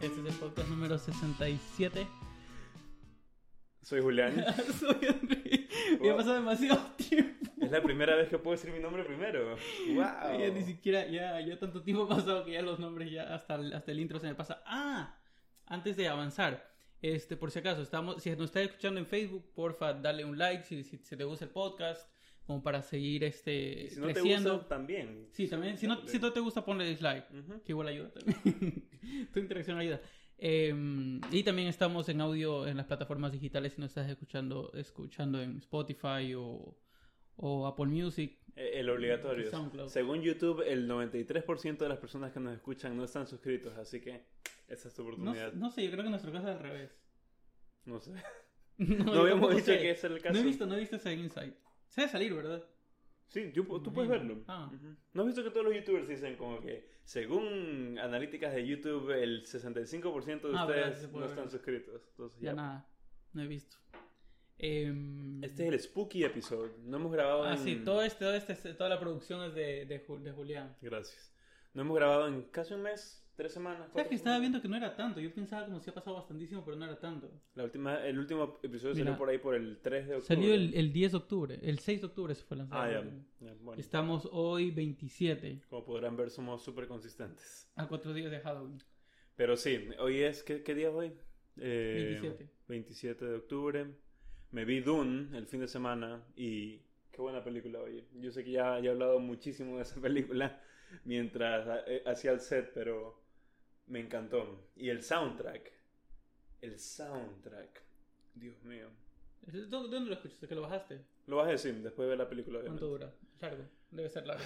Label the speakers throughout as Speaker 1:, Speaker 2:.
Speaker 1: Este es el podcast número 67.
Speaker 2: Soy Julián.
Speaker 1: Soy Henry. Me ha pasado demasiado tiempo.
Speaker 2: Es la primera vez que puedo decir mi nombre primero. ¡Wow!
Speaker 1: Ya ni siquiera, ya, ya tanto tiempo ha pasado que ya los nombres, ya hasta, el- hasta el intro se me pasa. Ah, antes de avanzar, este, por si acaso, estamos, si nos estás escuchando en Facebook, porfa, dale un like si, si, si te gusta el podcast, como para seguir este,
Speaker 2: Y si no te
Speaker 1: creciendo.
Speaker 2: gusta, también.
Speaker 1: Sí, también. Si no, si no te gusta, ponle dislike.
Speaker 2: Ujú.
Speaker 1: Que igual ayuda también. tu interacción ayuda. Eh, y también estamos en audio en las plataformas digitales si nos estás escuchando, escuchando en Spotify o, o Apple Music.
Speaker 2: Eh, El obligatorio. Según YouTube, el 93% de las personas que nos escuchan no están suscritos, así que esa es tu
Speaker 1: No,
Speaker 2: oportunidad.
Speaker 1: no sé, yo creo que en nuestro caso es al revés.
Speaker 2: No sé.
Speaker 1: No,
Speaker 2: No habíamos dicho
Speaker 1: sé.
Speaker 2: que ese era el caso.
Speaker 1: No he visto, no he visto ese insight. Se debe salir, ¿verdad?
Speaker 2: Sí, yo- tú puedes verlo.
Speaker 1: Ah.
Speaker 2: ¿No has visto que todos los youtubers dicen como que, según analíticas de YouTube, el 65% de
Speaker 1: Ah,
Speaker 2: ustedes no están suscritos? Entonces,
Speaker 1: Ya
Speaker 2: ya.
Speaker 1: nada, no he visto. Em,
Speaker 2: Este es el spooky episode. No hemos grabado
Speaker 1: Ah,
Speaker 2: en...
Speaker 1: sí, todo este, todo este, toda la producción es de, de Julián.
Speaker 2: Gracias. No hemos grabado en casi un mes, tres semanas.
Speaker 1: ¿Sabes que estaba viendo que no era tanto? Yo pensaba como si ha pasado bastantísimo, pero no era tanto.
Speaker 2: La última, el último episodio
Speaker 1: Mira,
Speaker 2: salió por ahí por el 3 de octubre.
Speaker 1: Salió el, el 10 de octubre, el 6 de octubre se fue lanzado.
Speaker 2: Ah, ya. ya, Bueno,
Speaker 1: Estamos hoy 27,
Speaker 2: como podrán ver, somos súper consistentes.
Speaker 1: a cuatro días de Halloween.
Speaker 2: Pero sí, hoy es... ¿Qué, qué día es hoy? Eh,
Speaker 1: 27.
Speaker 2: 27 de octubre. Me vi Dune el fin de semana y... Qué buena película, oye. Yo sé que ya, ya he hablado muchísimo de esa película mientras eh, hacía el set, pero me encantó. Y el soundtrack. El soundtrack. Dios mío.
Speaker 1: ¿Dónde, dónde lo escuchaste? ¿Que lo bajaste?
Speaker 2: Lo a decir después de ver la película.
Speaker 1: ¿Cuánto
Speaker 2: obviamente.
Speaker 1: dura? Largo. Debe ser largo.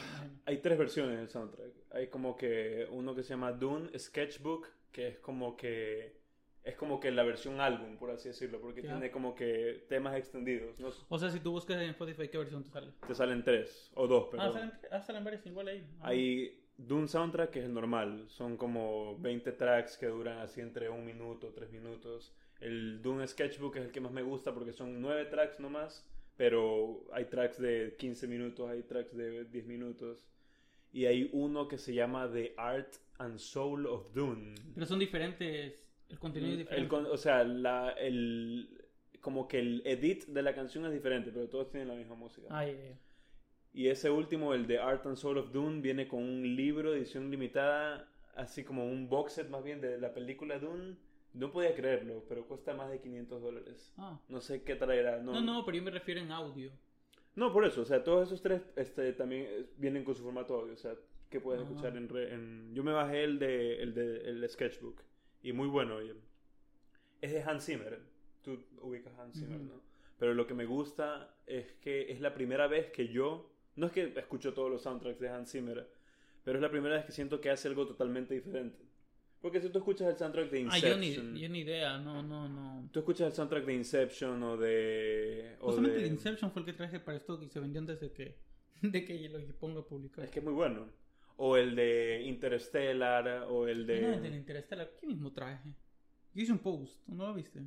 Speaker 2: Hay tres versiones del soundtrack. Hay como que uno que se llama Dune Sketchbook, que es como que es como que la versión álbum, por así decirlo, porque tiene como que temas extendidos. ¿no?
Speaker 1: O sea, si tú buscas en Spotify, ¿qué versión te sale?
Speaker 2: Te salen tres o dos, pero
Speaker 1: Ah, salen, ah, salen varias igual ahí. Ah.
Speaker 2: hay Dune Soundtrack que es el normal. Son como 20 tracks que duran así entre un minuto, tres minutos. El Dune Sketchbook es el que más me gusta porque son nueve tracks nomás, pero hay tracks de 15 minutos, hay tracks de 10 minutos. Y hay uno que se llama The Art and Soul of Dune.
Speaker 1: Pero son diferentes. El contenido es
Speaker 2: El
Speaker 1: diferente.
Speaker 2: con- o sea, la, el, como que el edit de la canción es diferente, pero todos tienen la misma música.
Speaker 1: Ah, ya, ya.
Speaker 2: Y ese último, el de Art and Soul of Dune, viene con un libro edición limitada, así como un box set más bien de la película Dune. No podía creerlo, pero cuesta más de 500 dólares.
Speaker 1: Ah.
Speaker 2: No sé qué traerá. No,
Speaker 1: No, no, pero yo me refiero en audio.
Speaker 2: No, por eso, o sea, todos esos tres este, también eh, vienen con su formato audio, o sea, que puedes
Speaker 1: Ah.
Speaker 2: escuchar en, re- en- Yo me bajé el de, el de el Sketchbook, y muy bueno, oye. Es de Hans Zimmer, tú ubicas Hans Zimmer. ¿no? Pero lo que me gusta es que es la primera vez que yo, no es que escucho todos los soundtracks de Hans Zimmer, pero es la primera vez que siento que hace algo totalmente diferente. Porque si tú escuchas el soundtrack de
Speaker 1: Ah, yo
Speaker 2: Inception,
Speaker 1: ni, yo ni idea, no, no, no.
Speaker 2: tú escuchas el soundtrack de Inception o de... o
Speaker 1: Justamente
Speaker 2: de-
Speaker 1: el Inception fue el que traje para esto y se vendió antes de que, de que lo ponga a publicar.
Speaker 2: Es que es muy bueno. O el de Interstellar, o el de...
Speaker 1: No, el del Interstellar, ¿qué mismo traje? Yo hice un post, ¿no lo viste?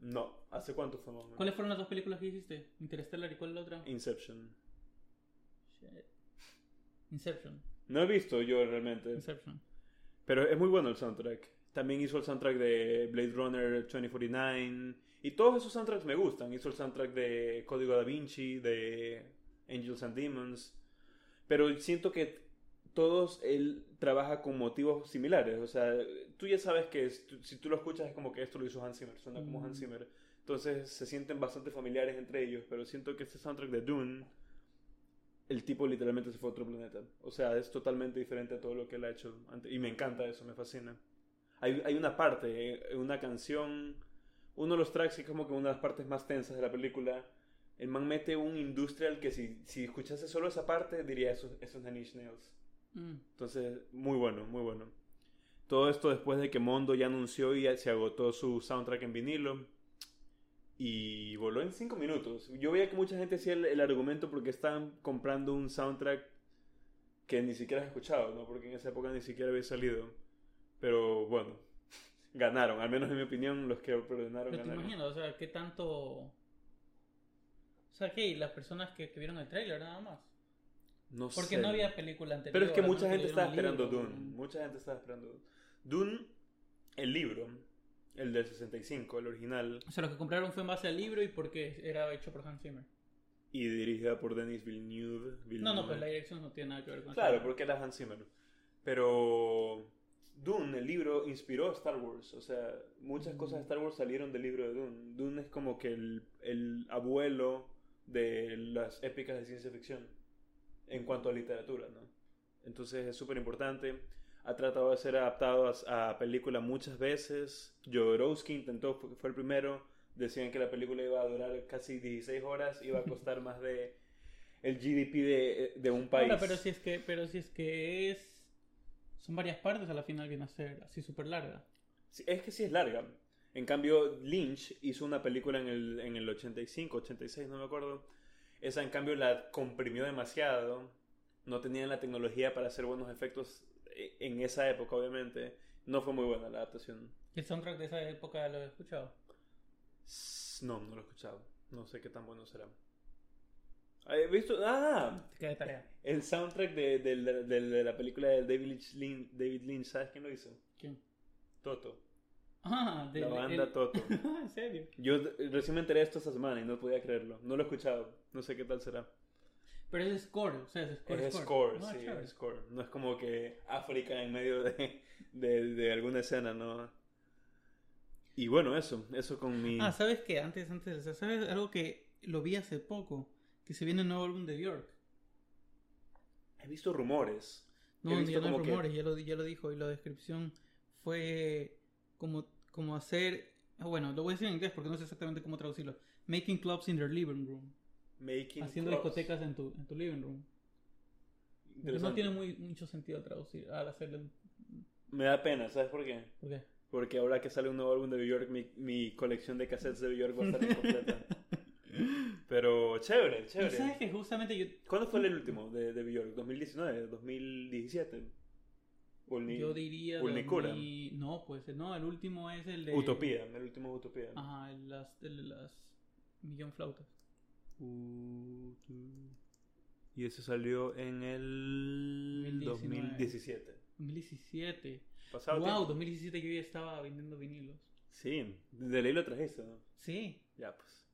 Speaker 2: No, ¿hace cuánto fue más o menos?
Speaker 1: ¿Cuáles fueron las dos películas que hiciste? Interstellar y cuál es la otra?
Speaker 2: Inception.
Speaker 1: Inception.
Speaker 2: No he visto yo realmente,
Speaker 1: Inception.
Speaker 2: pero es muy bueno el soundtrack. También hizo el soundtrack de Blade Runner 2049. Y todos esos soundtracks me gustan. Hizo el soundtrack de Código Da Vinci, de Angels and Demons. Pero siento que todos él trabaja con motivos similares. O sea, tú ya sabes que es- si tú lo escuchas es como que esto lo hizo Hans Zimmer, suena como
Speaker 1: Mm.
Speaker 2: Hans Zimmer. Entonces se sienten bastante familiares entre ellos, pero siento que este soundtrack de Dune, el tipo literalmente se fue a otro planeta. O sea, es totalmente diferente a todo lo que él ha hecho antes. Y me encanta eso, me fascina. Hay, hay una parte, eh, una canción, uno de los tracks es como que una de las partes más tensas de la película. El man mete un industrial que si, si escuchase solo esa parte diría eso, eso es Nine Inch Nails.
Speaker 1: Mm.
Speaker 2: Entonces, muy bueno, muy bueno. Todo esto después de que Mondo ya anunció y se agotó su soundtrack en vinilo. Y voló en 5 minutos. Yo veía que mucha gente hacía el, el argumento porque estaban comprando un soundtrack que ni siquiera has escuchado, ¿no? Porque en esa época ni siquiera había salido. Pero bueno, ganaron. Al menos en mi opinión, los que ordenaron
Speaker 1: Pero te
Speaker 2: ganaron.
Speaker 1: imaginas, o sea, qué tanto. O sea, ¿qué? Las personas que, que vieron el trailer nada más.
Speaker 2: No
Speaker 1: Porque
Speaker 2: sé.
Speaker 1: no había película anterior.
Speaker 2: Pero es que mucha gente estaba esperando
Speaker 1: libro,
Speaker 2: Dune.
Speaker 1: un-
Speaker 2: Mucha gente estaba esperando Dune. Dune el libro, el del 65, el original,
Speaker 1: O sea, lo que compraron fue en base al libro y porque era hecho por Hans Zimmer.
Speaker 2: y dirigida por Denis Villeneuve.
Speaker 1: No, no,
Speaker 2: Villeneuve.
Speaker 1: pues la dirección no tiene nada que ver con
Speaker 2: Claro, porque era Hans Zimmer. Pero Dune, el libro, inspiró a Star Wars. O sea, muchas cosas de Star Wars salieron del libro de Dune. Dune es como que el, el abuelo de las épicas de ciencia ficción en cuanto a literatura, ¿no? Entonces es súper importante. Ha tratado de ser adaptado a, a película muchas veces. Jodorowsky intentó, fue, fue el primero. Decían que la película iba a durar casi 16 horas, iba a costar más de el GDP de, de un país.
Speaker 1: Ahora, pero si es que, pero si es que es. Son varias partes a la final viene a ser así súper larga.
Speaker 2: Sí, Es que sí es larga. En cambio, Lynch hizo una película en el, en el 85, 86, no me acuerdo. Esa, en cambio, la comprimió demasiado. No tenían la tecnología para hacer buenos efectos en esa época, obviamente. No fue muy buena la adaptación.
Speaker 1: ¿El soundtrack de esa época lo he escuchado?
Speaker 2: No, no lo he escuchado. No sé qué tan bueno será. ¿He visto? ¡Ah!
Speaker 1: Te queda tarea.
Speaker 2: El soundtrack de, de- de- de- la película de David Lynch, David Lynch, ¿sabes quién lo hizo?
Speaker 1: ¿Quién?
Speaker 2: Toto.
Speaker 1: Ah, de
Speaker 2: La banda Toto.
Speaker 1: ¿En serio?
Speaker 2: Yo recién me enteré de esto esta semana y no podía creerlo. No lo he escuchado. No sé qué tal será.
Speaker 1: Pero es score, o sea, es score.
Speaker 2: es score,
Speaker 1: Ah,
Speaker 2: sí, es score. No es como que África en medio de, de, de alguna escena, ¿no? Y bueno, eso. Eso con mi...
Speaker 1: Ah, ¿sabes qué? Antes, antes, ¿sabes algo que lo vi hace poco? Que se viene un nuevo álbum de Bjork.
Speaker 2: He visto rumores. He
Speaker 1: No,
Speaker 2: visto
Speaker 1: ya no hay
Speaker 2: que-
Speaker 1: rumores, ya, lo, ya lo dijo y la descripción fue como, como hacer... ah, bueno, lo voy a decir en inglés porque no sé exactamente cómo traducirlo. Making clubs in their living room.
Speaker 2: Making
Speaker 1: Haciendo discotecas en tu, en tu living room. No tiene muy, mucho sentido traducir al hacerlo. en-
Speaker 2: Me da pena, ¿sabes por qué?
Speaker 1: ¿Por qué?
Speaker 2: Porque ahora que sale un nuevo álbum de Bjork, mi, mi colección de cassettes de Bjork va a estar incompleta. Pero chévere,
Speaker 1: Y
Speaker 2: chévere.
Speaker 1: sabes que justamente yo,
Speaker 2: ¿Cuándo fue el último de, de Bjork? ¿2019? ¿2017? ¿O el ni-
Speaker 1: yo diría...
Speaker 2: Ulnicura.
Speaker 1: 2000 No, pues no, el último es el de...
Speaker 2: Utopía, el último es Utopía.
Speaker 1: Ajá, el, las, el de las millón flautas.
Speaker 2: Y ese salió en el
Speaker 1: 2019.
Speaker 2: 2017.
Speaker 1: 2017.
Speaker 2: Pasado
Speaker 1: wow,
Speaker 2: tiempo.
Speaker 1: 2017 yo ya estaba vendiendo vinilos.
Speaker 2: Sí, de ley lo trajiste, ¿no?
Speaker 1: Sí.
Speaker 2: Ya, pues.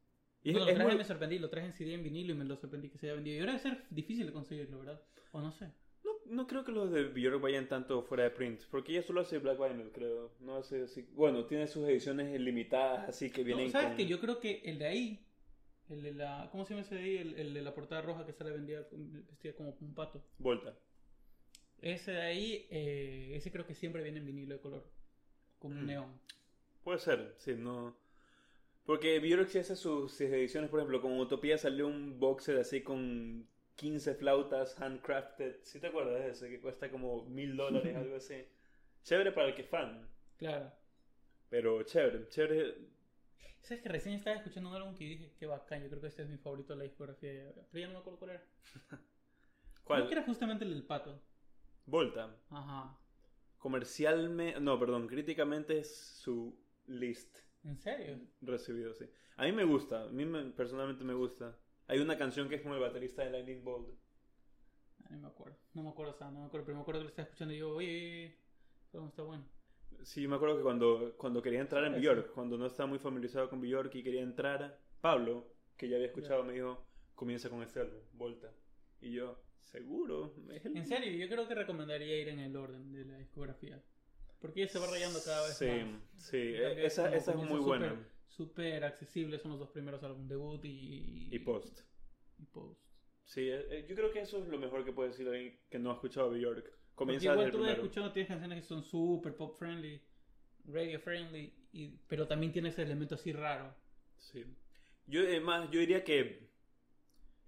Speaker 2: Y
Speaker 1: Bueno,
Speaker 2: es-
Speaker 1: lo
Speaker 2: es
Speaker 1: traje
Speaker 2: muy-
Speaker 1: me sorprendí, lo traje en CD en vinilo y me lo sorprendí que se haya vendido. Y ahora debe ser difícil de conseguirlo, ¿verdad? O no sé.
Speaker 2: no, no creo que los de Bjork vayan tanto fuera de print, porque ella solo hace Black Vinyl, creo. No hace así. Bueno, tiene sus ediciones limitadas, así que vienen
Speaker 1: No, ¿Sabes
Speaker 2: con...
Speaker 1: que Yo creo que el de ahí, el de la. ¿Cómo se llama ese de ahí? El, el de la portada roja que sale vendida vestida como un pato.
Speaker 2: Volta.
Speaker 1: Ese de ahí, eh, ese creo que siempre viene en vinilo de color. Como un
Speaker 2: Mm.
Speaker 1: neón.
Speaker 2: Puede ser, sí, no... Porque sí hace sus, sus ediciones, por ejemplo, con Utopía salió un box set así con 15 flautas handcrafted. ¿Sí te acuerdas de ese? Que cuesta como mil dólares, algo así. Chévere para el que es fan,
Speaker 1: Claro.
Speaker 2: pero chévere, chévere.
Speaker 1: ¿Sabes que recién estaba escuchando un álbum que dije que bacán? Yo creo que este es mi favorito de la discografía. Pero ya no me acuerdo cuál era.
Speaker 2: ¿Cuál?
Speaker 1: Creo que era justamente el del pato.
Speaker 2: Volta.
Speaker 1: Ajá.
Speaker 2: Comercialmente, no, perdón, críticamente es su list
Speaker 1: ¿En serio?
Speaker 2: recibido, sí. A mí me gusta, a mí me- personalmente me gusta. Hay una canción que es como el baterista de Lightning Bolt.
Speaker 1: Ah, No me acuerdo. No me acuerdo, o sea, no me acuerdo. Pero me acuerdo que lo estaba escuchando y yo, oye, oye, oye, está bueno.
Speaker 2: Sí, me acuerdo que cuando, cuando quería entrar en
Speaker 1: Sí,
Speaker 2: Bjork, cuando no estaba muy familiarizado con Bjork y quería entrar, Pablo, que ya había escuchado, me dijo, comienza con este álbum, Volta. Y yo, seguro. El-
Speaker 1: En serio, yo creo que recomendaría ir en el orden de la discografía. Porque se va rayando cada vez
Speaker 2: Sí,
Speaker 1: más.
Speaker 2: sí,
Speaker 1: En cambio,
Speaker 2: esa, esa es muy buena.
Speaker 1: Súper accesible, son los dos primeros álbumes, debut y...
Speaker 2: Y Post.
Speaker 1: y Post.
Speaker 2: Sí, eh, eh, yo creo que eso es lo mejor que puede decir alguien que no ha escuchado Bjork.
Speaker 1: Porque igual tú vas
Speaker 2: primero.
Speaker 1: escuchando, tienes canciones que son súper pop friendly, radio friendly, y, pero también tiene ese elemento así raro.
Speaker 2: Sí. Yo, además, yo diría que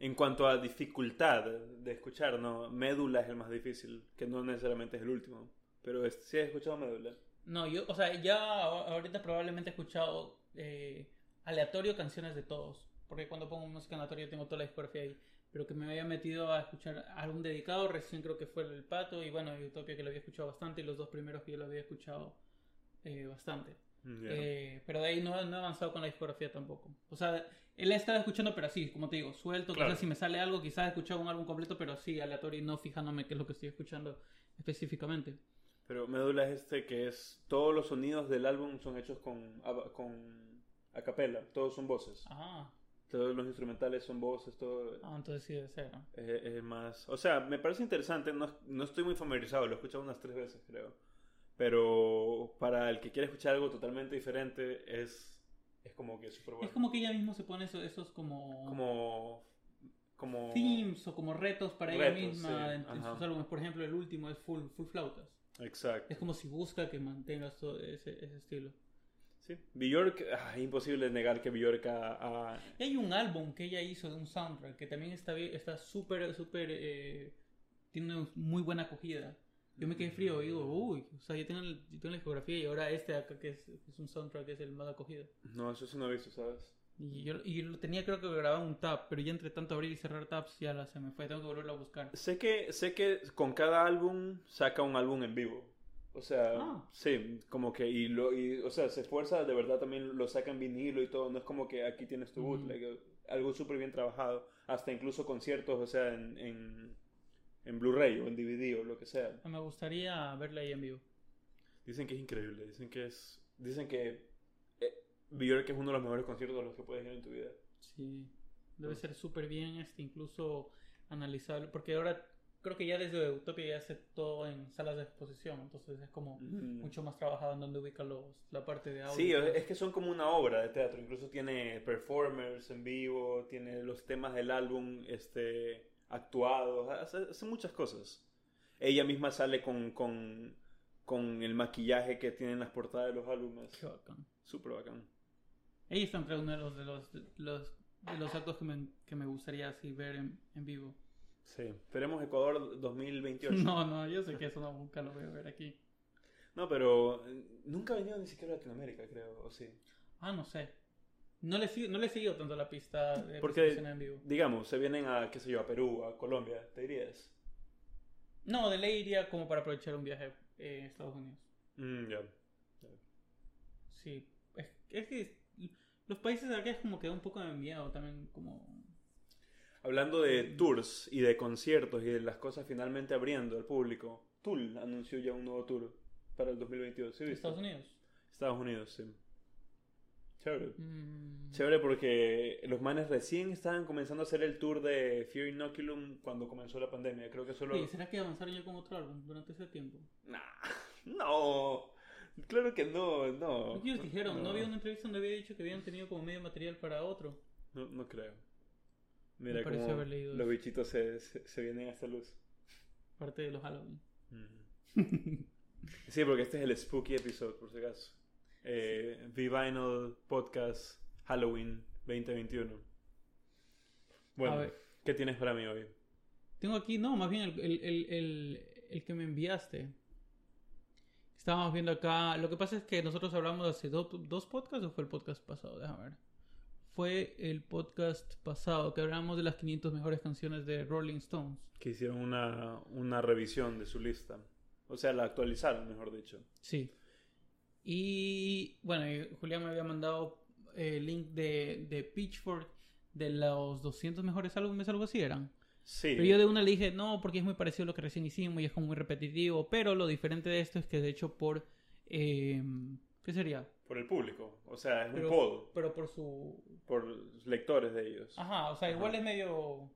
Speaker 2: en cuanto a dificultad de escuchar, ¿no? Médula es el más difícil, que no necesariamente es el último. Pero es, sí he escuchado Médula.
Speaker 1: No, yo, o sea, ya ahorita probablemente he escuchado eh, aleatorio canciones de todos. Porque cuando pongo música aleatoria tengo toda la discografía ahí. Pero que me había metido a escuchar álbum dedicado, recién creo que fue el Pato. Y bueno, Utopia que lo había escuchado bastante. Y los dos primeros que yo lo había escuchado eh, bastante.
Speaker 2: Ya.
Speaker 1: Eh, pero de ahí no, no he avanzado con la discografía tampoco. O sea, él ha estado escuchando, pero así, como te digo, suelto.
Speaker 2: Claro.
Speaker 1: Quizás si me sale algo, quizás he escuchado un álbum completo, pero sí, aleatorio y no fijándome qué es lo que estoy escuchando específicamente.
Speaker 2: Pero Médula es este que es. Todos los sonidos del álbum son hechos con, a- con a capela, todos son voces.
Speaker 1: Ah,
Speaker 2: Todos los instrumentales son voces, todo.
Speaker 1: ah, entonces sí debe ser. ¿no?
Speaker 2: Es, es más. O sea, me parece interesante. No, no estoy muy familiarizado, lo he escuchado unas tres veces, creo. Pero para el que quiere escuchar algo totalmente diferente, es, es como que súper bueno.
Speaker 1: Es como que ella misma se pone eso- esos como,
Speaker 2: Como. Como.
Speaker 1: themes o como retos para ella
Speaker 2: Retos,
Speaker 1: misma
Speaker 2: sí,
Speaker 1: en, en sus álbumes. Por ejemplo, el último es full, full flautas.
Speaker 2: Exacto.
Speaker 1: Es como si busca que mantengas todo ese, ese estilo.
Speaker 2: Sí. Bjork, ah, imposible negar que Bjork ha.
Speaker 1: Y hay un álbum que ella hizo de un soundtrack que también está está súper, súper, eh, tiene una muy buena acogida. Yo me quedé frío y digo, uy, o sea, yo tengo, el- yo tengo la discografía y ahora este acá que es, es un soundtrack que es el más acogido.
Speaker 2: No, eso sí no he visto, ¿sabes?
Speaker 1: Y yo, y lo tenía creo que grabado un tab, pero ya entre tanto abrir y cerrar tabs ya la se me fue, tengo que volverlo a buscar.
Speaker 2: Sé que, sé que con cada álbum saca un álbum en vivo. O sea,
Speaker 1: Ah.
Speaker 2: sí, como que, y lo, y, o sea, se esfuerza, de verdad también lo saca en vinilo y todo, no es como que aquí tienes tu
Speaker 1: Mm.
Speaker 2: bootleg, algo súper bien trabajado, hasta incluso conciertos, o sea, en, en, en Blu-ray o en DVD o lo que sea.
Speaker 1: Me gustaría verla ahí en vivo.
Speaker 2: Dicen que es increíble, dicen que es, dicen que eh, Björk es uno de los mejores conciertos a los que puedes ir en tu vida.
Speaker 1: Sí, debe ser súper bien, este, incluso analizable, porque ahora creo que ya desde Utopia ya hace todo en salas de exposición, entonces es como
Speaker 2: Mm.
Speaker 1: mucho más trabajado en donde ubica los, la parte de audio.
Speaker 2: Sí, es que son como una obra de teatro. Incluso tiene performers en vivo, tiene los temas del álbum este, actuados, hace, hace muchas cosas. Ella misma sale con, con, con el maquillaje que tienen las portadas de los álbumes.
Speaker 1: Qué bacán.
Speaker 2: Súper bacán.
Speaker 1: Ella está entre uno de los, de los, de los, de los actos que me, que me gustaría así ver en, en vivo.
Speaker 2: Sí. Esperemos Ecuador 2028.
Speaker 1: No, no, yo sé que eso no, nunca lo voy a ver aquí.
Speaker 2: No, pero eh, nunca ha venido ni siquiera a Latinoamérica, creo, o sí.
Speaker 1: Ah, no sé. No le, sigo, no le sigo tanto la pista de
Speaker 2: Porque-
Speaker 1: en vivo.
Speaker 2: Digamos, se vienen a, qué sé yo, a Perú, a Colombia, ¿te dirías?
Speaker 1: No, de ley iría como para aprovechar un viaje eh, Estados Unidos.
Speaker 2: Mm, ya.
Speaker 1: Sí, es, es que los países de acá es como que da un poco de miedo también, como...
Speaker 2: Hablando de tours y de conciertos y de las cosas finalmente abriendo al público, Tool anunció ya un nuevo tour para el 2022. ¿Sí?
Speaker 1: Estados Unidos.
Speaker 2: Estados Unidos, sí. Chévere.
Speaker 1: Mm,
Speaker 2: Chévere porque los manes recién estaban comenzando a hacer el tour de Fear Inoculum cuando comenzó la pandemia. Creo que solo...
Speaker 1: Oye, ¿será que avanzaron ya con otro álbum durante ese tiempo?
Speaker 2: Nah, no. Claro que no, no.
Speaker 1: Ellos dijeron, no. había una entrevista donde había dicho que habían tenido como medio material para otro.
Speaker 2: No, no creo. Mira
Speaker 1: Me
Speaker 2: cómo
Speaker 1: leído
Speaker 2: los bichitos se, se, se vienen a esta luz.
Speaker 1: Parte de los Halloween.
Speaker 2: Sí, porque este es el spooky episode, por si acaso. Eh, V-Vinyl Podcast Halloween 2021.
Speaker 1: A
Speaker 2: Bueno. ¿qué tienes para mí hoy?
Speaker 1: Tengo aquí, no, más bien el, el, el, el, el que me enviaste. Estábamos viendo acá. Lo que pasa es que nosotros hablamos hace do- dos podcasts o fue el podcast pasado, déjame ver. Fue el podcast pasado que hablamos de las 500 mejores canciones de Rolling Stones.
Speaker 2: Que hicieron una, una revisión de su lista. O sea, la actualizaron, mejor dicho.
Speaker 1: Sí. Y bueno, y Julián me había mandado el link de, de Pitchfork de los 200 mejores álbumes, algo así eran.
Speaker 2: Sí.
Speaker 1: Pero yo de una le dije, no, porque es muy parecido a lo que recién hicimos y es como muy repetitivo. Pero lo diferente de esto es que es hecho por. eh, ¿Qué sería?
Speaker 2: Por el público. O sea, es
Speaker 1: Pero-
Speaker 2: un poll.
Speaker 1: Pero por su.
Speaker 2: Por lectores de ellos.
Speaker 1: Ajá, o sea, igual
Speaker 2: Ajá.
Speaker 1: es medio.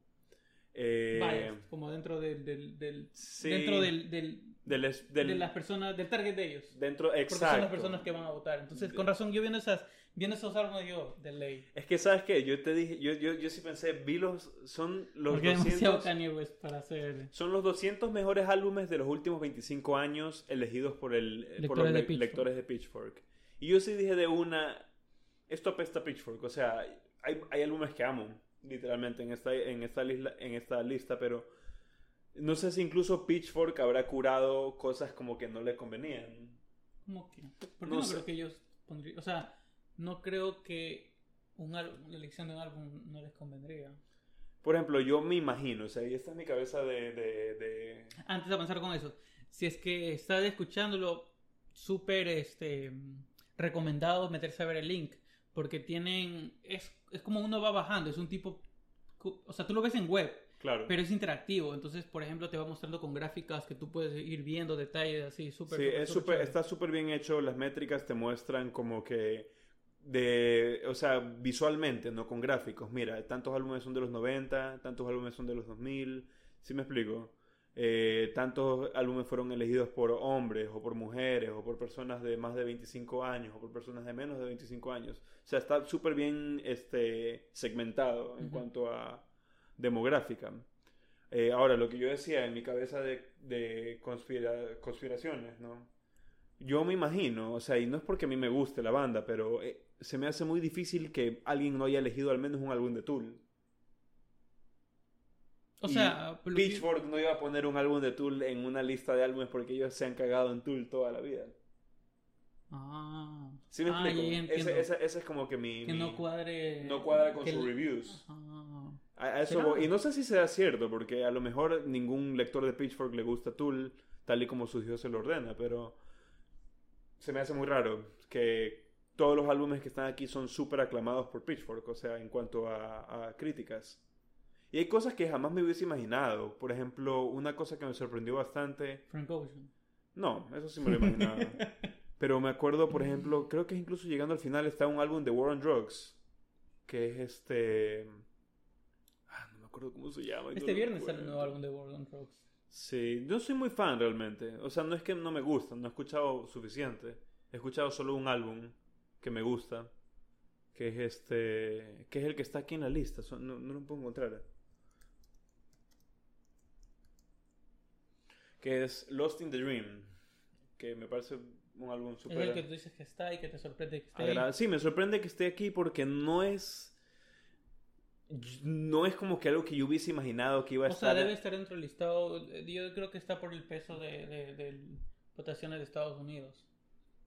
Speaker 2: Eh,
Speaker 1: biased, como dentro del. del, del-
Speaker 2: sí.
Speaker 1: Dentro del, del-
Speaker 2: del,
Speaker 1: de las personas. Del target de ellos.
Speaker 2: Dentro,
Speaker 1: Porque
Speaker 2: exacto.
Speaker 1: son las personas que van a votar. Entonces, con razón, yo viendo esas. Viendo esos álbumes, yo, de ley.
Speaker 2: Es que, ¿sabes qué? Yo te dije, yo, yo, yo sí pensé, vi los, son los
Speaker 1: Porque es demasiado
Speaker 2: 200,
Speaker 1: Kanye West para hacer.
Speaker 2: son los 200 mejores álbumes de los últimos 25 años elegidos por, el, por
Speaker 1: Lectores
Speaker 2: los
Speaker 1: de
Speaker 2: le-
Speaker 1: Pitchfork.
Speaker 2: lectores de Pitchfork. Y yo sí dije de una, esto apesta a Pitchfork. O sea, hay, hay álbumes que amo, literalmente, en esta, en, esta lista, en esta lista, pero no sé si incluso Pitchfork habrá curado cosas como que no le convenían.
Speaker 1: ¿Cómo que? ¿Por qué
Speaker 2: No
Speaker 1: no,
Speaker 2: sé.
Speaker 1: creo que ellos pondrían.? O sea, no creo que un álbum- la elección de un álbum no les convendría.
Speaker 2: Por ejemplo, yo me imagino, o sea, y esta es mi cabeza de- de- de
Speaker 1: Antes de avanzar con eso, si es que estás escuchándolo, súper este, recomendado meterse a ver el link. Porque tienen. Es, es como uno va bajando, es un tipo. O sea, tú lo ves en web.
Speaker 2: Claro.
Speaker 1: Pero es interactivo, entonces, por ejemplo, te va mostrando con gráficas que tú puedes ir viendo detalles así, súper.
Speaker 2: Sí,
Speaker 1: súper,
Speaker 2: es
Speaker 1: chévere.
Speaker 2: está súper bien hecho. Las métricas te muestran como que de, o sea, visualmente, no con gráficos. Mira, tantos álbumes son de los 90, tantos álbumes son de los 2000. ¿Sí me explico? Eh, tantos álbumes fueron elegidos por hombres o por mujeres o por personas de más de 25 años o por personas de menos de 25 años. O sea, está súper bien este, segmentado en cuanto a demográfica. Eh, ahora, lo que yo decía en mi cabeza de, de conspira- conspiraciones, ¿no? Yo me imagino, o sea, y no es porque a mí me guste la banda, pero eh, se me hace muy difícil que alguien no haya elegido al menos un álbum de Tool.
Speaker 1: O
Speaker 2: Y
Speaker 1: sea, que-
Speaker 2: Pitchfork no iba a poner un álbum de Tool en una lista de álbumes porque ellos se han cagado en Tool toda la vida.
Speaker 1: Ah,
Speaker 2: ¿Sí me
Speaker 1: Ah,
Speaker 2: explico? ese, ese- ese es como que mi...
Speaker 1: que
Speaker 2: mi-
Speaker 1: no cuadre.
Speaker 2: no cuadra con sus reviews.
Speaker 1: Ah.
Speaker 2: A, a eso. Y no sé si sea cierto, porque a lo mejor ningún lector de Pitchfork le gusta Tool, tal y como su Dios se lo ordena, pero se me hace muy raro que todos los álbumes que están aquí son súper aclamados por Pitchfork, o sea, en cuanto a, a críticas. Y hay cosas que jamás me hubiese imaginado. Por ejemplo, una cosa que me sorprendió bastante.
Speaker 1: Frank Ocean.
Speaker 2: No, eso sí me lo imaginaba. Pero me acuerdo, por ejemplo, creo que incluso llegando al final está un álbum de War on Drugs, que es este... Ah, no me acuerdo cómo se llama.
Speaker 1: Este viernes sale el nuevo álbum de World on Drugs.
Speaker 2: Sí, yo soy muy fan realmente. O sea, no es que no me gusta, no he escuchado suficiente. He escuchado solo un álbum que me gusta, que es este, que es el que está aquí en la lista. No, no lo puedo encontrar. Que es Lost in the Dream, que me parece un álbum
Speaker 1: Es
Speaker 2: súper
Speaker 1: el que tú dices que está y que te sorprende que esté ahí.
Speaker 2: Sí, me sorprende que esté aquí porque no es. No es como que algo que yo hubiese imaginado que iba a
Speaker 1: O
Speaker 2: estar.
Speaker 1: sea, debe estar dentro del listado. eh, Yo creo que está por el peso de, de, de votaciones de Estados Unidos.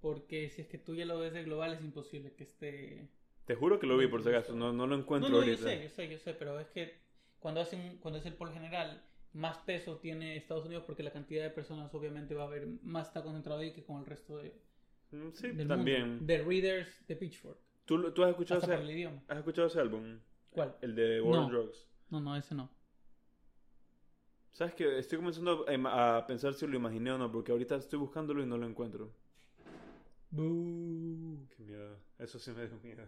Speaker 1: Porque si es que tú ya lo ves de global, es imposible que esté.
Speaker 2: Te juro que lo vi por si acaso, no, no lo
Speaker 1: No,
Speaker 2: encuentro
Speaker 1: no, yo
Speaker 2: ahorita.
Speaker 1: sé, yo sé, yo sé, pero es que cuando hacen, cuando es el por general, más peso tiene Estados Unidos porque la cantidad de personas obviamente va a haber más está concentrado ahí que con el resto de,
Speaker 2: Mm, Sí,
Speaker 1: del
Speaker 2: también.
Speaker 1: mundo. De readers de Pitchfork.
Speaker 2: ¿Tú, tú has, escuchado
Speaker 1: Hasta por el
Speaker 2: ese,
Speaker 1: idioma.
Speaker 2: has escuchado ese álbum?
Speaker 1: ¿Cuál?
Speaker 2: El de War on
Speaker 1: No.
Speaker 2: Drugs.
Speaker 1: No, no, ese no.
Speaker 2: ¿Sabes qué? Estoy comenzando a, a pensar si lo imaginé o no, porque ahorita estoy buscándolo y no lo encuentro.
Speaker 1: Boo.
Speaker 2: Qué miedo. Eso sí me dio miedo.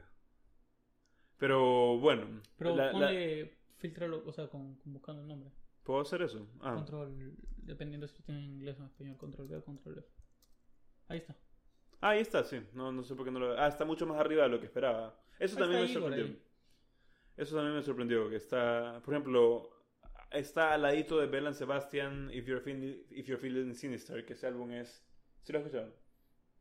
Speaker 2: Pero bueno.
Speaker 1: Pero
Speaker 2: la- la-
Speaker 1: ponle, filtralo, o sea, con, con buscando el nombre.
Speaker 2: ¿Puedo hacer eso? Ah.
Speaker 1: Control, dependiendo si tiene en inglés o español, control B o control F. Ahí está.
Speaker 2: Ah, ahí está, sí. No, no sé por qué no lo Ah, está mucho más arriba de lo que esperaba. Eso
Speaker 1: Ahí
Speaker 2: también me sorprendió. Eso también me sorprendió. Que está, por ejemplo, está al ladito de Bell and Sebastian, If You're, Feeling, If You're Feeling Sinister, que ese álbum es... ¿Sí lo has escuchado?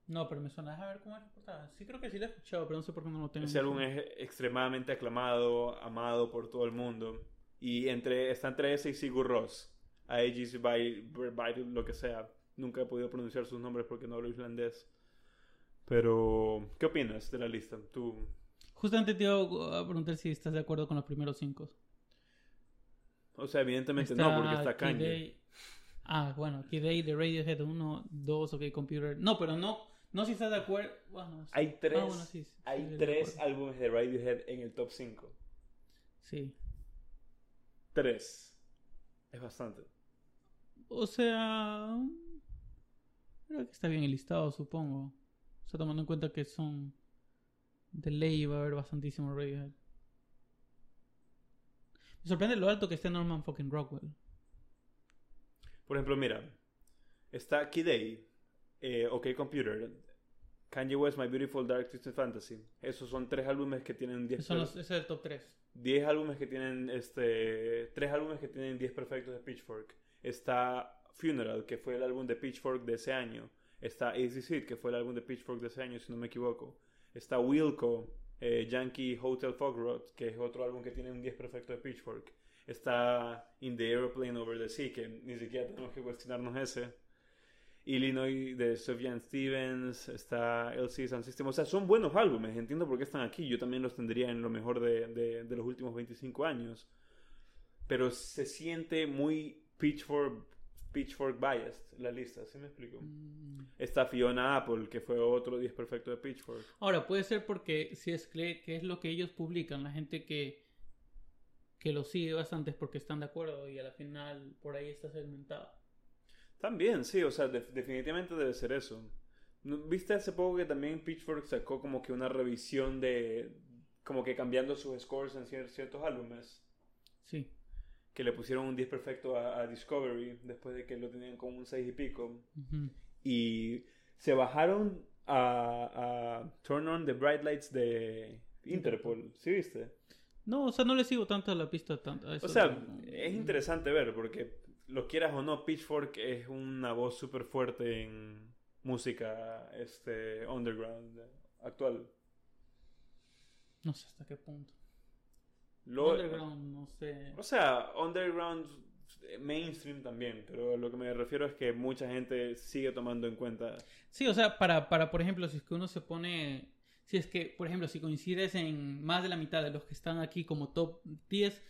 Speaker 1: No, pero me suena. A ver cómo es la portada. Sí, creo que sí lo he escuchado, pero no sé por qué no lo tengo.
Speaker 2: Ese álbum es extremadamente aclamado, amado por todo el mundo. Y entre, está entre ese y Sigur Ross. Aegis by, by lo que sea. Nunca he podido pronunciar sus nombres porque no hablo islandés. Pero, ¿qué opinas de la lista? Tú,
Speaker 1: Justamente te iba a preguntar si estás de acuerdo con los primeros cinco.
Speaker 2: o sea, evidentemente no, porque está Kanye.
Speaker 1: Day- Ah, bueno, Kid Day de Radiohead 1, 2, OK Computer. No, pero no, no si estás de acuerdo. Bueno.
Speaker 2: Hay tres,
Speaker 1: Ah, bueno, sí, sí,
Speaker 2: hay
Speaker 1: de
Speaker 2: tres álbumes de Radiohead en el top 5.
Speaker 1: Sí.
Speaker 2: Tres. Es bastante.
Speaker 1: O sea. Creo que está bien el listado, supongo. O sea, tomando en cuenta que son. De ley va a haber bastantísimo Radiohead. Me sorprende lo alto que esté Norman fucking Rockwell.
Speaker 2: Por ejemplo, mira, está Kid A, eh, OK Computer, Kanye West, My Beautiful Dark Twisted Fantasy. Esos son tres álbumes que tienen 10
Speaker 1: Esos son los- es el top 3.
Speaker 2: 10 álbumes que tienen este tres álbumes que tienen 10 perfectos de Pitchfork. Está Funeral, que fue el álbum de Pitchfork de ese año. Está Easy Seed, que fue el álbum de Pitchfork de ese año, si no me equivoco. Está Wilco, eh, Yankee Hotel Fogrod, que es otro álbum que tiene un 10 perfecto de Pitchfork. Está In the Aeroplane Over the Sea, que ni siquiera tenemos que cuestionarnos ese. Illinois de Sufjan Stevens, está LC Sound System. O sea, son buenos álbumes, entiendo por qué están aquí. Yo también los tendría en lo mejor de, de- de los últimos 25 años. Pero se siente muy Pitchfork, Pitchfork biased la lista, ¿sí me explico?
Speaker 1: Mm.
Speaker 2: Está Fiona Apple, que fue otro 10 perfecto de Pitchfork.
Speaker 1: Ahora, puede ser porque si es que, que es lo que ellos publican, la gente que, que lo sigue bastante es porque están de acuerdo y a la final por ahí está segmentado.
Speaker 2: También, sí, o sea, def- definitivamente debe ser eso. ¿No- ¿Viste hace poco que también Pitchfork sacó como que una revisión de, como que cambiando sus scores en cier- ciertos álbumes?
Speaker 1: Sí.
Speaker 2: Que le pusieron un 10 perfecto a, a Discovery después de que lo tenían con un 6 y pico. Y se bajaron a, a Turn On the Bright Lights de Interpol, ¿sí viste?
Speaker 1: No, o sea, no le sigo tanto a la pista. Tanto, a eso
Speaker 2: O sea, es interesante ver porque, lo quieras o no, Pitchfork es una voz súper fuerte en música este, underground actual.
Speaker 1: No sé hasta qué punto.
Speaker 2: Lo-
Speaker 1: Underground, no sé.
Speaker 2: O sea, underground eh, mainstream también, pero lo que me refiero es que mucha gente sigue tomando en cuenta.
Speaker 1: Sí, o sea, para, para, por ejemplo, si es que uno se pone, si es que, por ejemplo, si coincides en más de la mitad de los que están aquí como top 10,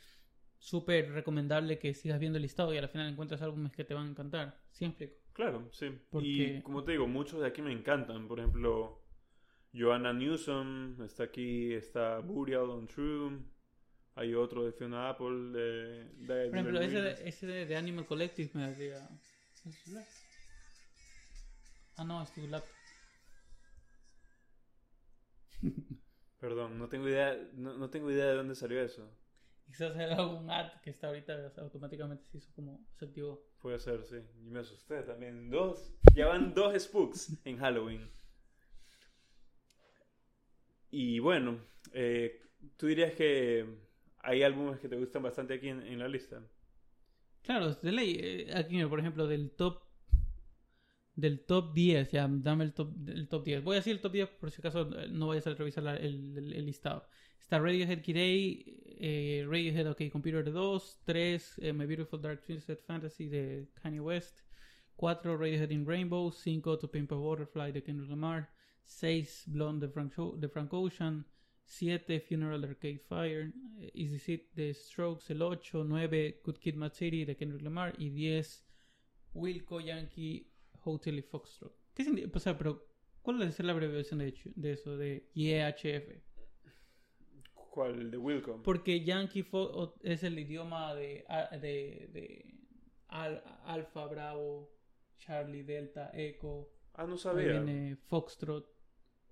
Speaker 1: súper recomendable que sigas viendo el listado y al final encuentras álbumes que te van a encantar. ¿Sí me explico?
Speaker 2: Claro, sí.
Speaker 1: Porque-
Speaker 2: Y como te digo, muchos de aquí me encantan. Por ejemplo, Joanna Newsom está aquí, está Burial on True. Hay otro de Fiona Apple, de, de
Speaker 1: Por ejemplo, ese, de- ese de, de Animal Collective me hacía... Ah, no, es tu laptop.
Speaker 2: Perdón, no tengo idea, no, no tengo idea de dónde salió eso.
Speaker 1: Quizás era un ad que está ahorita automáticamente se hizo como se activó.
Speaker 2: Puede ser, sí. Y me asusté también. Dos. Ya van dos spooks en Halloween. Y bueno, eh, tú dirías que hay álbumes que te gustan bastante aquí en, en la lista.
Speaker 1: Claro, de ley. eh, Aquí, por ejemplo, del top. Del top 10, ya, dame el top, el top 10. Voy a decir el top 10 por si acaso eh, no vayas a revisar la- el, el- el listado. Está Radiohead A, eh, Radiohead OK Computer 2, 3 eh, My Beautiful Dark Twisted Fantasy de Kanye West, 4 Radiohead in Rainbow, 5 To Pimp a Butterfly de Kendrick Lamar, 6 Blonde de Frank, de Frank Ocean, 7 Funeral de Arcade Fire, eh, Easy Seat de Strokes, el 8, 9 Good Kid Mad City de Kendrick Lamar y 10 Wilco Yankee Hotel y Foxtrot. ¿Qué? O sea, pero ¿cuál es la abreviación de, hecho- de eso? De YHF.
Speaker 2: ¿Cuál? De Wilcom.
Speaker 1: Porque Yankee Fo- o- es el idioma de, de, de al- Alfa, Bravo, Charlie, Delta, Echo.
Speaker 2: Ah, no
Speaker 1: Ahí
Speaker 2: sabía.
Speaker 1: viene Foxtrot.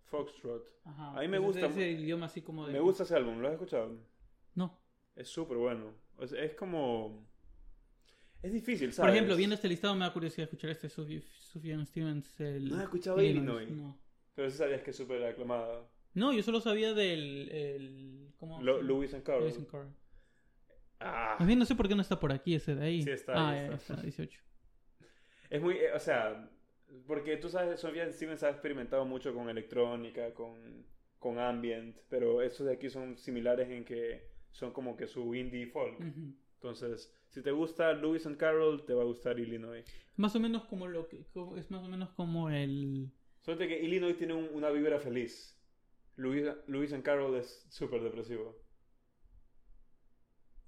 Speaker 2: Foxtrot.
Speaker 1: Ajá.
Speaker 2: A mí me
Speaker 1: Entonces,
Speaker 2: gusta
Speaker 1: Ese idioma así como de...
Speaker 2: Me gusta ese álbum, ¿lo has escuchado?
Speaker 1: No.
Speaker 2: Es súper bueno. Sea, es como... Es difícil,
Speaker 1: Por
Speaker 2: ¿sabes?
Speaker 1: ejemplo, viendo este listado me da curiosidad escuchar este Sufjan Stevens. El,
Speaker 2: ¿No has escuchado.
Speaker 1: Illinois? No.
Speaker 2: Pero sí sabías que es súper aclamada.
Speaker 1: No, yo solo sabía del... El, ¿Cómo?
Speaker 2: Lo-? Lewis and Carroll.
Speaker 1: Lewis and Carroll.
Speaker 2: Ah,
Speaker 1: Más bien no sé por qué no está por aquí ese de ahí.
Speaker 2: Sí está
Speaker 1: Ah,
Speaker 2: ahí, está.
Speaker 1: está, 18.
Speaker 2: es muy... eh, O sea... Porque tú sabes, Sofía Stevens ha experimentado mucho con electrónica, con, con ambient, pero estos de aquí son similares en que son como que su indie folk. Entonces, si te gusta Lewis and Carroll, te va a gustar Illinois.
Speaker 1: Más o menos como lo que... como- es más o menos como el...
Speaker 2: Solo que Illinois tiene un- una vibra feliz. Lewis, Lewis and Carroll es súper depresivo.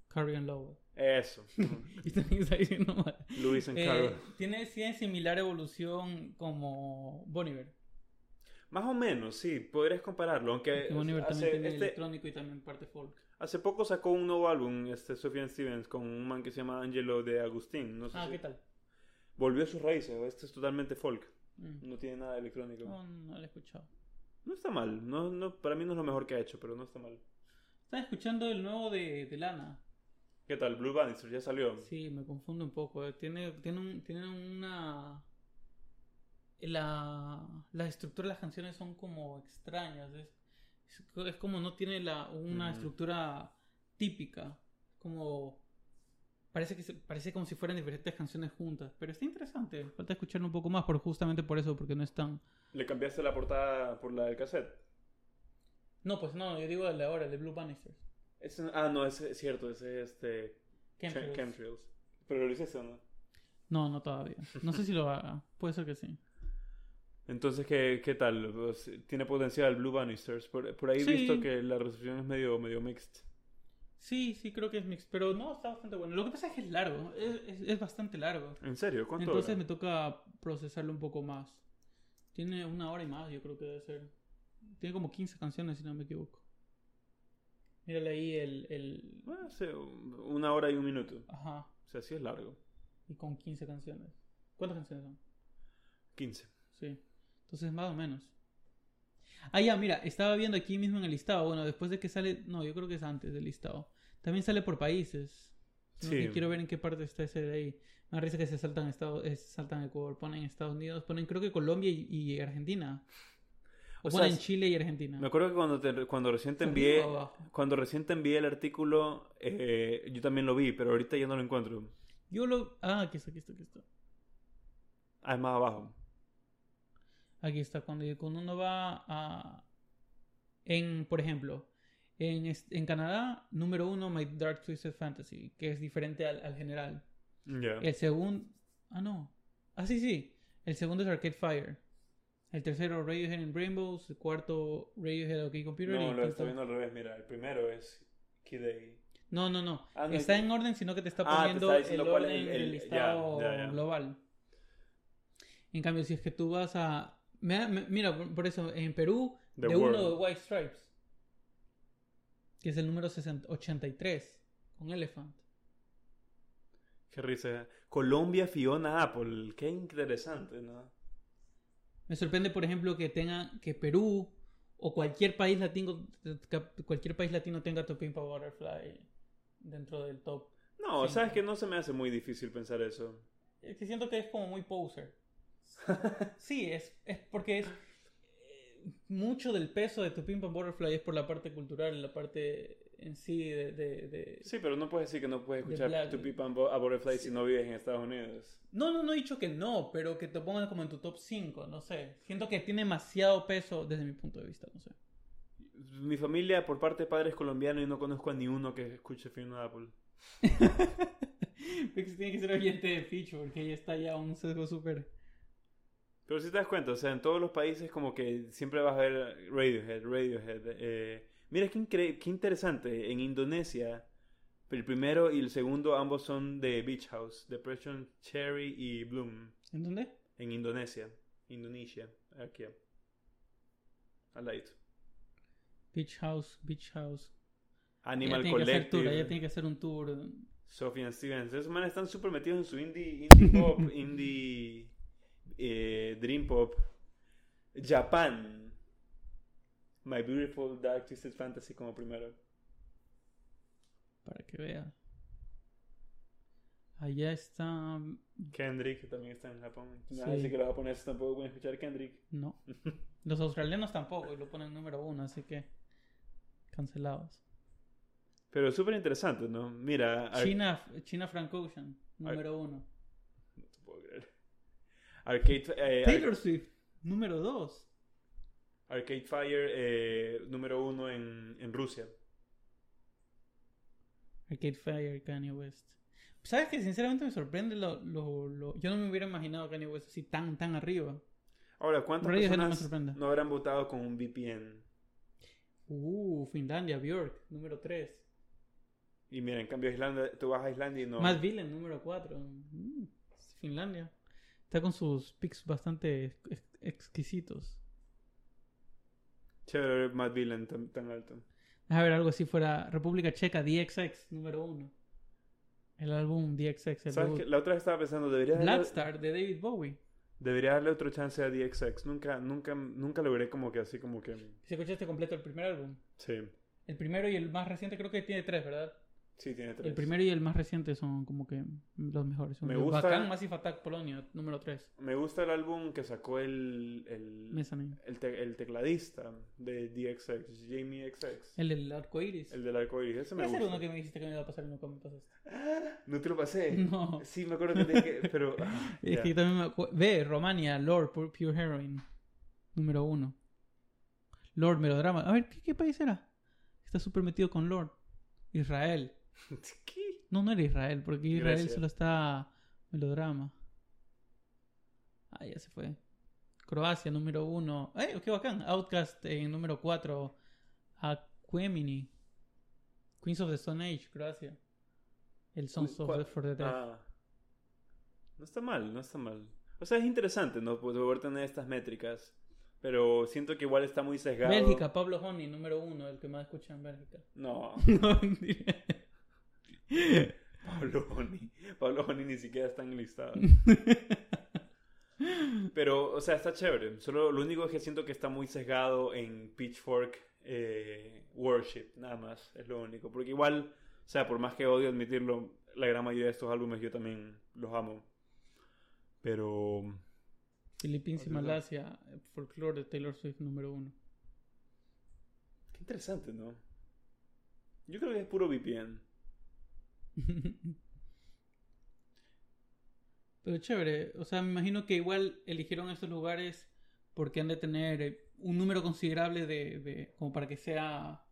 Speaker 1: Carrie and Lowell.
Speaker 2: Eso.
Speaker 1: Y también está diciendo mal.
Speaker 2: Lewis and
Speaker 1: Eh,
Speaker 2: Carroll.
Speaker 1: tiene, tiene similar evolución como Boniver.
Speaker 2: Más o menos, sí, podrías compararlo. Aunque
Speaker 1: Boniver
Speaker 2: hace,
Speaker 1: también tiene
Speaker 2: este-
Speaker 1: electrónico y también parte folk.
Speaker 2: hace poco sacó un nuevo álbum, este Sufjan Stevens, con un man que se llama Angelo de Agustín. No sé
Speaker 1: Ah,
Speaker 2: si-
Speaker 1: ¿qué tal?
Speaker 2: Volvió a sus raíces. Este es totalmente folk.
Speaker 1: Mm.
Speaker 2: No tiene nada de electrónico.
Speaker 1: No, no lo he escuchado.
Speaker 2: No está mal. No, no, para mí no es lo mejor que ha hecho, pero no está mal.
Speaker 1: Estaba escuchando el nuevo de, de Lana.
Speaker 2: ¿Qué tal? Blue Bannister ya salió.
Speaker 1: Sí, me confundo un poco. eh. Tiene, tiene, un- tiene una... La, la estructura de las canciones son como extrañas. Es, es, es como no tiene la, una estructura típica. Como... Parece, que se- parece como si fueran diferentes canciones juntas. Pero está interesante. Falta escucharlo un poco más por, justamente por eso, porque no es tan...
Speaker 2: ¿Le cambiaste la portada por la del cassette?
Speaker 1: No, pues no, yo digo de ahora, el de Blue Bannisters.
Speaker 2: Ese- ah, no, es cierto. Ese es este...
Speaker 1: Chemtrails.
Speaker 2: Chemtrails. ¿Pero lo hiciste no?
Speaker 1: No, no todavía. No sé si lo haga. Puede ser que sí.
Speaker 2: Entonces, ¿qué, qué tal? Pues, ¿Tiene potencial Blue Bannisters? Por, por ahí he
Speaker 1: Sí.
Speaker 2: visto que la recepción es medio, medio mixed.
Speaker 1: Sí, sí, creo que es mix. Pero no, está bastante bueno. Lo que pasa es que es largo. Es, es- es bastante largo.
Speaker 2: ¿En serio? ¿Cuánto
Speaker 1: Entonces me toca procesarlo un poco más. Tiene una hora y más, yo creo que debe ser. Tiene como 15 canciones, si no me equivoco. Mírale ahí el, el...
Speaker 2: Bueno, sí, una hora y un minuto.
Speaker 1: Ajá.
Speaker 2: O sea, sí es largo.
Speaker 1: Y con 15 canciones. ¿Cuántas canciones son?
Speaker 2: 15.
Speaker 1: Sí. Entonces, más o menos. Ah, ya, mira, estaba viendo aquí mismo en el listado. Bueno, después de que sale. No, yo creo que es antes del listado. También sale por países. No,
Speaker 2: Sí.
Speaker 1: que Quiero ver en qué parte está ese de ahí. Me risa que se saltan Estados, eh, se saltan Ecuador, ponen Estados Unidos, ponen creo que Colombia y, y Argentina. O,
Speaker 2: O sea,
Speaker 1: Chile y Argentina.
Speaker 2: Me acuerdo que cuando, te- cuando recién te envié. Cuando recién te envié el artículo, eh, yo también lo vi, pero ahorita ya no lo encuentro.
Speaker 1: Yo lo. Ah, aquí está, aquí está, aquí está.
Speaker 2: Ah, es más abajo.
Speaker 1: Aquí está. Cuando, cuando uno va a. En, por ejemplo, en, en Canadá, número uno, My Dark Twisted Fantasy, que es diferente al, al general. El segundo. Ah, no. Ah, sí, sí. El segundo es Arcade Fire. El tercero, Radiohead and Rainbows. El cuarto, Radiohead OK Computer.
Speaker 2: No,
Speaker 1: el
Speaker 2: lo está viendo al revés. Mira, el primero es Kid A.
Speaker 1: No, no, no.
Speaker 2: Ah, no,
Speaker 1: está
Speaker 2: es-
Speaker 1: en orden, sino que te está
Speaker 2: Ah, te
Speaker 1: poniendo
Speaker 2: está
Speaker 1: el orden
Speaker 2: el-
Speaker 1: del
Speaker 2: el-
Speaker 1: listado global. En cambio, si es que tú vas a. me- me- Mira, por por eso, en Perú,
Speaker 2: The
Speaker 1: de uno de White Stripes. Que es el número 60 83. Con Elephant.
Speaker 2: Qué risa. Colombia, Fiona Apple. Qué interesante, ¿no?
Speaker 1: Me sorprende, por ejemplo, que tenga. Que Perú o cualquier país latino. Cualquier país latino tenga To Pimp a Butterfly dentro del top.
Speaker 2: No, sabes que no se me hace muy difícil pensar eso.
Speaker 1: Es que siento que es como muy poser. Sí, es, es porque es eh, mucho del peso de tu Pimp and Butterfly es por la parte cultural, la parte en sí de... de- de-
Speaker 2: Sí, pero no puedes decir que no puedes
Speaker 1: De
Speaker 2: escuchar. To Peep and Butterfly si no vives en Estados Unidos.
Speaker 1: No, no, no he dicho que no, pero que te pongan como en tu top 5, no sé. Siento que tiene demasiado peso desde mi punto de vista, no sé.
Speaker 2: Mi familia, por parte de padres colombianos, y no conozco a ni uno que escuche Fiona Apple.
Speaker 1: Porque tiene que ser oyente de Ficho, porque ella está ya un sesgo súper...
Speaker 2: Pero si te das cuenta, o sea, en todos los países como que siempre vas a ver Radiohead, Radiohead. eh, mira qué, incre- qué interesante, en Indonesia, el primero y el segundo ambos son de Beach House, Depression, Cherry y Bloom,
Speaker 1: ¿En dónde?
Speaker 2: en Indonesia, Indonesia, aquí, al ladito.
Speaker 1: Beach House, Beach House.
Speaker 2: Animal
Speaker 1: ella tiene que hacer tour,
Speaker 2: Collective,
Speaker 1: ella tiene que hacer un tour.
Speaker 2: Sophie Stevens, esos manes están súper metidos en su indie, indie pop, indie eh, dream pop. Japan. My Beautiful Dark Twisted Fantasy como primero.
Speaker 1: Para que vea. Allá está.
Speaker 2: Kendrick también está en Japón.
Speaker 1: Sí.
Speaker 2: Así que los japoneses tampoco pueden escuchar Kendrick.
Speaker 1: No. Los australianos tampoco, y lo ponen número uno, así que. Cancelados.
Speaker 2: Pero súper interesante, ¿no? Mira, Ar-
Speaker 1: China, China Frank Ocean, número uno.
Speaker 2: No te puedo creer. Arcade, eh,
Speaker 1: Taylor Swift, número dos.
Speaker 2: Arcade Fire, eh, número uno en, en Rusia.
Speaker 1: Arcade Fire, Kanye West. ¿Sabes que Sinceramente me sorprende lo, lo, lo- Yo no me hubiera imaginado Kanye West así tan, tan arriba.
Speaker 2: Ahora, ¿cuántas
Speaker 1: no
Speaker 2: personas
Speaker 1: sorprende.
Speaker 2: no habrán votado con un VPN?
Speaker 1: Uh, Finlandia, Björk, número tres.
Speaker 2: Y mira, en cambio, Islandia, tú vas a Islandia y no.
Speaker 1: Matt Villain, número 4. Finlandia. Está con sus picks bastante ex- exquisitos.
Speaker 2: Chévere ver Matt Villain tan, tan alto.
Speaker 1: Deja ver algo así fuera. República Checa, DXX, número 1. El álbum DXX, el
Speaker 2: ¿Sabes? La otra vez estaba pensando, debería darle,
Speaker 1: Blackstar de David Bowie.
Speaker 2: debería darle otro chance a DXX. Nunca, nunca, nunca logré como que así como que...
Speaker 1: Si escuchaste completo el primer álbum.
Speaker 2: Sí,
Speaker 1: El primero y el más reciente creo que tiene tres, ¿verdad?
Speaker 2: Sí, tiene tres.
Speaker 1: El primero y el más reciente son como que los mejores. Son
Speaker 2: Me
Speaker 1: los
Speaker 2: gusta-
Speaker 1: Bacán, Massive Attack Polonia, número 3.
Speaker 2: Me gusta el álbum que sacó el, el, el, te- el tecladista de DXX, Jamie XX.
Speaker 1: El del arco iris.
Speaker 2: El del arco iris. Ese me
Speaker 1: Ese era uno
Speaker 2: gusta.
Speaker 1: que me dijiste que me iba a pasar y nunca me pasaste.
Speaker 2: No te lo pasé.
Speaker 1: No.
Speaker 2: Sí, me acuerdo que te dije, pero... ah,
Speaker 1: Es
Speaker 2: ya.
Speaker 1: que también me acu- Ve, Romania, Lord, Pu- Pure Heroine. Número uno. Lord, Melodrama. A ver, ¿qué, qué país era? Está súper metido con Lord. Israel.
Speaker 2: ¿Qué?
Speaker 1: No, no era Israel, porque Israel solo está Melodrama. Ah, ya se fue. Croacia, número uno. ¡Eh, qué bacán! Outcast en número cuatro. Aquemini. Queens of the Stone Age, Croacia. El Sons of the for the Dead.
Speaker 2: Ah. No está mal, no está mal. O sea, es interesante, ¿no? Pues poder tener estas métricas Pero siento que igual está muy sesgado.
Speaker 1: Bélgica, Pablo Honey, número uno, el que más escucha en Bélgica.
Speaker 2: No,
Speaker 1: No, mentira.
Speaker 2: Pablo Honey. Pablo Honey ni siquiera está en el listado. Pero, o sea, está chévere. Solo lo único es que siento que está muy sesgado en Pitchfork eh, Worship, nada más. Es lo único. Porque igual, o sea, por más que odio admitirlo, la gran mayoría de estos álbumes yo también los amo. Pero,
Speaker 1: Filipinas y. Malasia, folklore de Taylor Swift, número uno.
Speaker 2: qué interesante, ¿no? Yo creo que es puro VPN.
Speaker 1: Pero chévere, o sea, me imagino que igual eligieron estos lugares porque han de tener eh, un número considerable de, de como para que sea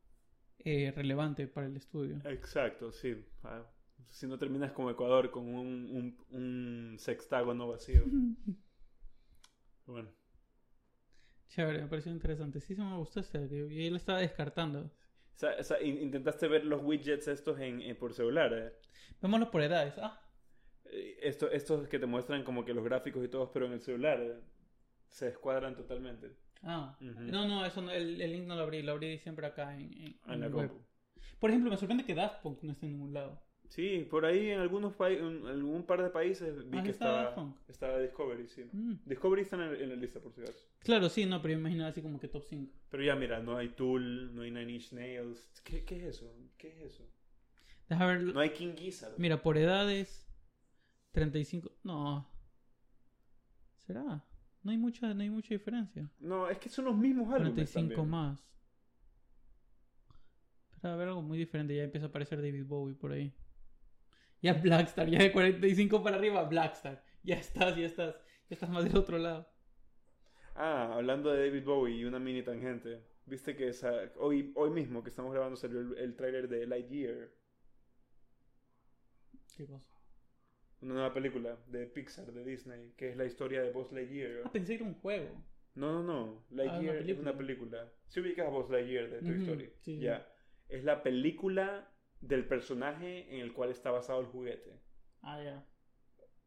Speaker 1: eh, relevante para el estudio.
Speaker 2: Exacto, sí. Ah, Si no terminas como Ecuador con un, un, un sextágono vacío. Bueno,
Speaker 1: Chévere, me pareció interesante. Sí, se me gustó este. Y él estaba descartando.
Speaker 2: O sea, o sea, in- intentaste ver los widgets estos en, en- por celular, ¿eh?
Speaker 1: Vémoslo por edades. Ah,
Speaker 2: Eh, Esto, estos que te muestran como que los gráficos y todo, pero en el celular ¿eh? se descuadran totalmente.
Speaker 1: ah.
Speaker 2: Ujú.
Speaker 1: No, no, eso no, el, el link no lo abrí, lo abrí siempre acá en, en-
Speaker 2: En
Speaker 1: en
Speaker 2: la
Speaker 1: web.
Speaker 2: compu.
Speaker 1: Por ejemplo, me sorprende que Daft Punk no esté en ningún lado.
Speaker 2: Sí, por ahí en algunos países, en algún par de países vi que estaba, estaba Discovery, sí.
Speaker 1: Mm.
Speaker 2: Discovery está en, el- en la lista, por si acaso.
Speaker 1: Claro, sí, no, pero imaginaba así como que top 5.
Speaker 2: Pero ya mira, no hay Tool, no hay Nine Inch Nails. ¿Qué, qué es eso? ¿Qué es eso?
Speaker 1: Deja ver.
Speaker 2: No hay King Gizzard.
Speaker 1: Mira, por edades, 35. No. ¿Será? No hay mucha, no hay mucha diferencia.
Speaker 2: No, es que son los mismos álbumes
Speaker 1: 45
Speaker 2: también.
Speaker 1: más. Espera, a ver algo muy diferente. Ya empieza a aparecer David Bowie por ahí. Ya Blackstar, ya de 45 para arriba, Blackstar. Ya estás, ya estás. Ya estás más del otro lado.
Speaker 2: Ah, hablando de David Bowie y una mini tangente. Viste que esa- hoy, hoy mismo que estamos grabando salió el, el tráiler de Lightyear.
Speaker 1: ¿Qué cosa?
Speaker 2: Una nueva película de Pixar, de Disney, que es la historia de Buzz Lightyear.
Speaker 1: Ah, pensé que era un juego.
Speaker 2: No, no, no. Lightyear es una película. Si ubicas a Buzz Lightyear de Toy
Speaker 1: Ujú,
Speaker 2: Story.
Speaker 1: sí, sí.
Speaker 2: Ya. Es la película del personaje en el cual está basado el juguete.
Speaker 1: Ah, ya.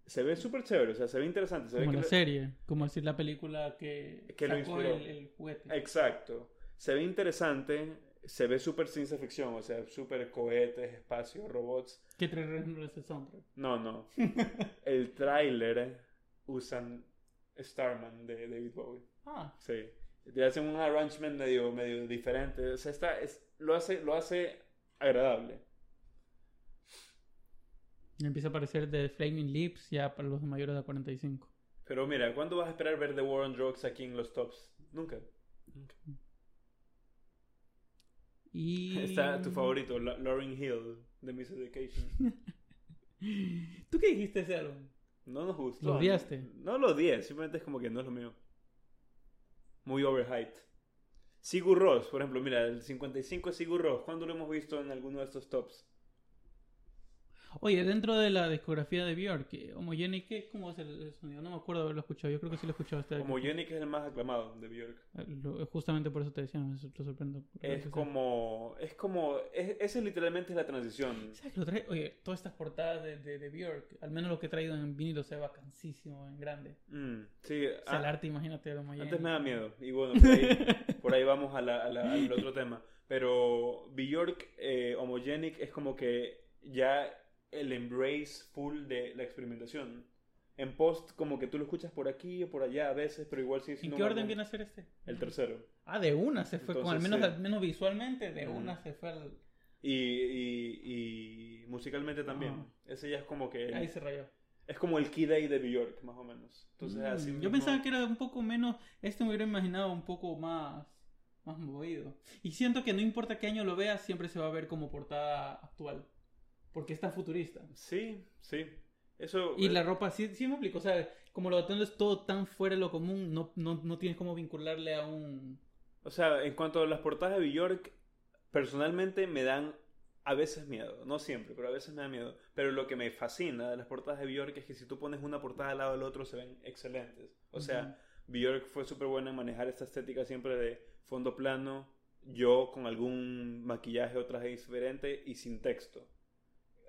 Speaker 2: Se ve súper chévere, o sea, se ve interesante. Se ve
Speaker 1: Como
Speaker 2: que
Speaker 1: la
Speaker 2: le-
Speaker 1: serie. Como decir la película que,
Speaker 2: Que lo
Speaker 1: sacó
Speaker 2: inspiró.
Speaker 1: el, el juguete.
Speaker 2: Exacto. Se ve interesante, se ve súper ciencia ficción, o sea, súper cohetes, espacio, robots.
Speaker 1: ¿Qué trae ese soundtrack?
Speaker 2: No, no. El tráiler usan Starman de David Bowie.
Speaker 1: Ah,
Speaker 2: Sí. Le hacen un arrangement medio, medio diferente. O sea, está, es, lo, hace, lo hace agradable.
Speaker 1: empieza a aparecer The Flaming Lips ya para los mayores de 45.
Speaker 2: Pero mira, ¿cuándo vas a esperar ver The War on Drugs aquí en los tops? Nunca. Nunca.
Speaker 1: Y...
Speaker 2: Está tu favorito, La- Lauryn Hill, de Miss Education.
Speaker 1: ¿Tú qué dijiste ese álbum?
Speaker 2: No nos gustó.
Speaker 1: ¿Lo odiaste?
Speaker 2: No lo odié, simplemente es como que no es lo mío. Muy overhyped. Sigur Ross, por ejemplo, mira, el 55 es Sigur Ross. ¿Cuándo lo hemos visto en alguno de estos tops?
Speaker 1: Oye, dentro de la discografía de Björk, eh, Homogenic, ¿qué- ¿cómo es el, el sonido? No me acuerdo haberlo escuchado. Yo creo que sí lo he escuchado este
Speaker 2: que es el más aclamado de Björk.
Speaker 1: Eh, lo- Justamente por eso te decía, me sorprendo.
Speaker 2: Es como. Es como. Es, ese literalmente es la transición.
Speaker 1: ¿Sabes que lo trae? Oye, todas estas portadas de, de, de Björk, al menos lo que he traído en vinilo se ve vacancísimo, en grande.
Speaker 2: Mm, sí,
Speaker 1: O sea, el
Speaker 2: ah,
Speaker 1: arte, imagínate, de Homogenic.
Speaker 2: antes me da miedo. Y bueno, por ahí, por ahí vamos a la- a la- al otro tema. Pero Björk eh, Homogenic es como que ya el embrace full de la experimentación. En post, como que tú lo escuchas por aquí o por allá a veces, pero igual sigue
Speaker 1: ¿En qué orden viene a ser este?
Speaker 2: El tercero.
Speaker 1: Ah, de una se fue, con, al,
Speaker 2: Entonces,
Speaker 1: menos,
Speaker 2: sí.
Speaker 1: al menos visualmente, de
Speaker 2: Ujú.
Speaker 1: una se fue al...
Speaker 2: Y, y, y musicalmente también.
Speaker 1: Ah.
Speaker 2: Ese ya es como que.
Speaker 1: Ahí se rayó.
Speaker 2: Es como el Key Day de Björk, más o menos. Entonces,
Speaker 1: Mm,
Speaker 2: así
Speaker 1: Yo
Speaker 2: mismo-
Speaker 1: pensaba que era un poco menos. Este me hubiera imaginado un poco más. Más movido. Y siento que no importa qué año lo veas, siempre se va a ver como portada actual. Porque es tan futurista.
Speaker 2: Sí, sí. Eso.
Speaker 1: Y
Speaker 2: eh,
Speaker 1: la ropa, sí, sí me explico. O sea, como lo atuendo es todo tan fuera de lo común, no, no, no tienes como vincularle a un.
Speaker 2: O sea, en cuanto a las portadas de Björk, personalmente me dan a veces miedo. No siempre, pero a veces me da miedo. Pero lo que me fascina de las portadas de Björk es que si tú pones una portada al lado del otro se ven excelentes. O sea, Björk fue súper buena en manejar esta estética siempre de fondo plano, yo con algún maquillaje o traje diferente y sin texto.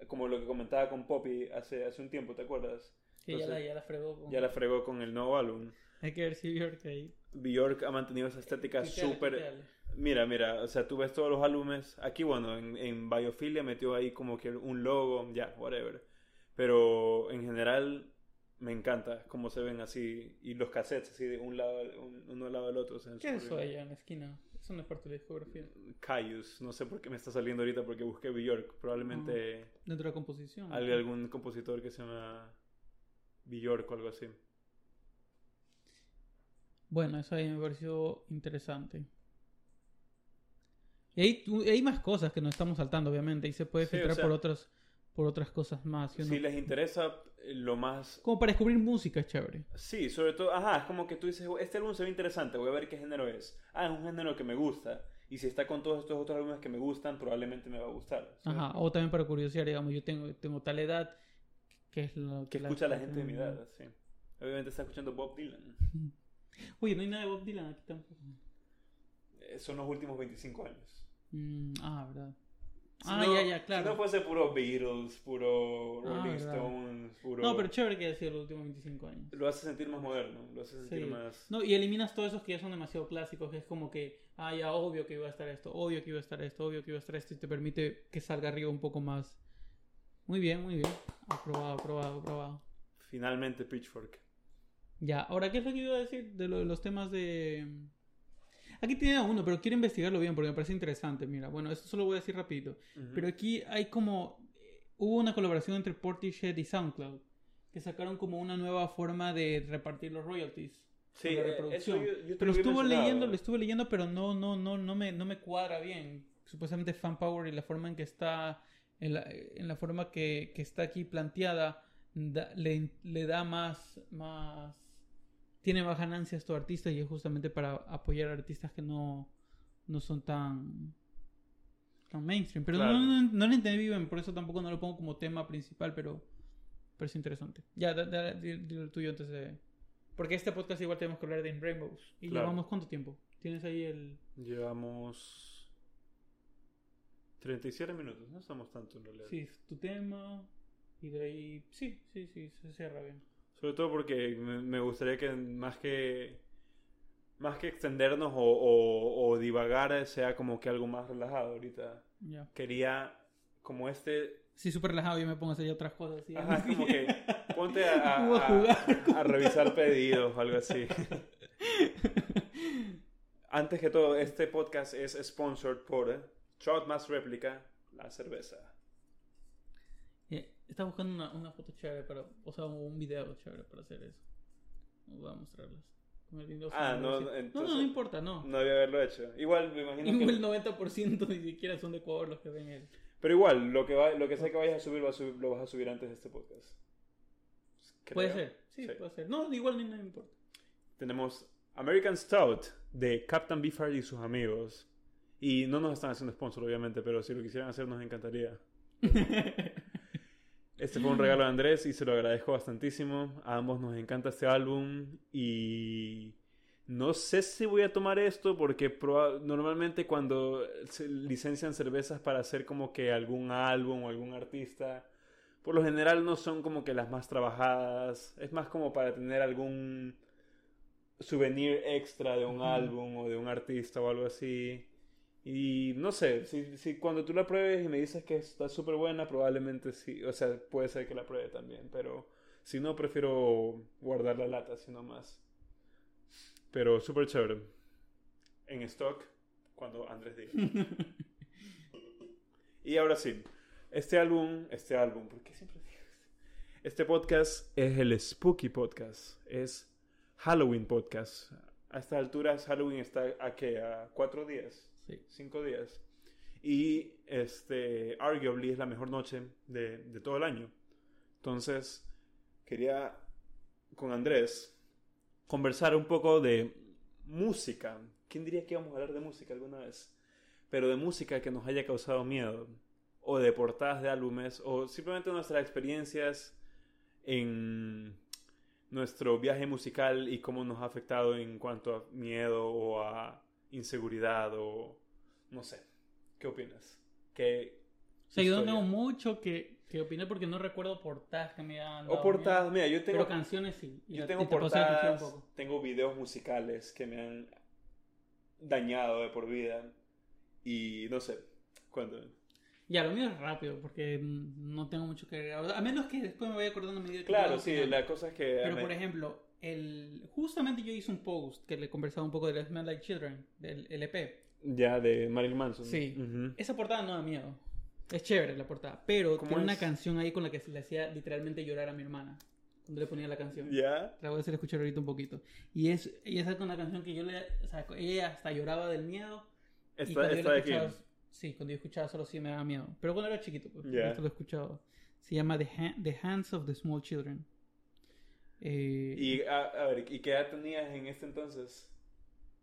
Speaker 2: Como lo que comentaba con Poppy hace, hace un tiempo, ¿te acuerdas?
Speaker 1: Que ya, la, ya la fregó. con-
Speaker 2: Ya la fregó con el nuevo álbum.
Speaker 1: Hay que ver si Björk ahí.
Speaker 2: Bjork ha mantenido esa estética
Speaker 1: Tuiteale,
Speaker 2: súper... Mira, mira, o sea, tú ves todos los álbumes. Aquí, bueno, en, en Biophilia metió ahí como que un logo, ya, whatever. Pero en general me encanta cómo se ven así. Y los cassettes así de un lado, un- uno al lado del otro.
Speaker 1: ¿Qué es eso allá en la esquina? Eso no es parte de la discografía.
Speaker 2: Caius, no sé por qué me está saliendo ahorita porque busqué Bjork. Probablemente
Speaker 1: Dentro de la composición.
Speaker 2: hay algún compositor que se llama Bjork o algo así.
Speaker 1: Bueno, eso ahí me pareció interesante. Y hay, hay más cosas que nos estamos saltando, obviamente. Y se puede
Speaker 2: Sí, o
Speaker 1: filtrar
Speaker 2: sea-
Speaker 1: por otras por otras cosas más.
Speaker 2: Si les interesa eh, lo más
Speaker 1: Como para descubrir música es chévere.
Speaker 2: Sí, sobre todo, ajá, es como que tú dices, este álbum se ve interesante, voy a ver qué género es. Ah, es un género que me gusta. Y si está con todos estos otros álbumes que me gustan, probablemente me va a gustar.
Speaker 1: Ajá. O también para curiosidad, digamos, yo tengo, tengo tal edad que es lo
Speaker 2: Que escucha la gente de mi edad, sí. Obviamente está escuchando Bob Dylan.
Speaker 1: Oye, no hay nada de Bob Dylan aquí tampoco.
Speaker 2: Eh, Son los últimos 25 años.
Speaker 1: Mm, ah, verdad.
Speaker 2: Si
Speaker 1: ah,
Speaker 2: no-
Speaker 1: ya, ya, claro.
Speaker 2: Si no fuese puro Beatles, puro
Speaker 1: Ah,
Speaker 2: Rolling
Speaker 1: verdad.
Speaker 2: Stones, puro...
Speaker 1: No, pero chévere que sido los últimos 25 años.
Speaker 2: Lo hace sentir más moderno, lo hace sentir
Speaker 1: Sí.
Speaker 2: más...
Speaker 1: No, y eliminas todos esos que ya son demasiado clásicos, que es como que, ah, ya, obvio que iba a estar esto, obvio que iba a estar esto, obvio que iba a estar esto, y te permite que salga arriba un poco más. Muy bien, muy bien. Aprobado, aprobado, aprobado.
Speaker 2: Finalmente Pitchfork.
Speaker 1: Ya, ahora, ¿qué es lo que iba a decir de, lo de los temas de... Aquí tiene uno, pero quiero investigarlo bien porque me parece interesante. Mira, bueno, esto solo voy a decir rapidito.
Speaker 2: Ujú.
Speaker 1: Pero aquí hay como... Hubo una colaboración entre Portishead y SoundCloud, que sacaron como una nueva forma de repartir los royalties.
Speaker 2: Sí,
Speaker 1: la
Speaker 2: eh,
Speaker 1: reproducción.
Speaker 2: eso yo- yo
Speaker 1: Pero
Speaker 2: lo había
Speaker 1: estuvo
Speaker 2: mencionado.
Speaker 1: leyendo, lo estuve leyendo, pero no, no, no, no me, no me cuadra bien. Supuestamente Fan Power y la forma en que está, en la, en la forma que, que está aquí planteada, da- le, le da más, más, tiene más ganancias a estos artistas y es justamente para apoyar a artistas que no, no son tan, tan mainstream. Pero
Speaker 2: Claro.
Speaker 1: no, no, no lo entendí bien, por eso tampoco no lo pongo como tema principal, pero parece interesante. Ya, da- da- di- di lo tuyo antes de... Porque este podcast igual tenemos que hablar de In Rainbows. ¿Y
Speaker 2: Claro.
Speaker 1: llevamos cuánto tiempo? ¿Tienes ahí el...?
Speaker 2: Llevamos 37 minutos, no estamos tanto en realidad.
Speaker 1: Sí, es tu tema. Y de ahí... Sí, sí, sí, se cierra bien.
Speaker 2: Sobre todo porque me, gustaría que más que más que extendernos o, o- o divagar sea como que algo más relajado ahorita. Quería como este...
Speaker 1: Sí, súper relajado. Yo me pongo a hacer otras cosas. así.
Speaker 2: Ajá, como que ponte a,
Speaker 1: a
Speaker 2: a- a revisar pedidos o algo así. Antes que todo, este podcast es sponsored por Trout Más Réplica, la cerveza.
Speaker 1: Estaba buscando una, una foto chévere para... O sea, un video chévere para hacer eso. Voy a mostrarlas. Con el Windows
Speaker 2: Ah, no,
Speaker 1: Phone,
Speaker 2: no,
Speaker 1: no,
Speaker 2: entonces-
Speaker 1: no, no importa, no.
Speaker 2: No debía haberlo hecho. Igual me imagino.
Speaker 1: Igual el 90% ni siquiera son de Ecuador los que ven el...
Speaker 2: Pero igual, lo que, va, lo que sea que vayas a subir, lo vas a subir, lo vas a subir antes de este podcast. Creo.
Speaker 1: Puede ser, sí,
Speaker 2: Sí.
Speaker 1: puede ser. No, igual ni no me importa.
Speaker 2: Tenemos American Stout de Captain Beefheart y sus amigos. Y no nos están haciendo sponsor, obviamente, pero si lo quisieran hacer, nos encantaría. Este fue un regalo de Andrés y se lo agradezco bastantísimo. A ambos nos encanta este álbum y no sé si voy a tomar esto porque normalmente cuando se licencian cervezas para hacer como que algún álbum o algún artista, por lo general no son como que las más trabajadas. Es más como para tener algún souvenir extra de un álbum o de un artista o algo así. Y no sé, si, si cuando tú la pruebes y me dices que está súper buena, probablemente sí. O sea, puede ser que la pruebe también, pero si no, prefiero guardar la lata, sino más. Pero súper chévere. En stock, cuando Andrés diga. Y ahora sí, este álbum, este álbum, ¿por qué siempre digo? Este podcast es el Spooky Podcast, es Halloween Podcast. A estas alturas Halloween está a qué, a cuatro días,
Speaker 1: Sí.
Speaker 2: cinco días. Y este, arguably es la mejor noche de, de todo el año. Entonces, quería con Andrés conversar un poco de música. ¿Quién diría que íbamos a hablar de música alguna vez? Pero de música que nos haya causado miedo. O de portadas de álbumes. O simplemente nuestras experiencias en nuestro viaje musical y cómo nos ha afectado en cuanto a miedo o a inseguridad o no sé. ¿Qué opinas? ¿Qué
Speaker 1: O sea, yo no tengo mucho que, Que opiné porque no recuerdo portadas que me hayan
Speaker 2: O
Speaker 1: dado
Speaker 2: portadas,
Speaker 1: miedo,
Speaker 2: mira, yo tengo,
Speaker 1: Pero canciones sí.
Speaker 2: yo tengo
Speaker 1: te
Speaker 2: portadas, tengo videos musicales que me han dañado de por vida. Y no sé, cuéntame.
Speaker 1: Ya, lo mío es rápido porque no tengo mucho que agregar. A menos que después me vaya acordando a medida que
Speaker 2: Claro, sí, la cosa es que...
Speaker 1: Pero
Speaker 2: me-
Speaker 1: por ejemplo, el... justamente yo hice un post que le conversaba un poco de Smell Like Children, del LP.
Speaker 2: Ya, de Marilyn Manson.
Speaker 1: Sí.
Speaker 2: Ujú.
Speaker 1: Esa portada no da miedo. Es chévere la portada. Pero
Speaker 2: ¿Cómo
Speaker 1: tiene una
Speaker 2: es?
Speaker 1: canción ahí con la que se le hacía literalmente llorar a mi hermana. Cuando le ponía la canción.
Speaker 2: Ya.
Speaker 1: La voy a hacer escuchar ahorita un poquito. Y es, y esa es una canción que yo le. O sea, ella hasta lloraba del miedo. y
Speaker 2: Esta,
Speaker 1: cuando yo la
Speaker 2: de aquí.
Speaker 1: Sí, cuando yo escuchaba solo sí me daba miedo. Pero cuando era chiquito, pues.
Speaker 2: Ya.
Speaker 1: Esto lo escuchaba. Se llama The, The Hands of the Small Children. Eh,
Speaker 2: Y a, a ver, ¿y qué edad tenías en este entonces?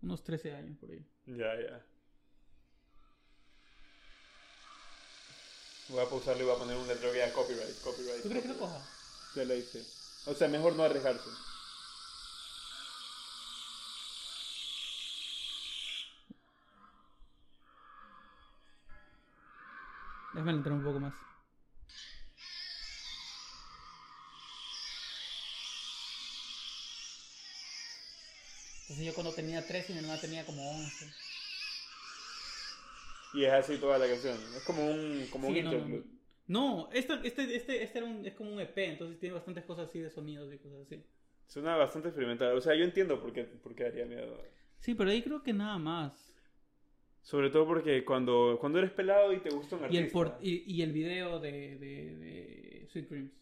Speaker 1: Unos 13 años por ahí.
Speaker 2: Ya, ya. Voy a pausarlo y voy a poner un letrero que copyright, copyright.
Speaker 1: ¿Tú crees que lo coja?
Speaker 2: Ya lo hice. O sea, mejor no arriesgarse.
Speaker 1: Déjame entrar un poco más. Entonces yo cuando tenía 13 y mi hermana tenía como 11.
Speaker 2: Y es así toda la canción. Es como un, como un
Speaker 1: Sí, no, no,
Speaker 2: interlude.
Speaker 1: No, este, este, este, este era un, es como un EP, entonces tiene bastantes cosas así de sonidos y cosas así.
Speaker 2: Suena bastante experimental. O sea, yo entiendo por qué, por qué daría miedo.
Speaker 1: Sí, pero ahí creo que nada más.
Speaker 2: Sobre todo porque cuando, cuando eres pelado y te gusta un
Speaker 1: Y
Speaker 2: artista.
Speaker 1: el, por- y, y el video de, de, de Sweet Dreams.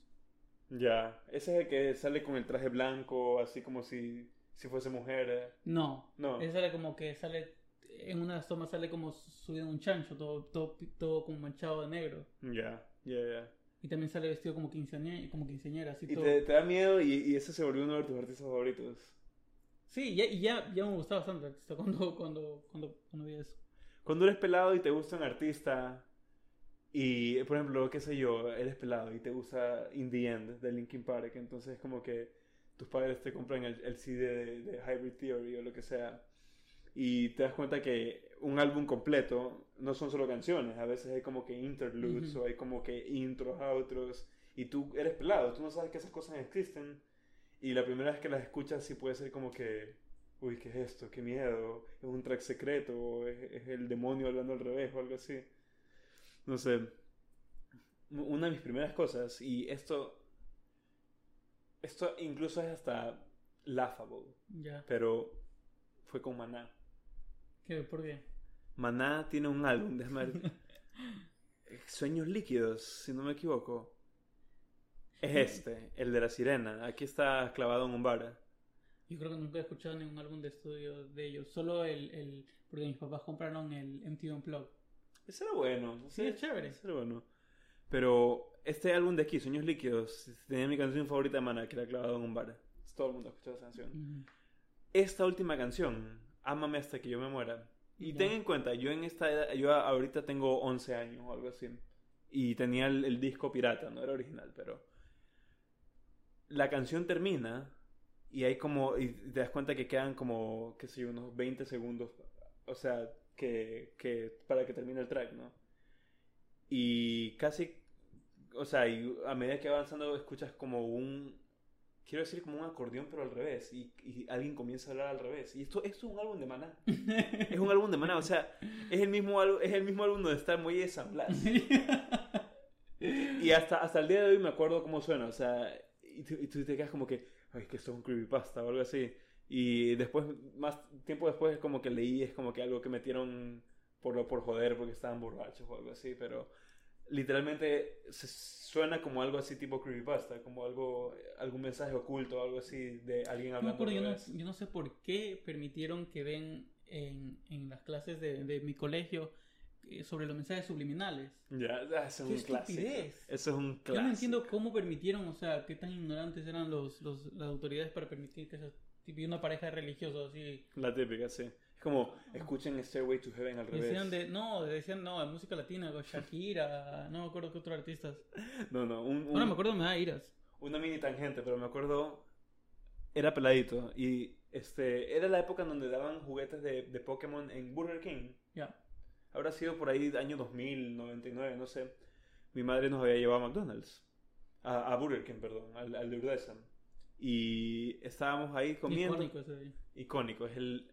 Speaker 2: Ya. Ese es el que sale con el traje blanco, así como si, si fuese mujer. eh.
Speaker 1: No,
Speaker 2: No.
Speaker 1: ese sale como que sale, en una de las tomas sale como subido en un chancho, todo, todo, todo como manchado de negro.
Speaker 2: Ya, ya, ya.
Speaker 1: Y también sale vestido como quinceañera, como quinceañera así
Speaker 2: Y
Speaker 1: todo.
Speaker 2: te, te da miedo y, y ese se volvió uno de tus artistas favoritos.
Speaker 1: Sí, ya, y ya, ya me gustaba bastante el artista cuando, cuando, cuando, cuando vi eso.
Speaker 2: Cuando eres pelado y te gusta un artista y, por ejemplo, qué sé yo, eres pelado y te gusta In the End de Linkin Park, entonces es como que tus padres te compran el, el CD de, de Hybrid Theory o lo que sea y te das cuenta que un álbum completo no son solo canciones, a veces hay como que interludes
Speaker 1: Ujú.
Speaker 2: o hay como que intros, outros y tú eres pelado, tú no sabes que esas cosas existen y la primera vez que las escuchas sí puede ser como que uy, ¿qué es esto? ¿Qué miedo? ¿Es un track secreto? ¿O es, es el demonio hablando al revés o algo así? No sé. Una de mis primeras cosas, y esto, esto incluso es hasta laughable,
Speaker 1: Ya.
Speaker 2: pero fue con Maná.
Speaker 1: ¿Qué? ¿Por qué?
Speaker 2: Maná tiene un álbum, déjame ver. Sueños líquidos, si no me equivoco. Es este, el de la sirena. Aquí está clavado en un bar.
Speaker 1: Yo creo que nunca he escuchado ningún álbum de estudio de ellos. Solo el, el porque mis papás compraron el MTV Unplugged.
Speaker 2: Ese era bueno.
Speaker 1: Sí, es chévere.
Speaker 2: Ese era bueno. Pero este álbum de aquí, Sueños Líquidos, tenía mi canción favorita de Maná, que era clavado en un bar. Todo el mundo ha escuchado esa canción.
Speaker 1: Ujú.
Speaker 2: Esta última canción, Ámame hasta que yo me muera. Y
Speaker 1: Ya.
Speaker 2: ten en cuenta, yo en esta edad, yo ahorita tengo 11 años o algo así. Y tenía el, el disco pirata, no era original, pero... La canción termina y hay como... Y te das cuenta que quedan como, qué sé yo, unos 20 segundos. O sea, que, que para que termine el track, ¿no? Y casi... O sea, y a medida que va avanzando escuchas como un... Quiero decir como un acordeón, pero al revés. Y, y alguien comienza a hablar al revés. Y esto, esto es un álbum de Maná. Es un álbum de Maná, o sea, es el mismo, es el mismo álbum donde está Muelle de San Blas. Y hasta, hasta el día de hoy me acuerdo cómo suena, o sea, y tú, y tú te quedas como que, ay, que esto es un creepypasta o algo así. Y después, más tiempo después, es como que leí, es como que algo que metieron por, por joder porque estaban borrachos o algo así, pero literalmente se suena como algo así tipo creepypasta, como algo, algún mensaje oculto, algo así de alguien
Speaker 1: No
Speaker 2: hablando.
Speaker 1: acuerdo, yo no, yo no sé por qué permitieron que ven en, en las clases de, de mi colegio eh, sobre los mensajes subliminales.
Speaker 2: Ya, eso es
Speaker 1: ¡Qué
Speaker 2: un clásico. Eso es un clásico.
Speaker 1: Yo no entiendo cómo permitieron, o sea, qué tan ignorantes eran los, los, las autoridades para permitir que esa, tipo, y una pareja de religiosos así.
Speaker 2: La típica, sí. Es como, escuchen Stairway to Heaven al revés.
Speaker 1: Decían de, no, decían no, de música latina, Shakira, no me acuerdo qué otros artistas.
Speaker 2: No, no, un, un-
Speaker 1: Ahora me acuerdo, me da iras.
Speaker 2: una mini tangente, pero me acuerdo, era peladito y este, era la época en donde daban juguetes de, de Pokémon en Burger King.
Speaker 1: Ya.
Speaker 2: Habrá sido por ahí año 2000, 99, no sé. mi madre nos había llevado a McDonald's. A, a Burger King, perdón, al, al de Urdesa. Y estábamos ahí comiendo.
Speaker 1: Icónico ese ahí.
Speaker 2: Icónico, es el,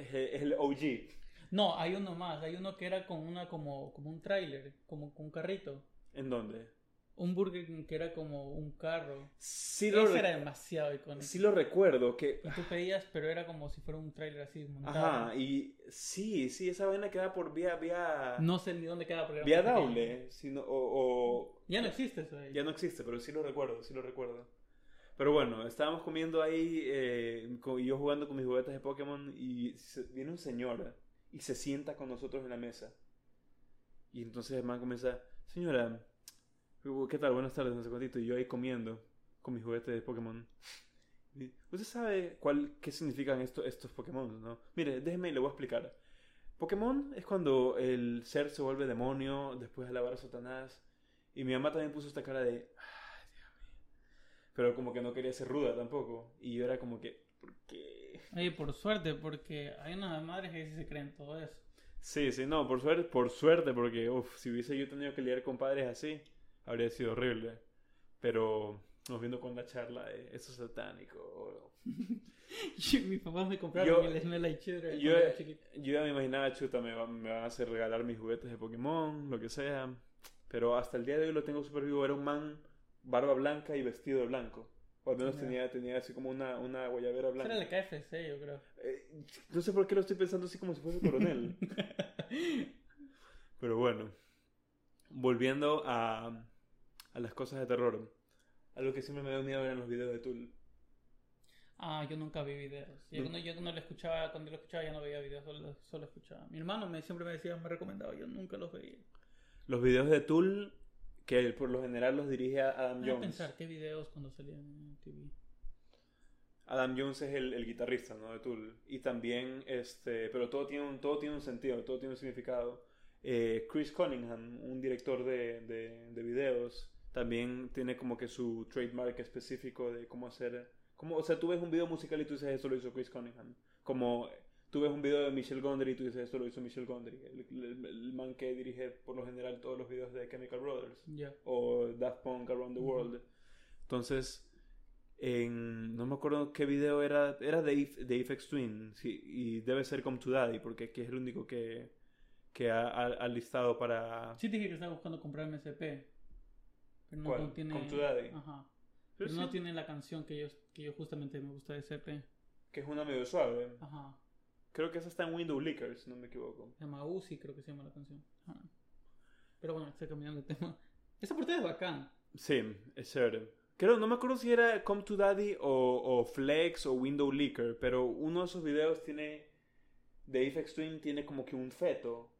Speaker 2: es el, OG.
Speaker 1: No, hay uno más. Hay uno que era con una como, como un tráiler, como con un carrito.
Speaker 2: ¿En dónde?
Speaker 1: Un Burger King que era como un carro.
Speaker 2: Sí lo,
Speaker 1: Ese era demasiado icónico.
Speaker 2: sí lo recuerdo, que...
Speaker 1: Y tú pedías, pero era como si fuera un tráiler así montado.
Speaker 2: Ajá, y sí, sí, esa vaina queda por vía, vía,
Speaker 1: No sé ni dónde queda, pero
Speaker 2: vía. Daule, sino- o, o-
Speaker 1: Ya no existe eso ahí.
Speaker 2: ya no existe, pero sí lo recuerdo, sí lo recuerdo. Pero bueno, estábamos comiendo ahí, eh, yo jugando con mis juguetes de Pokémon, y viene un señor y se sienta con nosotros en la mesa. Y entonces el man comienza, señora, ¿qué tal? Buenas tardes, no sé cuántito. Y yo ahí comiendo con mis juguetes de Pokémon. ¿Usted sabe cuál, qué significan esto- estos Pokémon, no? Mire, déjeme y le voy a explicar. Pokémon es cuando el ser se vuelve demonio después de alabar a Satanás. Y mi mamá también puso esta cara de... Pero como que no quería ser ruda tampoco. Y yo era como que... ¿Por qué?
Speaker 1: Oye, por suerte, porque hay unas madres que sí se creen todo eso.
Speaker 2: Sí, sí, no, por suerte, por suerte, porque uf, si hubiese yo tenido que lidiar con padres así, habría sido horrible. Pero nos viendo con la charla de eso es satánico.
Speaker 1: Y mis papás me compraron
Speaker 2: Yo-
Speaker 1: el Smell Like Children
Speaker 2: Yo, yo ya me imaginaba, chuta, me, va- me van a hacer regalar mis juguetes de Pokémon, lo que sea. Pero hasta el día de hoy lo tengo súper vivo. Era un man, barba blanca y vestido de blanco. O al menos tenía, tenía así como una, una guayabera blanca.
Speaker 1: era el KFC, yo creo.
Speaker 2: Eh, no sé por qué lo estoy pensando así como si fuese coronel. Pero bueno, volviendo a, a las cosas de terror. Algo que siempre me dio miedo eran los videos de Tool.
Speaker 1: Ah, yo nunca vi videos. Yo,
Speaker 2: No.
Speaker 1: cuando, yo cuando lo escuchaba, cuando lo escuchaba ya no veía videos, solo, solo escuchaba. Mi hermano me, siempre me decía, me recomendaba, yo nunca los veía.
Speaker 2: Los videos de Tool, que por lo general los dirige a Adam
Speaker 1: Voy a
Speaker 2: Jones.
Speaker 1: pensar qué videos cuando salían en TV.
Speaker 2: Adam Jones es el, el guitarrista, ¿no? De Tool. Y también, este, pero todo tiene un, todo tiene un sentido, todo tiene un significado. Eh, Chris Cunningham, un director de, de, de videos, también tiene como que su trademark específico de cómo hacer... Como, o sea, tú ves un video musical y tú dices, esto lo hizo Chris Cunningham. Como tú ves un video de Michelle Gondry y tú dices, esto lo hizo Michelle Gondry. El, el- el man que dirige por lo general todos los videos de Chemical Brothers o Daft Punk Around the. World. Entonces, en, no me acuerdo qué video era, era de, If- de Twin, sí, y debe ser Come to Daddy, porque que es el único que, que ha, ha- ha listado para...
Speaker 1: Sí dije que estaba buscando comprar MSP. Pero no
Speaker 2: ¿Cuál?
Speaker 1: contiene...
Speaker 2: Come to Daddy.
Speaker 1: Ajá.
Speaker 2: Pero
Speaker 1: Pero no tiene la canción que yo, que yo justamente me gusta de SP.
Speaker 2: Que es una medio suave.
Speaker 1: Ajá.
Speaker 2: Creo que esa está en Window Licker, si no me equivoco.
Speaker 1: Se llama Uzi, creo que se llama la canción. Pero bueno, estoy cambiando de tema. Esa portada es bacán.
Speaker 2: Sí, es chévere. Creo, no me acuerdo si era Come to Daddy o, o Flex o Window Licker, pero uno de esos videos tiene... De Aphex Twin tiene como que un feto.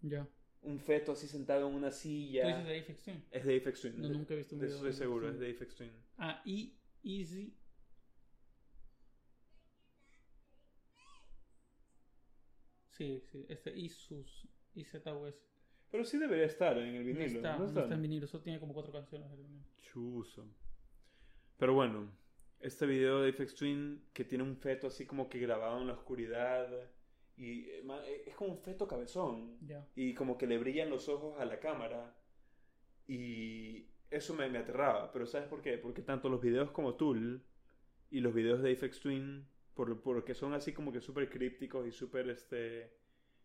Speaker 1: Ya.
Speaker 2: Un feto así sentado en una silla.
Speaker 1: ¿Tú dices de Aphex Twin?
Speaker 2: Es de Aphex Twin.
Speaker 1: No, nunca he visto un
Speaker 2: De
Speaker 1: video
Speaker 2: eso
Speaker 1: de
Speaker 2: estoy
Speaker 1: Aphex
Speaker 2: seguro, es de Aphex Twin.
Speaker 1: Ah, y Easy. Sí, sí, este Isus, IZUS.
Speaker 2: Pero sí debería estar en el
Speaker 1: No
Speaker 2: vinilo.
Speaker 1: está,
Speaker 2: ¿no
Speaker 1: no
Speaker 2: está?
Speaker 1: está en vinilo, solo tiene como cuatro canciones. el vinilo.
Speaker 2: Chuzo. Pero bueno, este video de Aphex Twin que tiene un feto así como que grabado en la oscuridad. Y eh, eh, es como un feto cabezón.
Speaker 1: Ya.
Speaker 2: Y como que le brillan los ojos a la cámara. Y eso me, me aterraba. Pero ¿sabes por qué? Porque tanto los videos como Tool y los videos de Aphex Twin, por, porque son así como que súper crípticos y súper este,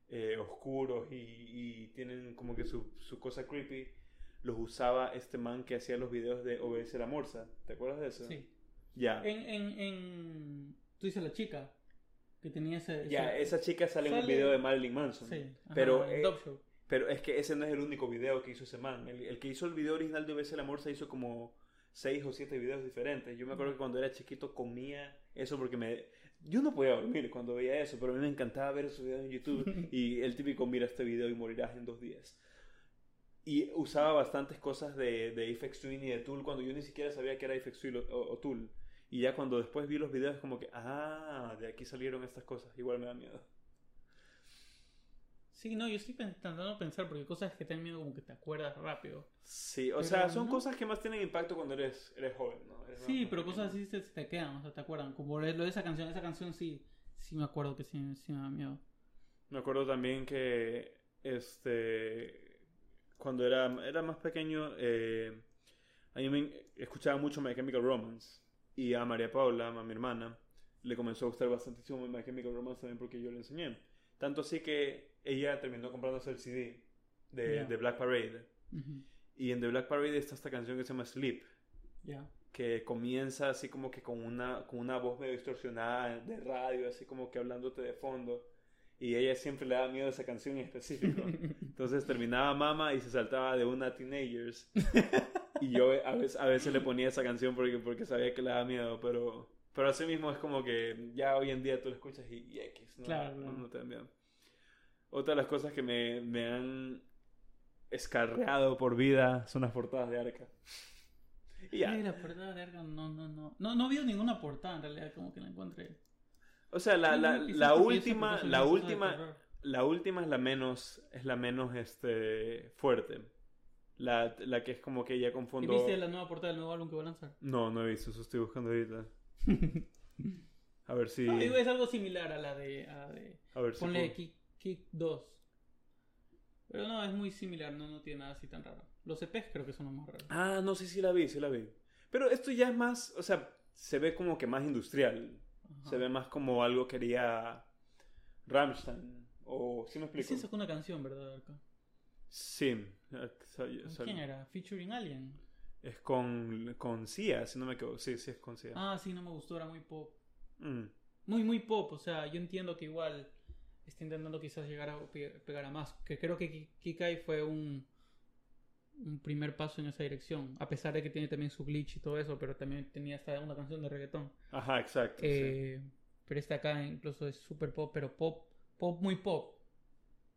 Speaker 2: eh, oscuros y, y tienen como que su, su cosa creepy, los usaba este man que hacía los videos de OBS La Morsa. ¿Te acuerdas de eso?
Speaker 1: Sí.
Speaker 2: Ya.
Speaker 1: En, en, en. Tú dices la chica. Que tenía ese.
Speaker 2: Ya, esa chica sale, en un
Speaker 1: sale-
Speaker 2: video de Marilyn Manson.
Speaker 1: Sí. ajá,
Speaker 2: pero,
Speaker 1: el
Speaker 2: eh,
Speaker 1: Show.
Speaker 2: Pero es que ese no es el único video que hizo ese man. El, el que hizo el video original de OBS El Amor se hizo como seis o siete videos diferentes. Yo me acuerdo que cuando era chiquito comía eso porque me... Yo no podía dormir cuando veía eso, pero a mí me encantaba ver esos videos en YouTube. y el típico, mira este video y morirás en dos días. Y usaba bastantes cosas de, de Aphex Twin y de Tool cuando yo ni siquiera sabía que era Aphex Twin o, o- o Tool. Y ya cuando después vi los videos como que, ah, de aquí salieron estas cosas. Igual me da miedo.
Speaker 1: Sí, no, yo estoy tratando pensar porque hay cosas que te dan miedo como que te acuerdas rápido.
Speaker 2: Sí, o
Speaker 1: Pero
Speaker 2: sea, son
Speaker 1: no.
Speaker 2: cosas que más tienen impacto cuando eres, eres joven, ¿no? Eres
Speaker 1: Sí, pero cosas así se, se te quedan, o sea, te acuerdan. Como lo de esa canción, esa canción sí, sí me acuerdo que sí, sí me da miedo.
Speaker 2: Me acuerdo también que, este, cuando era, era más pequeño, eh, a mí me escuchaba mucho My Chemical Romance. Y a María Paula, a mi hermana, le comenzó a gustar bastantísimo My Chemical Romance también porque yo le enseñé. Tanto así que ella terminó comprándose el CD de,
Speaker 1: Ya.
Speaker 2: de Black Parade. Y en The Black Parade está esta canción que se llama Sleep,
Speaker 1: Ya.
Speaker 2: que comienza así como que con una, con una voz medio distorsionada de radio, así como que hablándote de fondo. Y ella siempre le daba miedo a esa canción en específico. Entonces terminaba Mama y se saltaba de una Teenagers. Y yo a veces, a veces le ponía esa canción porque, porque sabía que le daba miedo, pero, pero así mismo es como que ya hoy en día tú la escuchas y, y X, ¿no?
Speaker 1: Claro,
Speaker 2: No- no te da miedo. Otra de las cosas que me, me han escarreado por vida son las portadas de Arca. Y ya.
Speaker 1: Ay, la portada de Arkham, no, no, no. No, no vi ninguna portada en realidad, como que la encontré.
Speaker 2: O sea, la, la, la última, la última, la última es la menos, es la menos este fuerte. La, la que es como que ya con
Speaker 1: ¿Y viste la nueva portada del nuevo álbum que va a lanzar?
Speaker 2: No, no he visto, eso estoy buscando ahorita. A ver si.
Speaker 1: No, digo, es algo similar a la de. A de
Speaker 2: A ver si.
Speaker 1: ponle Kick, Kick 2. Pero no, es muy similar, no, no tiene nada así tan raro. Los EPs creo que son los más raros.
Speaker 2: Ah, no sé si la vi, sí la vi. Pero esto ya es más, o sea, se ve como que más industrial.
Speaker 1: Ajá.
Speaker 2: Se ve más como algo que haría Rammstein. O, ¿sí me explico?
Speaker 1: sí sacó una canción, ¿verdad? Arca?
Speaker 2: Sí. eh, sal-
Speaker 1: ¿Con
Speaker 2: sal-
Speaker 1: quién era? ¿Featuring Alien?
Speaker 2: Es con, con Sia, si no me equivoco. Sí, sí es con Sia.
Speaker 1: Ah, sí, no me gustó, era muy pop.
Speaker 2: Mm.
Speaker 1: Muy, muy pop, o sea, yo entiendo que igual está intentando quizás llegar a pe- pegar a más. Que creo que Ki- Kikai fue un, un primer paso en esa dirección. A pesar de que tiene también su glitch y todo eso, pero también tenía hasta una canción de reggaetón.
Speaker 2: Ajá, exacto. sí.
Speaker 1: Eh, Pero este acá incluso es super pop, pero pop, pop muy pop.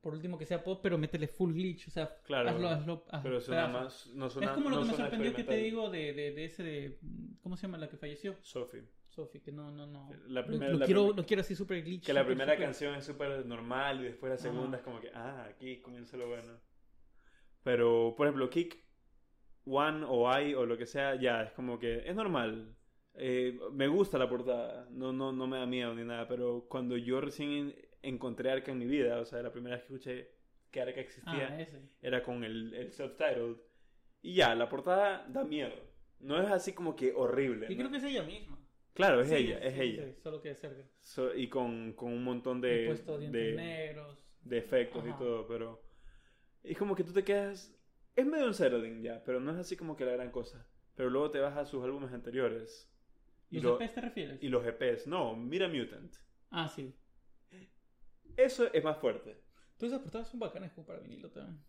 Speaker 1: Por último que sea pop, pero métele full glitch, o sea,
Speaker 2: Claro,
Speaker 1: hazlo, hazlo, hazlo
Speaker 2: Pero suena
Speaker 1: pedazo.
Speaker 2: más. No suena,
Speaker 1: es como lo
Speaker 2: no
Speaker 1: que me sorprendió que te digo de, de, de ese de... ¿Cómo se llama la que falleció?
Speaker 2: Sophie.
Speaker 1: Sophie, que no, no, no.
Speaker 2: La
Speaker 1: Lo-
Speaker 2: primera-
Speaker 1: lo,
Speaker 2: la
Speaker 1: quiero, lo quiero así super glitch.
Speaker 2: Que la
Speaker 1: súper,
Speaker 2: primera
Speaker 1: súper-
Speaker 2: canción es súper normal y después la segunda
Speaker 1: Ajá.
Speaker 2: es como que, ah, aquí comienza lo bueno. Pero, por ejemplo, Kick One o I o lo que sea, ya, es como que es normal. Eh, me gusta la portada, no, no, no me da miedo ni nada, pero cuando yo recién en- encontré Arca en mi vida, o sea, la primera vez que escuché que Arca existía,
Speaker 1: Ah,
Speaker 2: era con el, el self-titled. Y ya, la portada da miedo. No es así como que horrible.
Speaker 1: Y
Speaker 2: ¿no?
Speaker 1: creo que es ella misma.
Speaker 2: Claro, es
Speaker 1: Sí,
Speaker 2: ella, es
Speaker 1: sí,
Speaker 2: ella.
Speaker 1: sí, solo que cerca.
Speaker 2: So- y con, con un montón de,
Speaker 1: puesto dientes
Speaker 2: de,
Speaker 1: negros.
Speaker 2: de efectos y
Speaker 1: Ajá.
Speaker 2: todo, pero es como que tú te quedas... Es medio un settling ya, pero no es así como que la gran cosa. Pero luego te vas a sus álbumes anteriores. Y,
Speaker 1: ¿Los
Speaker 2: lo-
Speaker 1: EPs te refieres?
Speaker 2: y los EPs. No, mira Mutant.
Speaker 1: Ah, sí.
Speaker 2: Eso es más fuerte.
Speaker 1: Todas esas portadas son bacanas como para vinilo también.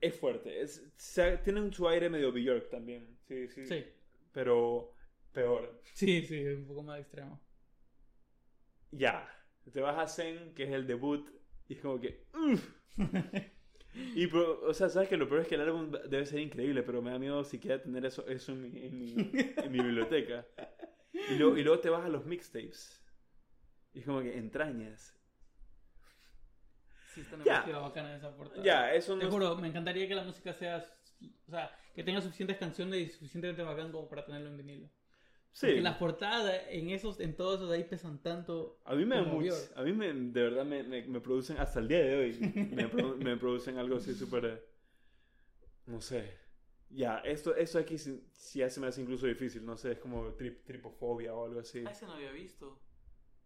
Speaker 2: Es fuerte. Es, se- tienen su aire medio Bjork también. Sí, sí.
Speaker 1: Sí.
Speaker 2: Pero peor.
Speaker 1: Sí, sí, es un poco más extremo.
Speaker 2: Ya. Te vas a Zen, que es el debut, y es como que... Y, pero, o sea, sabes que lo peor es que el álbum debe ser increíble, pero me da miedo siquiera tener eso, eso en, mi, en, mi, en mi biblioteca. Y luego, y luego te vas a los mixtapes. Y es como que entrañas.
Speaker 1: Sí, está demasiado bacana esa portada.
Speaker 2: Ya, eso no
Speaker 1: Te juro, me encantaría que la música sea. O sea, que tenga suficientes canciones y suficientemente bacán como para tenerlo en vinilo.
Speaker 2: Sí.
Speaker 1: Porque las portadas en esos, en todos esos de ahí pesan tanto.
Speaker 2: A mí me, mucho- a mí me, de verdad me, me, me producen, hasta el día de hoy, me, produ- me producen algo así súper, eh, no sé. Ya, esto, esto aquí sí, sí ya se me hace incluso difícil, no sé, es como trip- tripofobia o algo así.
Speaker 1: Ah, ese no había visto.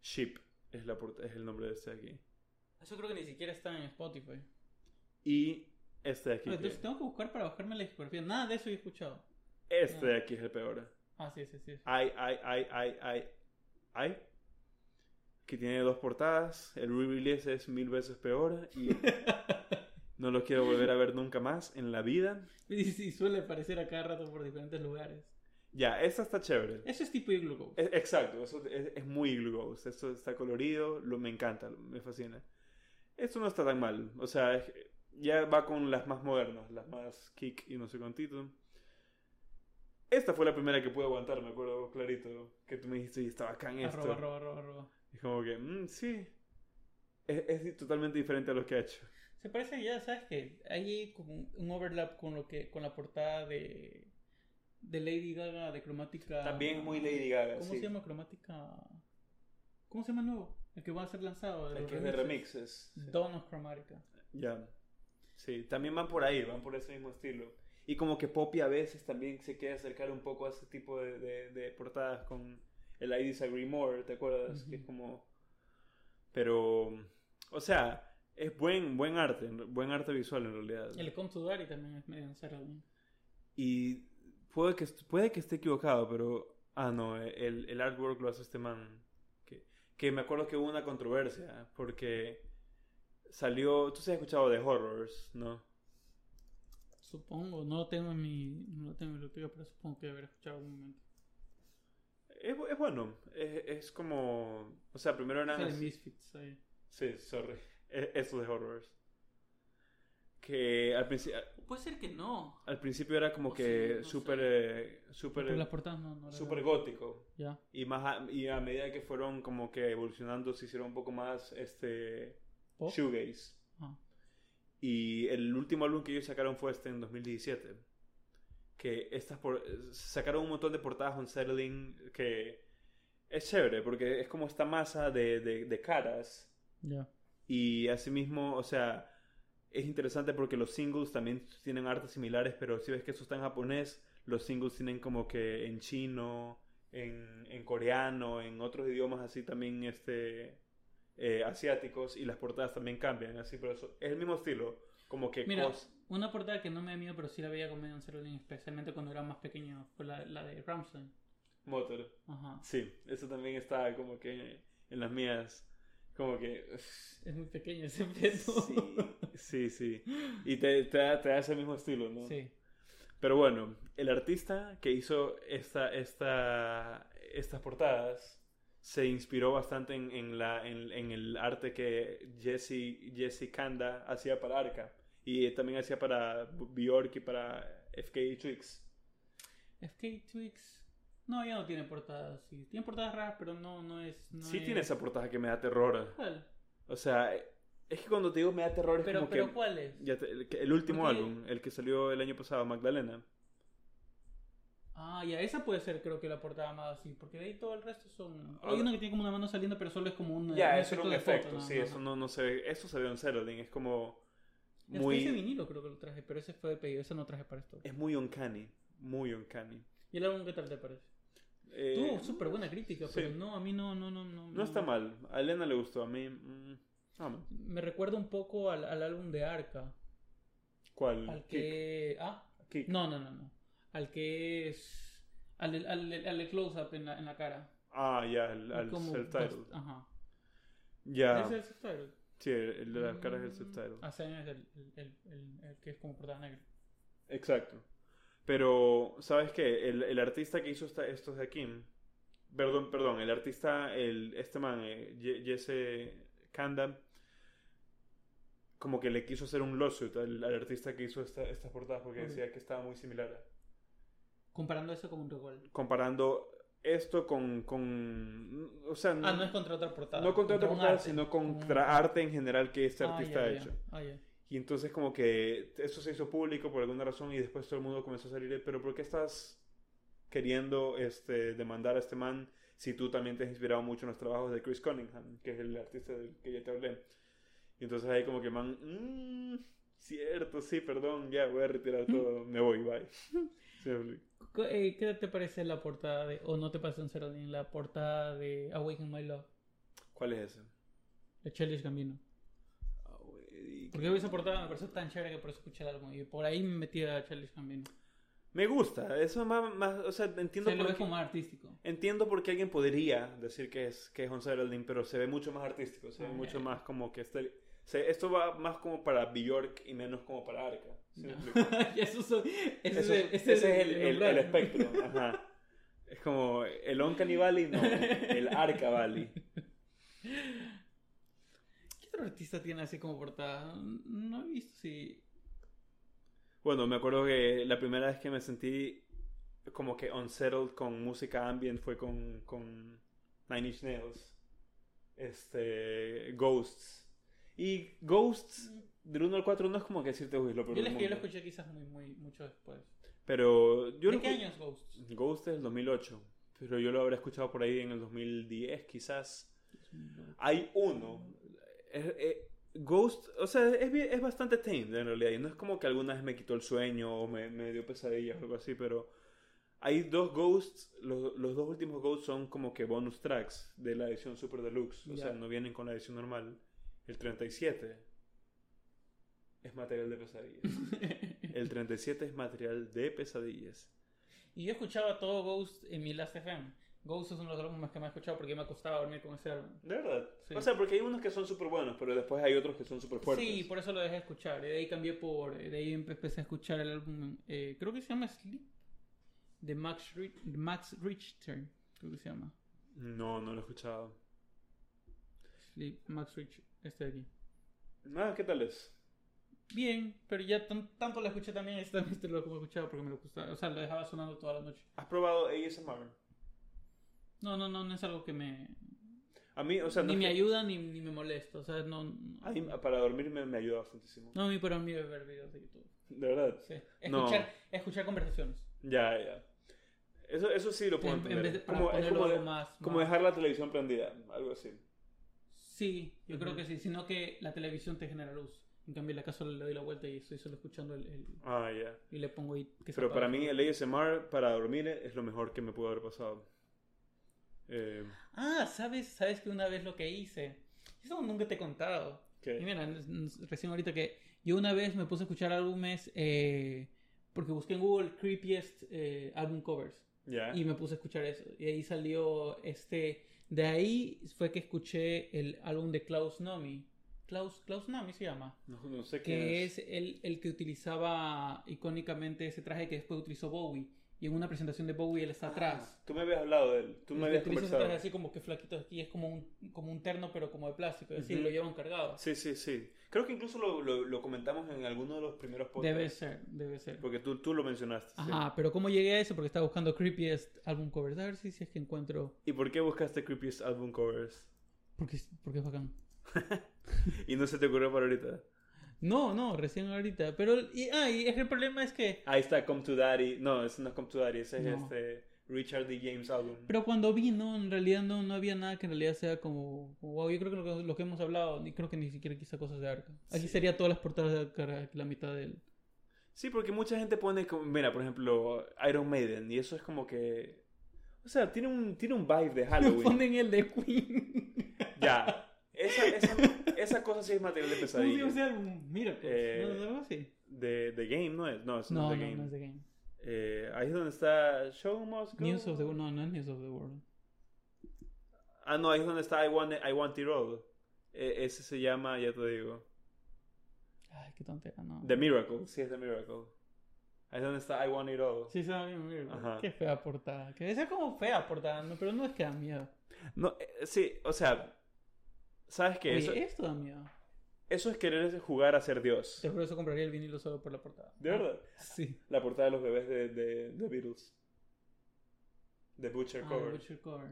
Speaker 2: Ship es, la, es el nombre de este de aquí.
Speaker 1: Eso creo que ni siquiera está en Spotify.
Speaker 2: Y este de aquí.
Speaker 1: Pero entonces tengo que buscar para bajarme la discografía. Nada de eso he escuchado.
Speaker 2: este de aquí es el peor.
Speaker 1: Ah, sí, sí, sí.
Speaker 2: Ay, ay, ay, ay, ay, ay. Que tiene dos portadas. El re-release es mil veces peor. Y no lo quiero volver a ver nunca más en la vida.
Speaker 1: Y sí, suele aparecer a cada rato por diferentes lugares.
Speaker 2: Ya, esta está chévere.
Speaker 1: Eso es tipo Igloo Ghost.
Speaker 2: Es- exacto, eso es, es muy Igloo Ghost. Esto está colorido, lo, me encanta, me fascina. Esto no está tan mal. O sea, es- ya va con las más modernas, las más kick y no sé cuántito. Esta fue la primera que pude aguantar, me acuerdo clarito. Que tú me dijiste y estaba acá en esto.
Speaker 1: Arroba, arroba, arroba, arroba.
Speaker 2: Y como que, mm, sí. Es, es totalmente diferente a lo que ha hecho.
Speaker 1: Se parece ya, ¿sabes qué? Hay como un overlap con lo que con la portada de de Lady Gaga de cromática.
Speaker 2: También muy Lady Gaga,
Speaker 1: ¿Cómo
Speaker 2: sí.
Speaker 1: se llama cromática? ¿Cómo se llama el nuevo? El que va a ser lanzado.
Speaker 2: El
Speaker 1: los
Speaker 2: que es de
Speaker 1: remixes.
Speaker 2: remixes. Sí.
Speaker 1: Dawn of Chromatica.
Speaker 2: Ya. Sí, también van por ahí, van por ese mismo estilo. Y como que Poppy a veces también se quiere acercar un poco a ese tipo de, de, de portadas con el I Disagree More, ¿te acuerdas? Que es como... Pero, o sea, es buen, buen arte, buen arte visual en realidad.
Speaker 1: El Come to Daddy también es medio Unsettling.
Speaker 2: Y puede que, puede que esté equivocado, pero... Ah, no, el, el artwork lo hace este man. Que, que me acuerdo que hubo una controversia, porque salió... Tú sí has escuchado de Horrors, ¿no?
Speaker 1: Supongo, no lo tengo en mi, no lo tengo en mi biblioteca, pero supongo que haber escuchado algún momento.
Speaker 2: Es, bu- es bueno, es, es como... O sea, primero eran...
Speaker 1: Sale Misfits ahí.
Speaker 2: Sí, sorry. E- Eso de Horrors. Que al, princi-
Speaker 1: Puede ser que no.
Speaker 2: al principio era como
Speaker 1: O
Speaker 2: que
Speaker 1: sí, no
Speaker 2: súper... eh, súper
Speaker 1: las portadas no, no
Speaker 2: súper gótico.
Speaker 1: Ya.
Speaker 2: Y, más a, y a medida que fueron como que evolucionando se hicieron un poco más este...
Speaker 1: ¿Pop?
Speaker 2: Shoegaze. Y el último álbum que ellos sacaron fue este en 2017. Que estas por... sacaron un montón de portadas unsettling que es chévere porque es como esta masa de, de, de caras
Speaker 1: Ya.
Speaker 2: y asimismo, o sea, es interesante porque los singles también tienen artes similares, pero si ves que eso está en japonés, los singles tienen como que en chino, en, en coreano, en otros idiomas así también este eh, asiáticos y las portadas también cambian, así, pero eso es el mismo estilo, como que
Speaker 1: Mira,
Speaker 2: cos-
Speaker 1: una portada que no me da miedo, pero sí la veía con medio Unsettling, especialmente cuando era más pequeño, fue la, la de Ramstein.
Speaker 2: motor.
Speaker 1: Ajá.
Speaker 2: Sí, eso también está como que en las mías, como que...
Speaker 1: Es muy pequeño ese pedo.
Speaker 2: Sí, sí, sí. Y te, te, da, te da ese mismo estilo, ¿no?
Speaker 1: Sí.
Speaker 2: Pero bueno, el artista que hizo esta, esta, estas portadas se inspiró bastante en, en la, en, en el arte que Jesse, Jesse Kanda hacía para Arca. Y también hacía para Bjork y para FK Twix.
Speaker 1: FK Twix. No, ya no tiene portadas. Sí. Tiene portadas raras, pero no, no es. No
Speaker 2: sí
Speaker 1: es-
Speaker 2: tiene esa portada que me da terror.
Speaker 1: ¿Cuál?
Speaker 2: O sea, es que cuando te digo me da terror es
Speaker 1: Pero,
Speaker 2: como
Speaker 1: pero
Speaker 2: que...
Speaker 1: ¿cuál es?
Speaker 2: ya te- el, último
Speaker 1: Porque-
Speaker 2: álbum, el que salió el año pasado, Magdalena.
Speaker 1: Ah, ya, esa puede ser, creo que la portada más así. Porque de ahí todo el resto son. Hay uno que tiene como una mano saliendo, pero solo es como un.
Speaker 2: Ya, eso era un
Speaker 1: foto,
Speaker 2: efecto,
Speaker 1: nada
Speaker 2: sí,
Speaker 1: más.
Speaker 2: eso no, no se ve, eso se ve en Cerulean, es como
Speaker 1: Y hasta ese
Speaker 2: muy,
Speaker 1: vinilo creo que lo traje, pero ese fue de pedido, ese no traje para esto.
Speaker 2: es muy uncanny, muy uncanny.
Speaker 1: ¿Y el álbum qué tal te parece?
Speaker 2: Eh,
Speaker 1: Tuvo súper buena crítica,
Speaker 2: sí.
Speaker 1: pero no, a mí no, no, no, no.
Speaker 2: No está mal, a Elena le gustó, a mí, mm, no.
Speaker 1: Me recuerda un poco al, al álbum de Arca.
Speaker 2: ¿cuál?
Speaker 1: Al que. Ah,
Speaker 2: Kick.
Speaker 1: no, no, no, no. Al que es. Al, al, al, al de close-up en la, en la cara.
Speaker 2: Ah, ya, el, al
Speaker 1: bast- Ajá.
Speaker 2: Ya,
Speaker 1: ¿Ese es el subtitle?
Speaker 2: sí, el, el de las caras es el
Speaker 1: Mm. Ah, sí, es el, el, que es como portada negra.
Speaker 2: Exacto. Pero, ¿sabes qué? El, el artista que hizo esta- estos de aquí, perdón, perdón, el artista, el, este man, eh, Jesse Kanda, como que le quiso hacer un lawsuit al, al artista que hizo esta- estas portadas porque decía que estaba muy similar.
Speaker 1: Comparando eso con un recuerdo.
Speaker 2: Comparando esto con, con o sea,
Speaker 1: Ah, no es contra otra portada.
Speaker 2: no contra otra
Speaker 1: un
Speaker 2: portada,
Speaker 1: arte.
Speaker 2: sino contra arte en general que este
Speaker 1: Ah,
Speaker 2: artista ha hecho.
Speaker 1: Ah, ya.
Speaker 2: Y entonces como que eso se hizo público por alguna razón y después todo el mundo comenzó a salir, pero ¿por qué estás queriendo este, demandar a este man si tú también te has inspirado mucho en los trabajos de Chris Cunningham, que es el artista del que ya te hablé? Y entonces ahí como que man, "Mm, cierto, sí, perdón, ya voy a retirar todo, me voy, bye.
Speaker 1: Eh, ¿Qué te parece la portada de, o no te parece un cero la portada de Awaken My Love,
Speaker 2: ¿Cuál es ese?
Speaker 1: de Childish Gambino?
Speaker 2: Ah,
Speaker 1: Porque esa portada me pareció tan chévere que por eso escuché el álbum y por ahí me metí a Childish Gambino.
Speaker 2: Me gusta, eso más, más o sea, entiendo
Speaker 1: Se lo
Speaker 2: por
Speaker 1: ve
Speaker 2: qué-
Speaker 1: como artístico.
Speaker 2: Entiendo por qué alguien podría decir que es, que es un Geraldine, pero se ve mucho más artístico, se ve
Speaker 1: Ah,
Speaker 2: mucho
Speaker 1: ya.
Speaker 2: más como que este, esto va más como para Bjork y menos como para Arca.
Speaker 1: ese es
Speaker 2: Eso-
Speaker 1: el-
Speaker 2: ese es el, el- el
Speaker 1: umbral.
Speaker 2: espectro. Ajá. Es como el Uncanny Valley, no, el Arca Valley.
Speaker 1: ¿Qué otro artista tiene así como portada? No he visto si...
Speaker 2: Bueno, me acuerdo que la primera vez que me sentí como que unsettled con música ambient fue con, con Nine Inch Nails. Este, Ghosts. Y Ghosts, del 1 al 4 no es como que decirte, uy, es lo peor
Speaker 1: Yo, yo lo
Speaker 2: mundo".
Speaker 1: escuché quizás muy, muy, mucho después.
Speaker 2: Pero yo
Speaker 1: ¿De
Speaker 2: lo
Speaker 1: qué año es Ghosts?
Speaker 2: Ghost es del 2008. Pero yo lo habré escuchado por ahí en el 2010, quizás. Hay uno. eh, eh, Ghost, o sea, es, es bastante tamed en realidad. Y no es como que alguna vez me quitó el sueño o me, me dio pesadillas o algo así, pero hay dos Ghosts. Los, los dos últimos Ghosts son como que bonus tracks de la edición Super Deluxe. O sea, no vienen con la edición normal. El 37 es material de pesadillas. El 37 es material de pesadillas.
Speaker 1: y yo escuchaba todo Ghost en mi Last FM. Ghost es uno de los álbumes que me he escuchado porque me costaba dormir con ese álbum.
Speaker 2: De verdad.
Speaker 1: Sí.
Speaker 2: O sea, porque hay unos que son súper buenos, pero después hay otros que son súper fuertes.
Speaker 1: Sí, por eso lo dejé escuchar. Y de ahí cambié por. De ahí empe- empecé a escuchar el álbum. eh, creo que se llama Sleep. De Max, Rich- Max Richter. Creo que se llama.
Speaker 2: No, no lo he escuchado.
Speaker 1: Sleep. Max Rich. Este de aquí.
Speaker 2: Ah, ¿qué tal es?
Speaker 1: Bien, pero ya tan- tanto lo escuché también. Este también este lo he escuchado porque me lo gustaba. O sea, lo dejaba sonando toda la noche.
Speaker 2: ¿Has probado ASMR?
Speaker 1: No, no, no, no es algo que me.
Speaker 2: A mí, o sea, no
Speaker 1: ni
Speaker 2: es
Speaker 1: me
Speaker 2: que-
Speaker 1: ayuda ni, ni me molesta. O sea, no. no
Speaker 2: a mí, para dormir me, me ayuda bastantísimo.
Speaker 1: No, a mí para mí es ver videos de YouTube.
Speaker 2: De verdad.
Speaker 1: Sí.
Speaker 2: No.
Speaker 1: Escuchar, escuchar conversaciones.
Speaker 2: Ya, ya. Eso, eso sí lo puedo
Speaker 1: En, en
Speaker 2: entender.
Speaker 1: vez de
Speaker 2: como, es como, de-
Speaker 1: más.
Speaker 2: como
Speaker 1: más-
Speaker 2: dejar la televisión prendida, algo así.
Speaker 1: Sí, yo creo que sí, sino que la televisión te genera luz. En cambio, en la casa le doy la vuelta y estoy solo escuchando el, el-
Speaker 2: Ah, ya.
Speaker 1: y le pongo ahí que
Speaker 2: Pero para mí el ASMR para dormir es lo mejor que me pudo haber pasado. Eh,
Speaker 1: Ah, ¿sabes? ¿Sabes que una vez lo que hice? Eso nunca te he contado.
Speaker 2: ¿qué?
Speaker 1: Y mira, recién ahorita que yo una vez me puse a escuchar álbumes eh, porque busqué en Google creepiest eh, album covers
Speaker 2: Ya.
Speaker 1: y me puse a escuchar eso. Y ahí salió este... De ahí fue que escuché el álbum de Klaus Nomi. Klaus, Klaus Nomi se llama.
Speaker 2: No, no sé qué
Speaker 1: que
Speaker 2: es.
Speaker 1: es el, el que utilizaba icónicamente ese traje que después utilizó Bowie. Y en una presentación de Bowie él está atrás.
Speaker 2: Ah, tú me habías hablado de él. Tú me habías conversado.
Speaker 1: traje así como que flaquito aquí, es como un, como un terno pero como de plástico, es decir,
Speaker 2: Ujú.
Speaker 1: lo llevan cargado.
Speaker 2: Sí, sí, sí. Creo que incluso lo, lo, lo comentamos en alguno de los primeros podcasts.
Speaker 1: Debe ser, debe ser.
Speaker 2: Porque tú, tú lo mencionaste. sí.
Speaker 1: Ajá, pero ¿cómo llegué a eso? Porque estaba buscando creepiest album covers. A ver si, si es que encuentro...
Speaker 2: ¿Y por qué buscaste Creepiest Album Covers?
Speaker 1: Porque, porque es bacán.
Speaker 2: Y no se te ocurrió para ahorita.
Speaker 1: No, no, recién ahorita. Pero, y, ah, y es que el problema es que...
Speaker 2: Ahí está Come to Daddy. No, ese no es Come to Daddy. Ese es este Richard D. James Album.
Speaker 1: Pero cuando vi, no, en realidad no, no había nada que en realidad sea como, wow, yo creo que lo, que lo que hemos hablado, ni creo que ni siquiera quizá cosas de arca. Aquí
Speaker 2: Sí.
Speaker 1: sería todas las portadas de arca, la mitad del...
Speaker 2: Sí, porque mucha gente pone, como, mira, por ejemplo, Iron Maiden. Y eso es como que... O sea, tiene un, tiene un vibe de Halloween.
Speaker 1: Ponen el de Queen.
Speaker 2: ya. Esa, esa, esa cosa sí es material de
Speaker 1: ¿Cómo se llama
Speaker 2: pesadilla.
Speaker 1: ese álbum? Mira, pues,
Speaker 2: Eh,
Speaker 1: ¿no? ¿Algo así?
Speaker 2: De, de Game, ¿no es? No, eso no,
Speaker 1: No,
Speaker 2: es
Speaker 1: no,
Speaker 2: de Game.
Speaker 1: no es de Game.
Speaker 2: Eh, ahí es donde está Show Must Go.
Speaker 1: News of the World, no, no es News of the World.
Speaker 2: Ah, no, ahí es donde está I Want, I Want It All. Eh, ese se llama, ya te digo,
Speaker 1: Ay, qué tontera, no.
Speaker 2: The Miracle. Sí, es The Miracle. Ahí es donde está I Want It All.
Speaker 1: Sí, sabe bien, mira.
Speaker 2: Ajá.
Speaker 1: Qué fea portada. Que debe ser como fea portada, no, pero no es que da miedo.
Speaker 2: No, eh, sí, o sea, ¿sabes qué?
Speaker 1: Oye,
Speaker 2: Eso,
Speaker 1: esto da miedo.
Speaker 2: eso es querer jugar a ser Dios.
Speaker 1: Te por eso compraría el vinilo solo por la portada.
Speaker 2: ¿De verdad?
Speaker 1: Sí.
Speaker 2: La portada de los bebés de, de, de Beatles. The Butcher
Speaker 1: Ah,
Speaker 2: Cover.
Speaker 1: Butcher Cover.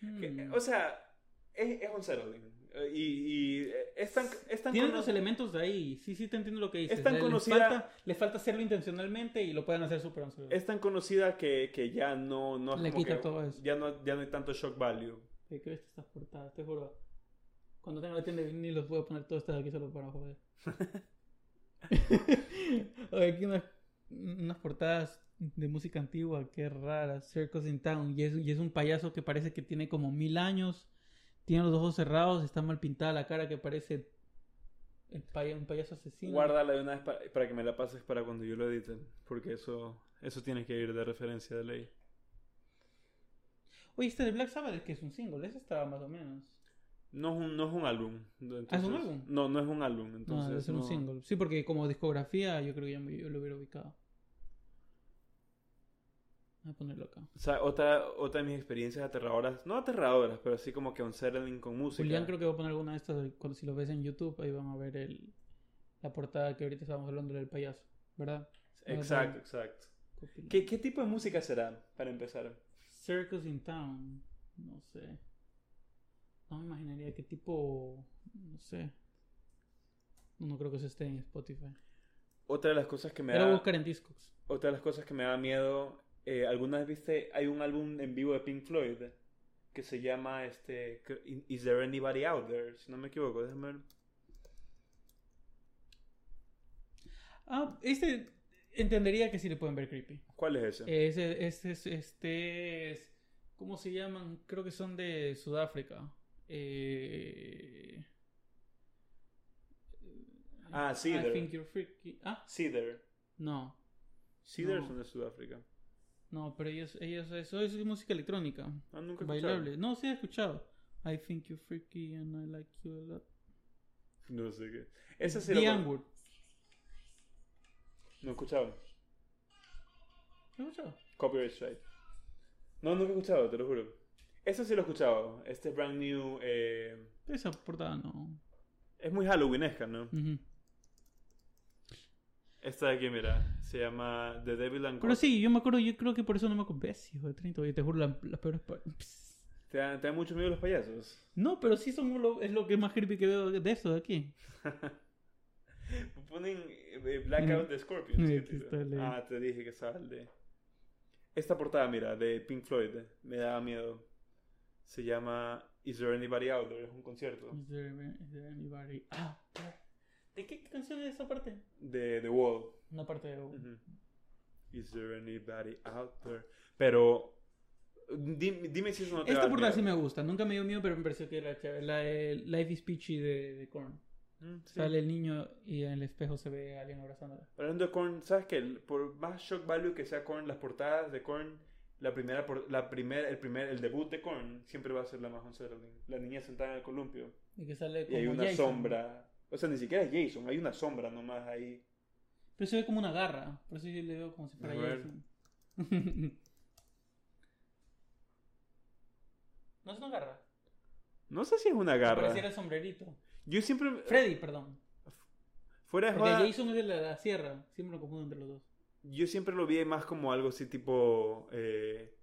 Speaker 1: Hmm.
Speaker 2: O sea, es, es unsettling. Eh, Y, y es tan, es tan
Speaker 1: Tienen los elementos de ahí. Sí, sí, te entiendo lo que dices.
Speaker 2: Es tan
Speaker 1: les
Speaker 2: conocida-
Speaker 1: falta, les falta hacerlo intencionalmente y lo pueden hacer súper
Speaker 2: es tan conocida que, que ya no, no es
Speaker 1: Le
Speaker 2: como
Speaker 1: quita
Speaker 2: que-
Speaker 1: todo eso.
Speaker 2: Ya no, ya no hay tanto shock value.
Speaker 1: ¿De qué ves estas portadas? Te juro. Cuando tenga la tienda de vinilos voy a poner todas estas aquí solo para joder. Oye, aquí unas, unas portadas de música antigua, qué rara. Circus in Town. Y es, y es un payaso que parece que tiene como mil años. Tiene los ojos cerrados, está mal pintada la cara que parece el pay- un payaso asesino.
Speaker 2: Guárdala de una vez pa- para, que me la pases para cuando yo lo edite. Porque eso, eso tiene que ir de referencia de ley.
Speaker 1: Oye, este de Black Sabbath es que es un single, ese estaba más o menos.
Speaker 2: No es un, no es un álbum.
Speaker 1: ¿Ah, es un álbum?
Speaker 2: No, no es un álbum. Entonces,
Speaker 1: no, debe ser un single. Sí, porque como discografía yo creo que ya me- yo lo hubiera ubicado. Voy a ponerlo acá.
Speaker 2: O sea, otra, otra de mis experiencias aterradoras, no aterradoras, pero así como que unsettling con música.
Speaker 1: Julián creo que va a poner alguna de estas cuando si lo ves en YouTube, ahí van a ver el, la portada que ahorita estábamos hablando del payaso, ¿verdad?
Speaker 2: Exacto, exacto. ¿Qué, ¿Qué tipo de música será, para empezar?
Speaker 1: Circus in Town, no sé. No me imaginaría qué tipo, no sé. No, creo que eso esté en Spotify.
Speaker 2: Otra de las cosas que me
Speaker 1: Era
Speaker 2: da,
Speaker 1: buscar en Discogs.
Speaker 2: otra de las cosas que me da miedo, eh, ¿alguna vez viste, hay un álbum en vivo de Pink Floyd que se llama este Is There Anybody Out There? Si no me equivoco, déjame ver.
Speaker 1: Ah, este entendería que sí le pueden ver creepy.
Speaker 2: ¿Cuál es ese?
Speaker 1: Ese, este, es- este es. ¿Cómo se llaman? Creo que son de Sudáfrica. Eh...
Speaker 2: Ah,
Speaker 1: I
Speaker 2: Cedar.
Speaker 1: think you're freaky. Ah,
Speaker 2: Cedar.
Speaker 1: no.
Speaker 2: Cedar
Speaker 1: No.
Speaker 2: son de Sudáfrica.
Speaker 1: No, pero ellos, ellos, eso es música electrónica.
Speaker 2: Ah, nunca escuchado.
Speaker 1: Bailable. No, sí he escuchado. I think you're freaky and I like you a lot.
Speaker 2: No sé qué. Ese sí
Speaker 1: The
Speaker 2: lo. No he escuchado.
Speaker 1: ¿Lo he escuchado?
Speaker 2: Copyright Strike. No, nunca he escuchado, te lo juro. Ese sí lo he escuchado. Este brand new. eh,
Speaker 1: Esa portada no.
Speaker 2: es muy Halloweenesca, ¿no?
Speaker 1: Ujú.
Speaker 2: Esta de aquí, mira. Se llama The Devil and
Speaker 1: Pero
Speaker 2: God.
Speaker 1: sí, yo me acuerdo, yo creo que por eso no me acuerdo. hijo de 30, oye, te juro, la- las peores.
Speaker 2: ¿Te dan, te dan mucho miedo los payasos?
Speaker 1: No, pero sí son lo, es lo que más creepy que veo de esto de aquí.
Speaker 2: Ponen eh, Blackout de Scorpions.
Speaker 1: Sí,
Speaker 2: ¿qué
Speaker 1: aquí está el de-
Speaker 2: Ah, te dije que sale de. Esta portada, mira, de Pink Floyd, me daba miedo. Se llama Is There Anybody Out There? Es un concierto
Speaker 1: Is there, is there anybody out there? ¿De qué canción es esa parte?
Speaker 2: de The Wall.
Speaker 1: Una parte de...
Speaker 2: Ujú. Is there anybody out there? Pero dime, dime si eso no te
Speaker 1: Esta
Speaker 2: da
Speaker 1: portada
Speaker 2: miedo.
Speaker 1: sí me gusta. Nunca me dio miedo, pero me pareció que era chévere. La de Life is Peachy de, de Korn.
Speaker 2: Mm, sí.
Speaker 1: Sale el niño y en el espejo se ve a alguien abrazándola.
Speaker 2: Hablando de Korn, ¿sabes qué? Por más shock value que sea Korn, las portadas de Korn, la primera, la primer, el primer, el debut de Korn siempre va a ser la más unsettling. La niña sentada en el columpio
Speaker 1: Y que sale
Speaker 2: y hay una
Speaker 1: Jason.
Speaker 2: sombra. O sea, ni siquiera es Jason, hay una sombra nomás ahí.
Speaker 1: Pero se ve como una garra. Por eso yo le veo como si fuera. Jason. no es una garra.
Speaker 2: No sé si es una garra.
Speaker 1: Pareciera el sombrerito.
Speaker 2: Yo siempre.
Speaker 1: Freddy, perdón.
Speaker 2: Fuera de
Speaker 1: Porque
Speaker 2: joda,
Speaker 1: Jason es de la, la sierra. Siempre lo confundo entre los dos.
Speaker 2: yo siempre lo vi más como algo así tipo. Eh,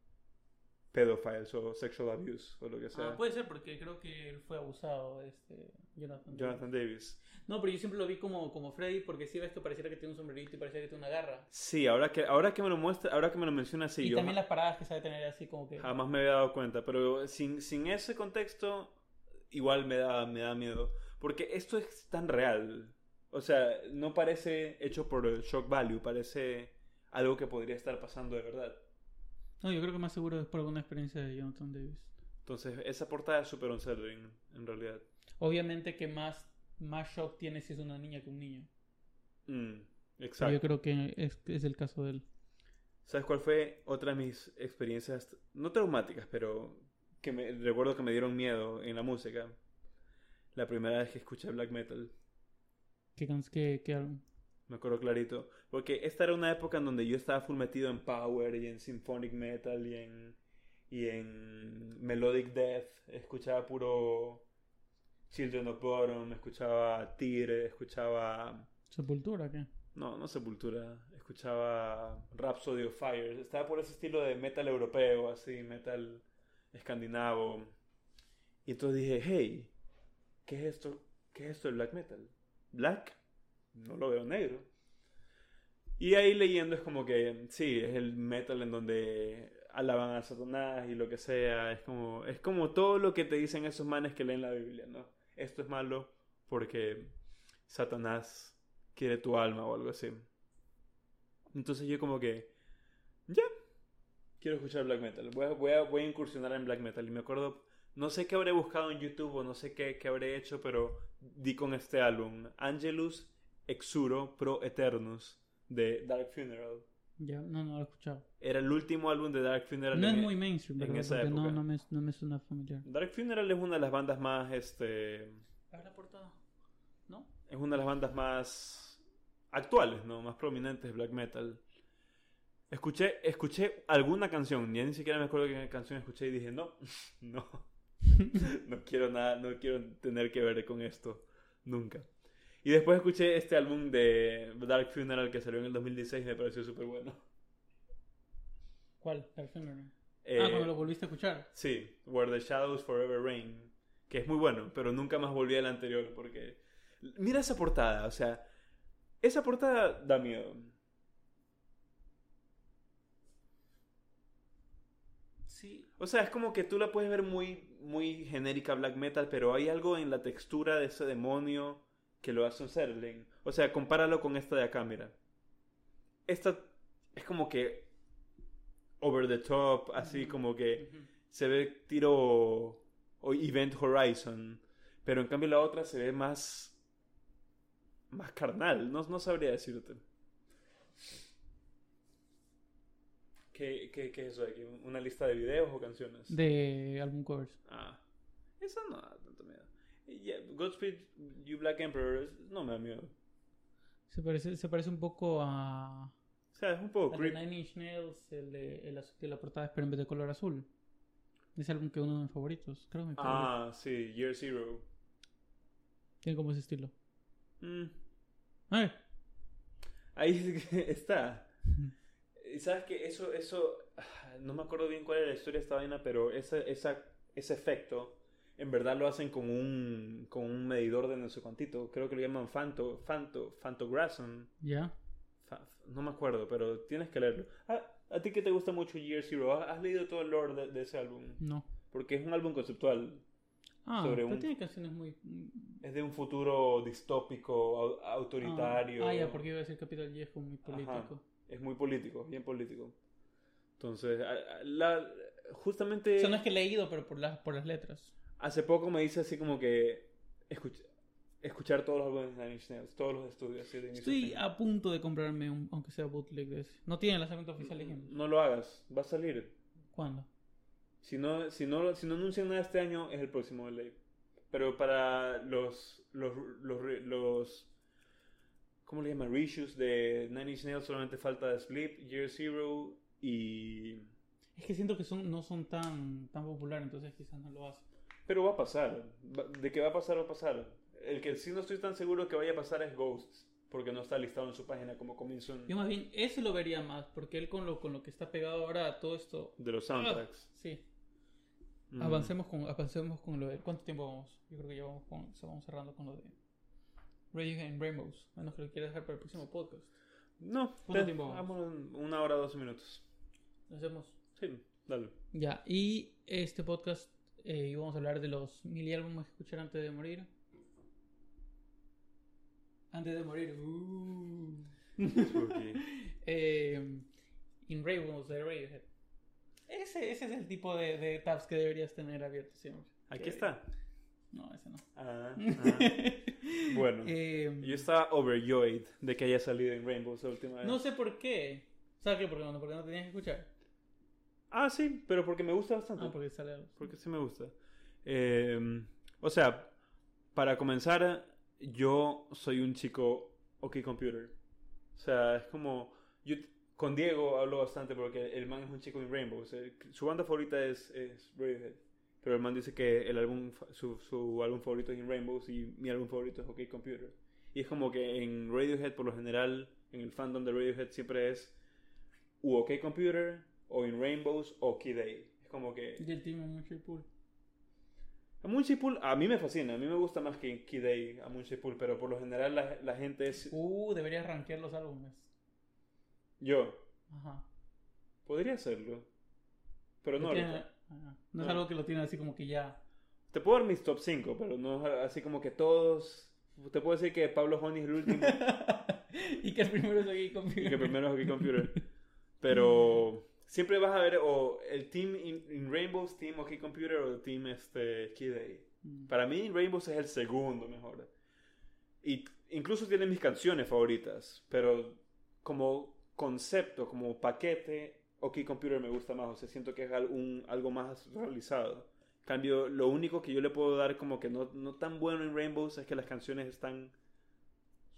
Speaker 2: pedophiles o sexual abuse o lo que sea.
Speaker 1: Ah, puede ser porque creo que él fue abusado, este, Jonathan.
Speaker 2: Jonathan Davis.
Speaker 1: No, pero yo siempre lo vi como, como Freddy porque sí ves que pareciera que tiene un sombrerito y pareciera que tiene una garra.
Speaker 2: Sí, ahora que, ahora que me lo muestra, ahora que me lo menciona, sí,
Speaker 1: y
Speaker 2: yo
Speaker 1: también las paradas que sabe tener así como que...
Speaker 2: jamás me había dado cuenta, pero sin, sin ese contexto, igual me da, me da miedo. Porque esto es tan real. O sea, no parece hecho por el shock value, parece algo que podría estar pasando de verdad.
Speaker 1: No, yo creo que más seguro es por alguna experiencia de Jonathan Davis.
Speaker 2: Entonces, esa portada es súper unsettling, en realidad.
Speaker 1: Obviamente que más, más shock tiene si es una niña que un niño.
Speaker 2: Mm,
Speaker 1: Pero
Speaker 2: exacto.
Speaker 1: yo creo que es, es el caso de él.
Speaker 2: ¿Sabes cuál fue otra de mis experiencias, no traumáticas, pero que me recuerdo que me dieron miedo en la música? La primera vez que escuché black metal.
Speaker 1: ¿Qué, qué, qué álbum?
Speaker 2: Me acuerdo clarito. Porque esta era una época en donde yo estaba full metido en power y en symphonic metal y en, y en melodic death. Escuchaba puro Children of Bottom, escuchaba Tyr, escuchaba...
Speaker 1: ¿Sepultura qué?
Speaker 2: No, no Sepultura. Escuchaba Rhapsody of Fire. Estaba por ese estilo de metal europeo, así, metal escandinavo. Y entonces dije, hey, ¿qué es esto? ¿Qué es esto del black metal? ¿Black? No lo veo negro. Y ahí leyendo es como que, sí, es el metal en donde alaban a Satanás y lo que sea. Es como, es como todo lo que te dicen esos manes que leen la Biblia, ¿no? Esto es malo porque Satanás quiere tu alma o algo así. Entonces yo como que, ya, quiero escuchar black metal. Voy a, voy, a, voy a incursionar en black metal. Y me acuerdo, no sé qué habré buscado en YouTube o no sé qué, qué habré hecho, pero di con este álbum, Angelus Exuro Pro Eternus, de Dark Funeral.
Speaker 1: Ya, no, no lo he escuchado.
Speaker 2: Era el último álbum de Dark Funeral.
Speaker 1: No es
Speaker 2: en-
Speaker 1: muy mainstream,
Speaker 2: en esa
Speaker 1: Porque no,
Speaker 2: época.
Speaker 1: no, me, no me suena familiar.
Speaker 2: Dark Funeral es una de las bandas más, este,
Speaker 1: la portada. ¿No?
Speaker 2: es una de las bandas más actuales, ¿no? Más prominentes de black metal. Escuché, escuché alguna canción, ya ni siquiera me acuerdo qué canción escuché y dije, no, no, no quiero nada, no quiero tener que ver con esto, nunca. Y después escuché este álbum de Dark Funeral que salió en el 2016 y me pareció súper bueno.
Speaker 1: ¿Cuál? Dark Funeral.
Speaker 2: Eh,
Speaker 1: ah, cuando lo volviste a escuchar.
Speaker 2: Sí, Where the Shadows Forever Reign, que es muy bueno, pero nunca más volví al anterior porque... Mira esa portada, o sea, esa portada da miedo. Sí. O sea, es como que tú la puedes ver muy, muy genérica black metal, pero hay algo en la textura de ese demonio que lo hace unsettling. O sea, compáralo con esta de acá, mira. Esta es como que over the top, así como que se ve tiro o Event Horizon, pero en cambio la otra se ve más más carnal, no, no sabría decirte. ¿Qué, qué, ¿Qué es eso de aquí? ¿Una lista de videos o canciones?
Speaker 1: De álbum covers.
Speaker 2: Ah, eso no da tanto miedo. Y ya, Godspeed You Black Emperor es- no me da miedo.
Speaker 1: Se parece, se parece un poco a.
Speaker 2: O sea, es un poco creepy.
Speaker 1: Nine Inch Nails, el de, el azul de la portada, pero en vez de color azul. Ese álbum que es uno de mis favoritos. Creo que mi favorito.
Speaker 2: Ah, sí, Year Zero.
Speaker 1: Tiene como ese estilo.
Speaker 2: Mm. Ahí está. Y sabes que eso, eso, ah, no me acuerdo bien cuál era la historia de esta vaina, pero ese, esa, ese efecto, en verdad lo hacen con un, con un medidor de no sé cuantito. Creo que lo llaman Fanto, Fanto, Fantograsm.
Speaker 1: ¿Ya?
Speaker 2: Fa- no me acuerdo, pero tienes que leerlo. Ah, a ti que te gusta mucho Year Zero, ¿has leído todo el lore de, de ese álbum?
Speaker 1: No.
Speaker 2: Porque es un álbum conceptual.
Speaker 1: Ah,
Speaker 2: Sobre
Speaker 1: pero
Speaker 2: un-
Speaker 1: tiene canciones muy.
Speaker 2: Es de un futuro distópico, au- autoritario.
Speaker 1: Ah, ah, ya, porque iba a decir Capital G fue muy político.
Speaker 2: Es muy político, bien político. Entonces, la, justamente
Speaker 1: O sea, no es que he leído, pero por las, por las letras.
Speaker 2: hace poco me dice así como que escuch- escuchar todos los álbumes de Nine Inch Nails, todos los estudios. Así de a
Speaker 1: Estoy
Speaker 2: fin.
Speaker 1: a punto de comprarme un, aunque sea bootleg de ese. No tiene lanzamiento oficial, dijimos.
Speaker 2: No lo hagas, va a salir.
Speaker 1: ¿Cuándo?
Speaker 2: Si no, si no, si no anuncian nada este año, es el próximo de ley. Pero para los, los, los, los ¿cómo le llaman? Reissues de Nine Inch Nails solamente falta The Sleep, Year Zero y...
Speaker 1: Es que siento que son, no son tan, tan populares, entonces quizás no lo hacen.
Speaker 2: Pero va a pasar. De que va a pasar, va a pasar. El que sí no estoy tan seguro que vaya a pasar es Ghosts. Porque no está listado en su página como Coming Soon
Speaker 1: Yo más bien, ese lo vería más, porque él con lo, con lo que está pegado ahora a todo esto.
Speaker 2: de los soundtracks.
Speaker 1: Sí.
Speaker 2: Mm.
Speaker 1: Avancemos con, avancemos con lo de. ¿Cuánto tiempo vamos? Yo creo que ya vamos, con, vamos cerrando con lo de Radiohead and Rainbows. Menos que lo quieras dejar para el próximo podcast.
Speaker 2: No,
Speaker 1: ¿Cuánto tiempo vamos?
Speaker 2: en una hora, doce minutos.
Speaker 1: Lo hacemos.
Speaker 2: Sí, dale.
Speaker 1: Ya, y este podcast eh, íbamos a hablar de los mil álbumes que escuchar antes de morir. Antes de morir. Uh. Eh, In Rainbows de Radiohead. Ese, ese es el tipo de, de tabs que deberías tener abiertos siempre.
Speaker 2: Aquí
Speaker 1: Que-
Speaker 2: está.
Speaker 1: No, ese no.
Speaker 2: Ah, ah. Bueno.
Speaker 1: Eh,
Speaker 2: Yo estaba overjoyed de que haya salido en Rainbow la última vez.
Speaker 1: no sé por qué. ¿Sabes qué? Porque no, porque no tenías que escuchar.
Speaker 2: Ah, sí, pero porque me gusta bastante.
Speaker 1: Ah, porque sale algo.
Speaker 2: Porque sí me gusta. Eh, o sea, para comenzar, yo soy un chico OK Computer. O sea, es como... Yo con Diego hablo bastante porque el man es un chico en Rainbow. O sea, su banda favorita es, es Radiohead. Pero el man dice que el álbum, su, su álbum favorito es In Rainbows y mi álbum favorito es OK Computer. Y es como que en Radiohead, por lo general, en el fandom de Radiohead siempre es u OK Computer, o In Rainbows, o Key Day. Es como que...
Speaker 1: Y el team Moonshine Pool.
Speaker 2: A Moonshine Pool, a mí me fascina, a mí me gusta más que Key Day a Moonshine Pool, pero por lo general la, la gente es...
Speaker 1: Uh, deberías rankear los álbumes.
Speaker 2: Yo,
Speaker 1: Ajá.
Speaker 2: podría hacerlo, pero no ahorita.
Speaker 1: Ajá. No, es
Speaker 2: No.
Speaker 1: algo que lo tiene así como que ya.
Speaker 2: Te puedo dar mis top 5, pero no es así como que todos... Te puedo decir que Pablo Honey es el último
Speaker 1: y que el primero es aquí con
Speaker 2: y que primero es Hockey Computer. Pero siempre vas a ver o el team in, in Rainbows, team Hockey Computer o el team este, Key Day.
Speaker 1: Mm.
Speaker 2: Para mí Rainbows es el segundo mejor. Y incluso tiene mis canciones favoritas, pero como concepto, como paquete, OK Computer me gusta más. O sea, siento que es un- algo más realizado. Cambio, lo único que yo le puedo dar como que no, no tan bueno en Rainbows es que las canciones están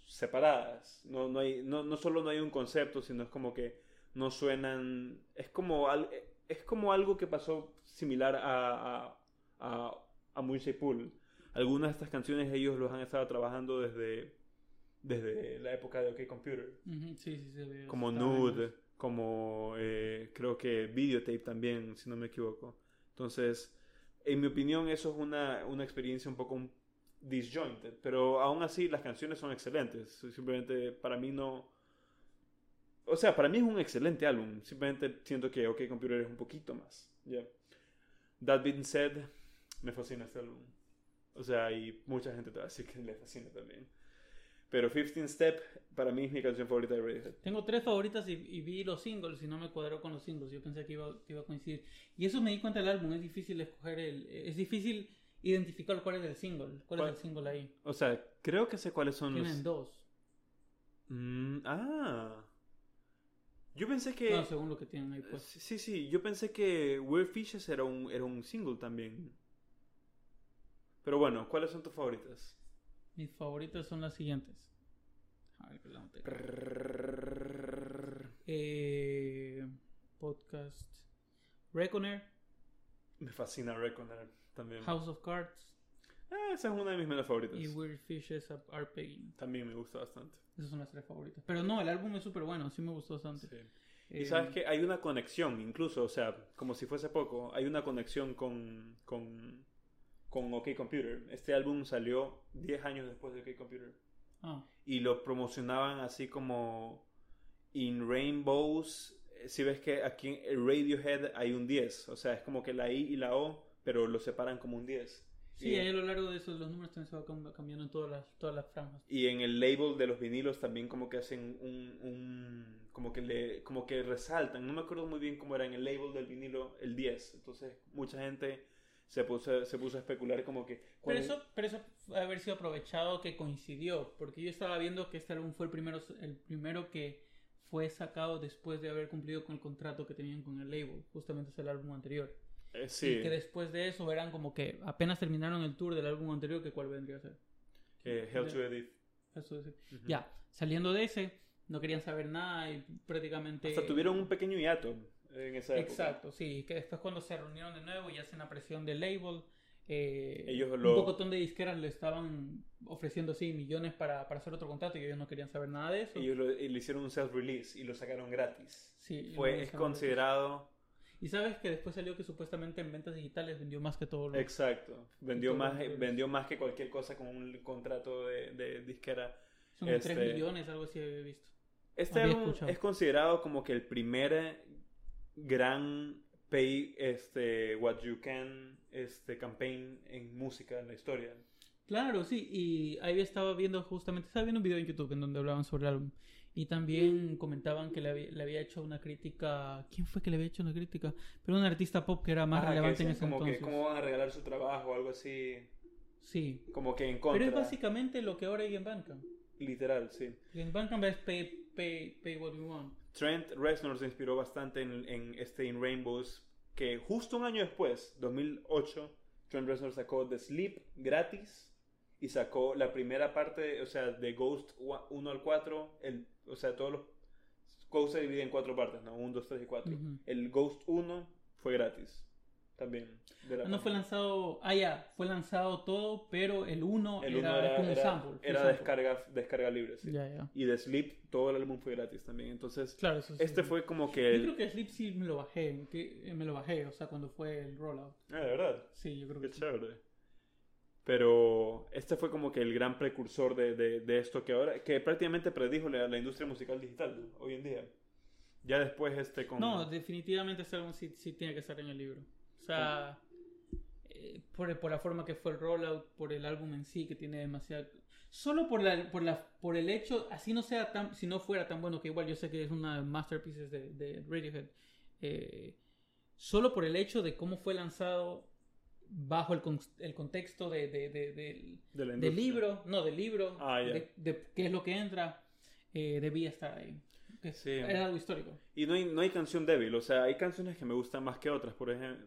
Speaker 2: separadas. No, no, hay, no, no solo no hay un concepto, sino es como que no suenan... Es como, al- es como algo que pasó similar a, a, a, a Moonshine Pool. Algunas de estas canciones ellos los han estado trabajando desde, desde la época de OK Computer.
Speaker 1: Sí, sí, sí. sí,
Speaker 2: Como Nude. Como eh, creo que Videotape también, si no me equivoco. Entonces, en mi opinión, eso es una, una experiencia un poco disjointed. Pero aún así, las canciones son excelentes. Simplemente para mí no. O sea, para mí es un excelente álbum. Simplemente siento que OK Computer es un poquito más. Yeah. That being said, me fascina este álbum. O sea, y mucha gente te va a decir que le fascina también. Pero 15 Step, para mí es mi canción favorita de Radiohead.
Speaker 1: Tengo tres favoritas y, y vi los singles y no me cuadró con los singles. Yo pensé que iba, que iba a coincidir. Y eso me di cuenta del álbum. Es difícil escoger el. Es difícil identificar cuál es el single. ¿Cuál,
Speaker 2: ¿Cuál?
Speaker 1: es el single ahí?
Speaker 2: O sea, creo que sé cuáles son
Speaker 1: Tienen
Speaker 2: los...
Speaker 1: dos.
Speaker 2: Mm, ah. Yo pensé que...
Speaker 1: No, según lo que tienen ahí pues.
Speaker 2: Sí, sí, yo pensé que Weird Fishes era un, era un single también. Pero bueno, ¿cuáles son tus favoritas?
Speaker 1: Mis favoritas son las siguientes. A ver, anoté. Eh, podcast. Reckoner.
Speaker 2: Me fascina Reconer también.
Speaker 1: House of Cards.
Speaker 2: Ah, esa es una de mis menos favoritas.
Speaker 1: Y Weird Fishes Are- Pegging.
Speaker 2: También me gusta bastante.
Speaker 1: Esas son las tres favoritas. Pero no, el álbum es súper bueno. Sí me gustó bastante.
Speaker 2: Sí.
Speaker 1: Eh,
Speaker 2: Y sabes que hay una conexión, incluso, o sea, como si fuese poco, hay una conexión con, con, con OK Computer. Este álbum salió 10 años después de OK Computer.
Speaker 1: Ah,
Speaker 2: Y lo promocionaban así como In Rainbows. Eh, Si ves que aquí en Radiohead hay un 10, o sea, es como que la I y la O, pero lo separan como un 10.
Speaker 1: sí,
Speaker 2: Y-
Speaker 1: a lo largo de esos los números también se van cam- cambiando en todas las, todas las franjas.
Speaker 2: Y en el label de los vinilos también como que hacen un, un- como que le como que resaltan, no me acuerdo muy bien cómo era en el label del vinilo el 10. Entonces, mucha gente se puso se puso a especular como que
Speaker 1: Pero eso, pero eso haber sido aprovechado que coincidió, porque yo estaba viendo que este álbum fue el primero, el primero que fue sacado después de haber cumplido con el contrato que tenían con el label, justamente es el álbum anterior.
Speaker 2: eh,
Speaker 1: Y
Speaker 2: sí,
Speaker 1: que después de eso eran como que apenas terminaron el tour del álbum anterior, que cuál vendría a ser.
Speaker 2: eh, Hell to Edith.
Speaker 1: Eso es-
Speaker 2: Ujú.
Speaker 1: Ya, saliendo de ese, no querían saber nada y prácticamente...
Speaker 2: Hasta tuvieron un pequeño hiato en esa época.
Speaker 1: Exacto, sí, que después cuando se reunieron de nuevo y hacen la presión del label, eh,
Speaker 2: Ellos
Speaker 1: un
Speaker 2: lo-
Speaker 1: pocotón de disqueras le estaban ofreciendo así millones para, para hacer otro contrato y ellos no querían saber nada de eso.
Speaker 2: Ellos lo- y le hicieron un self-release y lo sacaron gratis.
Speaker 1: Sí,
Speaker 2: Fue, es considerado...
Speaker 1: Y sabes que después salió que supuestamente en ventas digitales vendió más que todo lo
Speaker 2: Exacto. Vendió más, vendió más que cualquier cosa con un contrato de, de disquera.
Speaker 1: Son
Speaker 2: este-
Speaker 1: 3 millones, algo así había visto.
Speaker 2: Este álbum es considerado como que el primer gran pay este what you can este campaign en música en la historia.
Speaker 1: Claro, sí, y ahí estaba viendo justamente, estaba viendo un video en YouTube en donde hablaban sobre el álbum. Y también comentaban que le había, le había hecho una crítica. ¿Quién fue que le había hecho una crítica? Pero un artista pop que era más
Speaker 2: Ah, que
Speaker 1: relevante en
Speaker 2: decían
Speaker 1: ese
Speaker 2: como
Speaker 1: entonces.
Speaker 2: que cómo van a regalar su trabajo o algo así,
Speaker 1: Sí.
Speaker 2: como que en contra.
Speaker 1: Pero es básicamente lo que ahora hay en Bandcamp.
Speaker 2: literal, sí.
Speaker 1: En Bandcamp es pay, pay, pay what you want.
Speaker 2: Trent Reznor se inspiró bastante en, en este In Rainbows, que justo un año después, 2008, Trent Reznor sacó The Sleep gratis y sacó la primera parte, o sea, de Ghost 1 al 4, el, o sea, todos los Ghost se divide en cuatro partes, ¿no? 1, 2, 3 y 4.
Speaker 1: Ujú.
Speaker 2: El Ghost 1 fue gratis, también. de la
Speaker 1: no fue lanzado. Ah, ya, fue lanzado todo, pero el 1
Speaker 2: El 1
Speaker 1: era,
Speaker 2: era,
Speaker 1: como
Speaker 2: era-
Speaker 1: sample.
Speaker 2: era
Speaker 1: sample.
Speaker 2: descarga, descarga libre, sí.
Speaker 1: Ya, ya.
Speaker 2: Y The Sleep, todo el álbum fue gratis también. Entonces,
Speaker 1: Claro, eso sí.
Speaker 2: este fue como que...
Speaker 1: Yo
Speaker 2: El...
Speaker 1: creo que Sleep sí me lo bajé. que, eh, me lo bajé, o sea, cuando fue el rollout.
Speaker 2: Ah, de verdad.
Speaker 1: Sí, yo creo que
Speaker 2: Qué
Speaker 1: sí.
Speaker 2: chévere. Pero este fue como que el gran precursor de, de, de esto que ahora, que prácticamente predijo la, la industria musical digital hoy en día. Ya después este con...
Speaker 1: No, definitivamente este álbum sí, sí tiene que estar en el libro. O sea, eh, por, por la forma que fue el rollout, por el álbum en sí, que tiene demasiada... Solo por, la, por, la, por el hecho, así no sea tan, si no fuera tan bueno, que igual yo sé que es una de masterpieces de, de Radiohead, eh, solo por el hecho de cómo fue lanzado bajo el, con- el contexto de, de- de- del- libro, no, del libro,
Speaker 2: Ah,
Speaker 1: de qué es lo que entra, eh, debía estar ahí. Que
Speaker 2: Sí.
Speaker 1: Era algo histórico.
Speaker 2: Y no hay, no hay canción débil, o sea, hay canciones que me gustan más que otras, por ejemplo,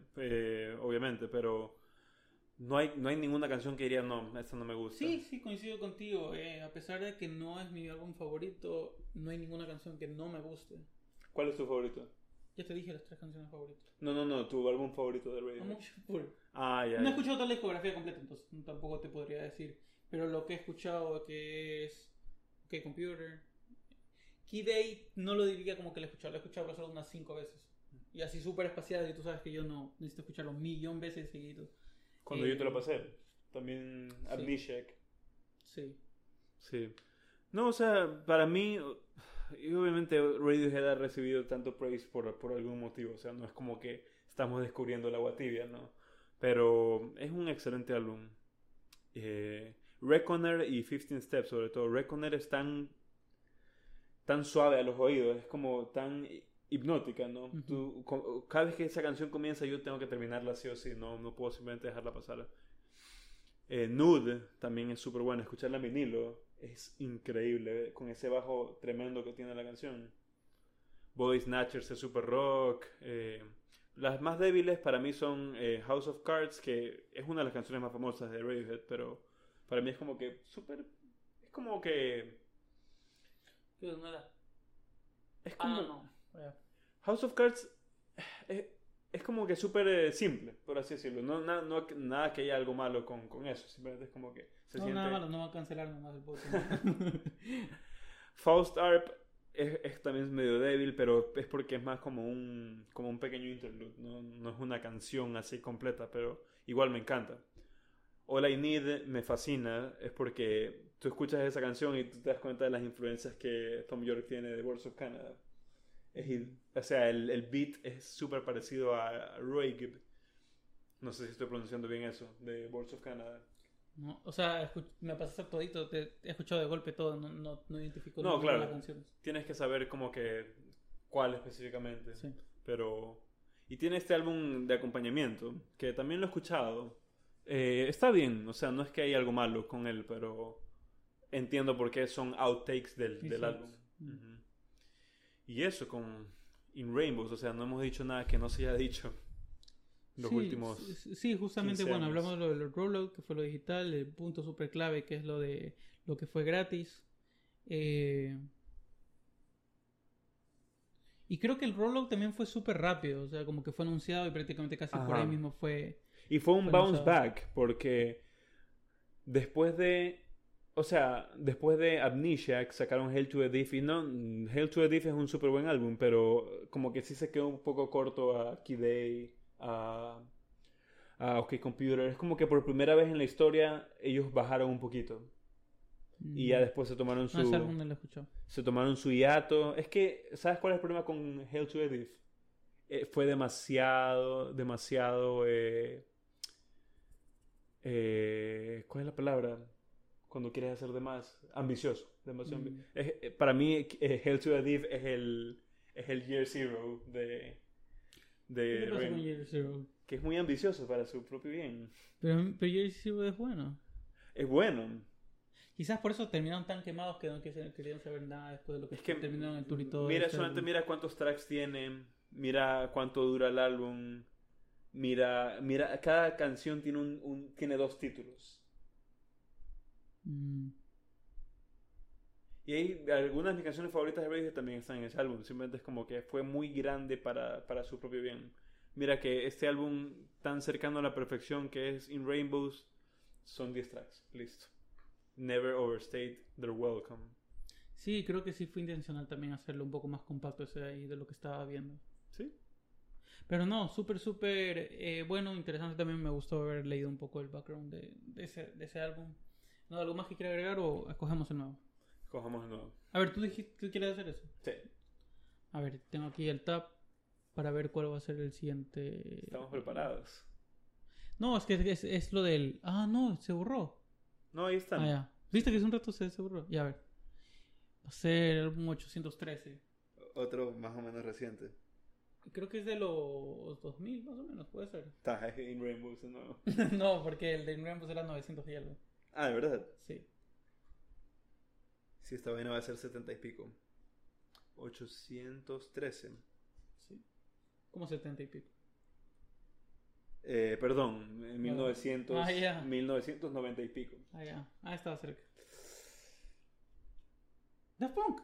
Speaker 2: obviamente, pero no hay, no hay ninguna canción que diría, no, esta no me gusta.
Speaker 1: Sí, sí, coincido contigo. eh, a pesar de que no es mi álbum favorito, no hay ninguna canción que no me guste.
Speaker 2: ¿Cuál es tu favorito?
Speaker 1: Ya te dije las tres canciones favoritas.
Speaker 2: No, no, no, tu álbum favorito de Radiohead. Ah, ya.
Speaker 1: No he escuchado toda la discografía completa, entonces tampoco te podría decir. Pero lo que he escuchado que es OK Computer. Day no lo diría como que lo he escuchado, lo he escuchado solo unas cinco veces. Y así súper espaciado, y tú sabes que yo no necesito escucharlo un millón de veces seguido.
Speaker 2: Cuando
Speaker 1: Eh,
Speaker 2: yo te lo pasé. También Amnesiac.
Speaker 1: Sí.
Speaker 2: Sí. No, o sea, para mí, y obviamente Radiohead ha recibido tanto praise por, por algún motivo. O sea, no es como que estamos descubriendo el agua tibia, ¿no? Pero es un excelente álbum. Eh, Reckoner y 15 Steps, sobre todo. Reckoner es tan, suave a los oídos, es como tan hipnótica, ¿no?
Speaker 1: Ujú.
Speaker 2: Tú, co- cada vez que esa canción comienza, yo tengo que terminarla sí o sí, no, no puedo simplemente dejarla pasar. Eh, Nude también es súper buena, escucharla en vinilo es increíble, con ese bajo tremendo que tiene la canción. Body Snatchers es super rock. eh, las más débiles para mí son eh, House of Cards, que es una de las canciones más famosas de Radiohead, pero para mí es como que súper... Es como que...
Speaker 1: ¿Qué no era?
Speaker 2: Es como...
Speaker 1: Ah, no.
Speaker 2: House of Cards es, es como que súper eh, simple, por así decirlo. No, na- no- nada que haya algo malo con, con eso. Simplemente es como que se
Speaker 1: No,
Speaker 2: siente...
Speaker 1: nada malo, no va a cancelar nomás el podcast.
Speaker 2: Faust Arp es, es también medio débil, pero es porque es más como un, como un pequeño interlude. No, no es una canción así completa, pero igual me encanta. All I Need me fascina, es porque tú escuchas esa canción y tú te das cuenta de las influencias que Tom York tiene de Words of Canada. Es o sea, el, el beat es súper parecido a Roy Gibb. No sé si estoy pronunciando bien eso, de Words of Canada.
Speaker 1: No, o sea, me pasaste todito, te he escuchado de golpe todo, no, no, no identifico
Speaker 2: No, claro.
Speaker 1: de las canciones.
Speaker 2: Tienes que saber como que cuál específicamente.
Speaker 1: Sí.
Speaker 2: Pero. Y tiene este álbum de acompañamiento, que también lo he escuchado. Eh, está bien, o sea, no es que hay algo malo con él, pero entiendo por qué son outtakes del, del
Speaker 1: sí.
Speaker 2: álbum.
Speaker 1: Mm.
Speaker 2: Y eso con In Rainbows, o sea, no hemos dicho nada que no se haya dicho los
Speaker 1: sí,
Speaker 2: últimos.
Speaker 1: sí, justamente,
Speaker 2: 15
Speaker 1: bueno,
Speaker 2: años.
Speaker 1: hablamos de lo del rollout, que fue lo digital, el punto súper clave, que es lo de lo que fue gratis. Eh, y creo que el rollout también fue súper rápido, o sea, como que fue anunciado y prácticamente casi por ahí mismo fue...
Speaker 2: Y fue un
Speaker 1: Fue
Speaker 2: bounce back, porque después de. O sea, después de Amnesiac sacaron Hail to Edith. Y no, Hail to Edith es un súper buen álbum, pero como que sí se quedó un poco corto a Key Day, a, a OK Computer. Es como que por primera vez en la historia ellos bajaron un poquito. Y ya
Speaker 1: mm,
Speaker 2: después se tomaron
Speaker 1: No, ese álbum
Speaker 2: su,
Speaker 1: no lo
Speaker 2: se tomaron su hiato. Es que, ¿sabes cuál es el problema con Hail to Edith? Eh, fue demasiado, demasiado... eh, eh, ¿Cuál es la palabra? Cuando quieres hacer de más. Ambicioso. Demasiado ambi-
Speaker 1: Mm.
Speaker 2: es- eh, para mí, eh, Hail to Edith es el, es el Year Zero de...
Speaker 1: ¿Qué
Speaker 2: de
Speaker 1: te pasa
Speaker 2: Rain,
Speaker 1: con Year Zero?
Speaker 2: que es muy ambicioso para su propio bien.
Speaker 1: Pero, pero Year Zero es bueno.
Speaker 2: Es bueno.
Speaker 1: Quizás por eso terminaron tan quemados que no querían saber nada después de lo que,
Speaker 2: Es que
Speaker 1: terminaron el tour y todo.
Speaker 2: Mira, solamente mira cuántos tracks tiene, mira cuánto dura el álbum, mira, mira, cada canción tiene un, un- tiene dos títulos.
Speaker 1: Mm.
Speaker 2: Y hay algunas de mis canciones favoritas de Radiohead también están en ese álbum. Simplemente es como que fue muy grande para, para su propio bien. Mira que este álbum tan cercano a la perfección que es In Rainbows son 10 tracks. Listo. Never overstate their welcome.
Speaker 1: Sí, creo que sí fue intencional también hacerlo un poco más compacto ese ahí de lo que estaba viendo.
Speaker 2: ¿Sí?
Speaker 1: Pero no, súper, súper eh, bueno, interesante también. Me gustó haber leído un poco el background de, de ese, de ese álbum. ¿No, ¿Algo más que quiera agregar o escogemos el nuevo?
Speaker 2: Cojamos de nuevo.
Speaker 1: A ver, tú dijiste que quieres hacer eso.
Speaker 2: Sí.
Speaker 1: A ver, tengo aquí el tab para ver cuál va a ser el siguiente.
Speaker 2: Estamos preparados.
Speaker 1: No, es que es, es lo del. Ah, no, se borró.
Speaker 2: No, ahí están.
Speaker 1: Ah, ya. ¿Viste que hace un rato se, se borró? Ya, a ver. Va a ser el álbum 813.
Speaker 2: Otro más o menos reciente.
Speaker 1: Creo que es de los 2000, más o menos, puede ser.
Speaker 2: Está, es In Rainbows de nuevo.
Speaker 1: no, porque el de Rainbow era 900 y algo.
Speaker 2: Ah, de verdad.
Speaker 1: Sí.
Speaker 2: Sí, esta vaina va a ser 70 y pico. 813.
Speaker 1: sí. Como 70 y pico.
Speaker 2: Eh, perdón, en 1900,
Speaker 1: Ah, ya.
Speaker 2: 1990 y pico.
Speaker 1: Ah, ya. Ah, estaba cerca. Daft Punk.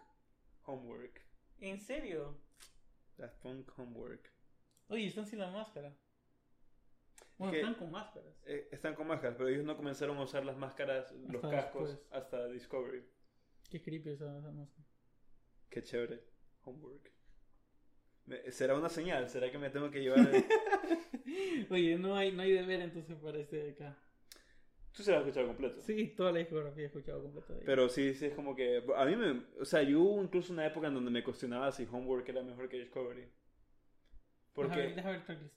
Speaker 2: Homework.
Speaker 1: ¿En serio?
Speaker 2: Daft Punk Homework.
Speaker 1: Oye, están sin la máscara. Bueno, están con máscaras.
Speaker 2: Eh, están con máscaras, pero ellos no comenzaron a usar las máscaras, los
Speaker 1: Hasta
Speaker 2: cascos,
Speaker 1: después.
Speaker 2: hasta Discovery.
Speaker 1: Qué creepy esa, esa máscara.
Speaker 2: Qué chévere. Homework. Me- ¿Será una señal? ¿Será que me tengo que llevar? el-
Speaker 1: Oye, no hay, no hay deber entonces para este de acá.
Speaker 2: Tú se lo has escuchado completo.
Speaker 1: Sí, toda la discografía he escuchado completa.
Speaker 2: Pero sí, sí, es como que. A mí me. O sea, yo hubo incluso una época en donde me cuestionaba si Homework era mejor que Discovery.
Speaker 1: Déjame ver,
Speaker 2: Porque.
Speaker 1: déjame ver tracklist.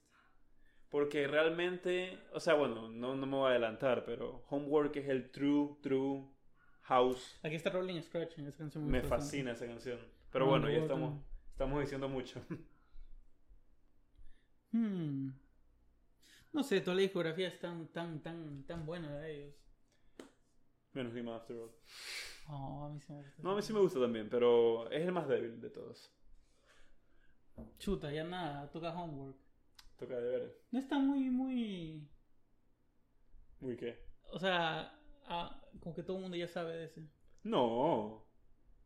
Speaker 2: Porque realmente, o sea, bueno, no, no me voy a adelantar, pero Homework es el true, true house.
Speaker 1: Aquí está Rolling Scratch en esa canción.
Speaker 2: Me fascina esa canción. Pero bueno, ya estamos, estamos diciendo mucho.
Speaker 1: Hmm. No sé, toda la discografía es tan, tan, tan, tan buena de ellos.
Speaker 2: Menos Him After All.
Speaker 1: Oh, a mí sí me gusta.
Speaker 2: No, a mí sí me gusta también, pero es el más débil de todos.
Speaker 1: Chuta, ya nada, toca Homework.
Speaker 2: Toca.
Speaker 1: No está muy, muy...
Speaker 2: ¿Muy qué?
Speaker 1: O sea, ah, como que todo el mundo ya sabe de ese.
Speaker 2: No.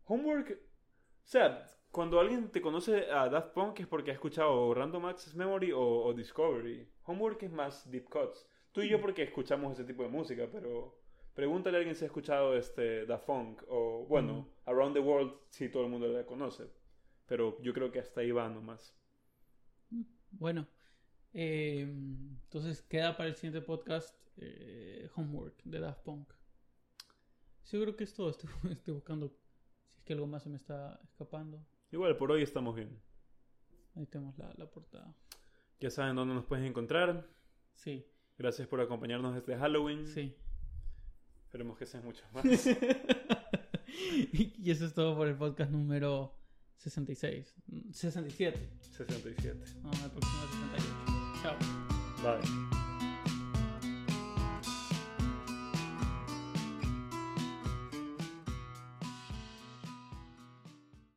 Speaker 2: Homework. O sea, cuando alguien te conoce a Daft Punk es porque ha escuchado Random Access Memory o, o Discovery. Homework es más deep cuts. Tú y yo porque escuchamos ese tipo de música, pero pregúntale a alguien si ha escuchado este Daft Punk o, bueno, Around the World si todo el mundo la conoce. Pero yo creo que hasta ahí va nomás.
Speaker 1: Bueno, eh, entonces queda para el siguiente podcast eh, Homework de Daft Punk. Seguro que es todo. Estoy, estoy buscando si es que algo más se me está escapando.
Speaker 2: Igual, por hoy estamos bien.
Speaker 1: Ahí tenemos la, la portada.
Speaker 2: Ya saben dónde nos pueden encontrar.
Speaker 1: Sí,
Speaker 2: Gracias por acompañarnos desde Halloween.
Speaker 1: sí.
Speaker 2: Esperemos que sean muchos más.
Speaker 1: y eso es todo por el podcast número 66. 67.
Speaker 2: 67.
Speaker 1: No, el próximo es 68. Chao.
Speaker 2: Bye.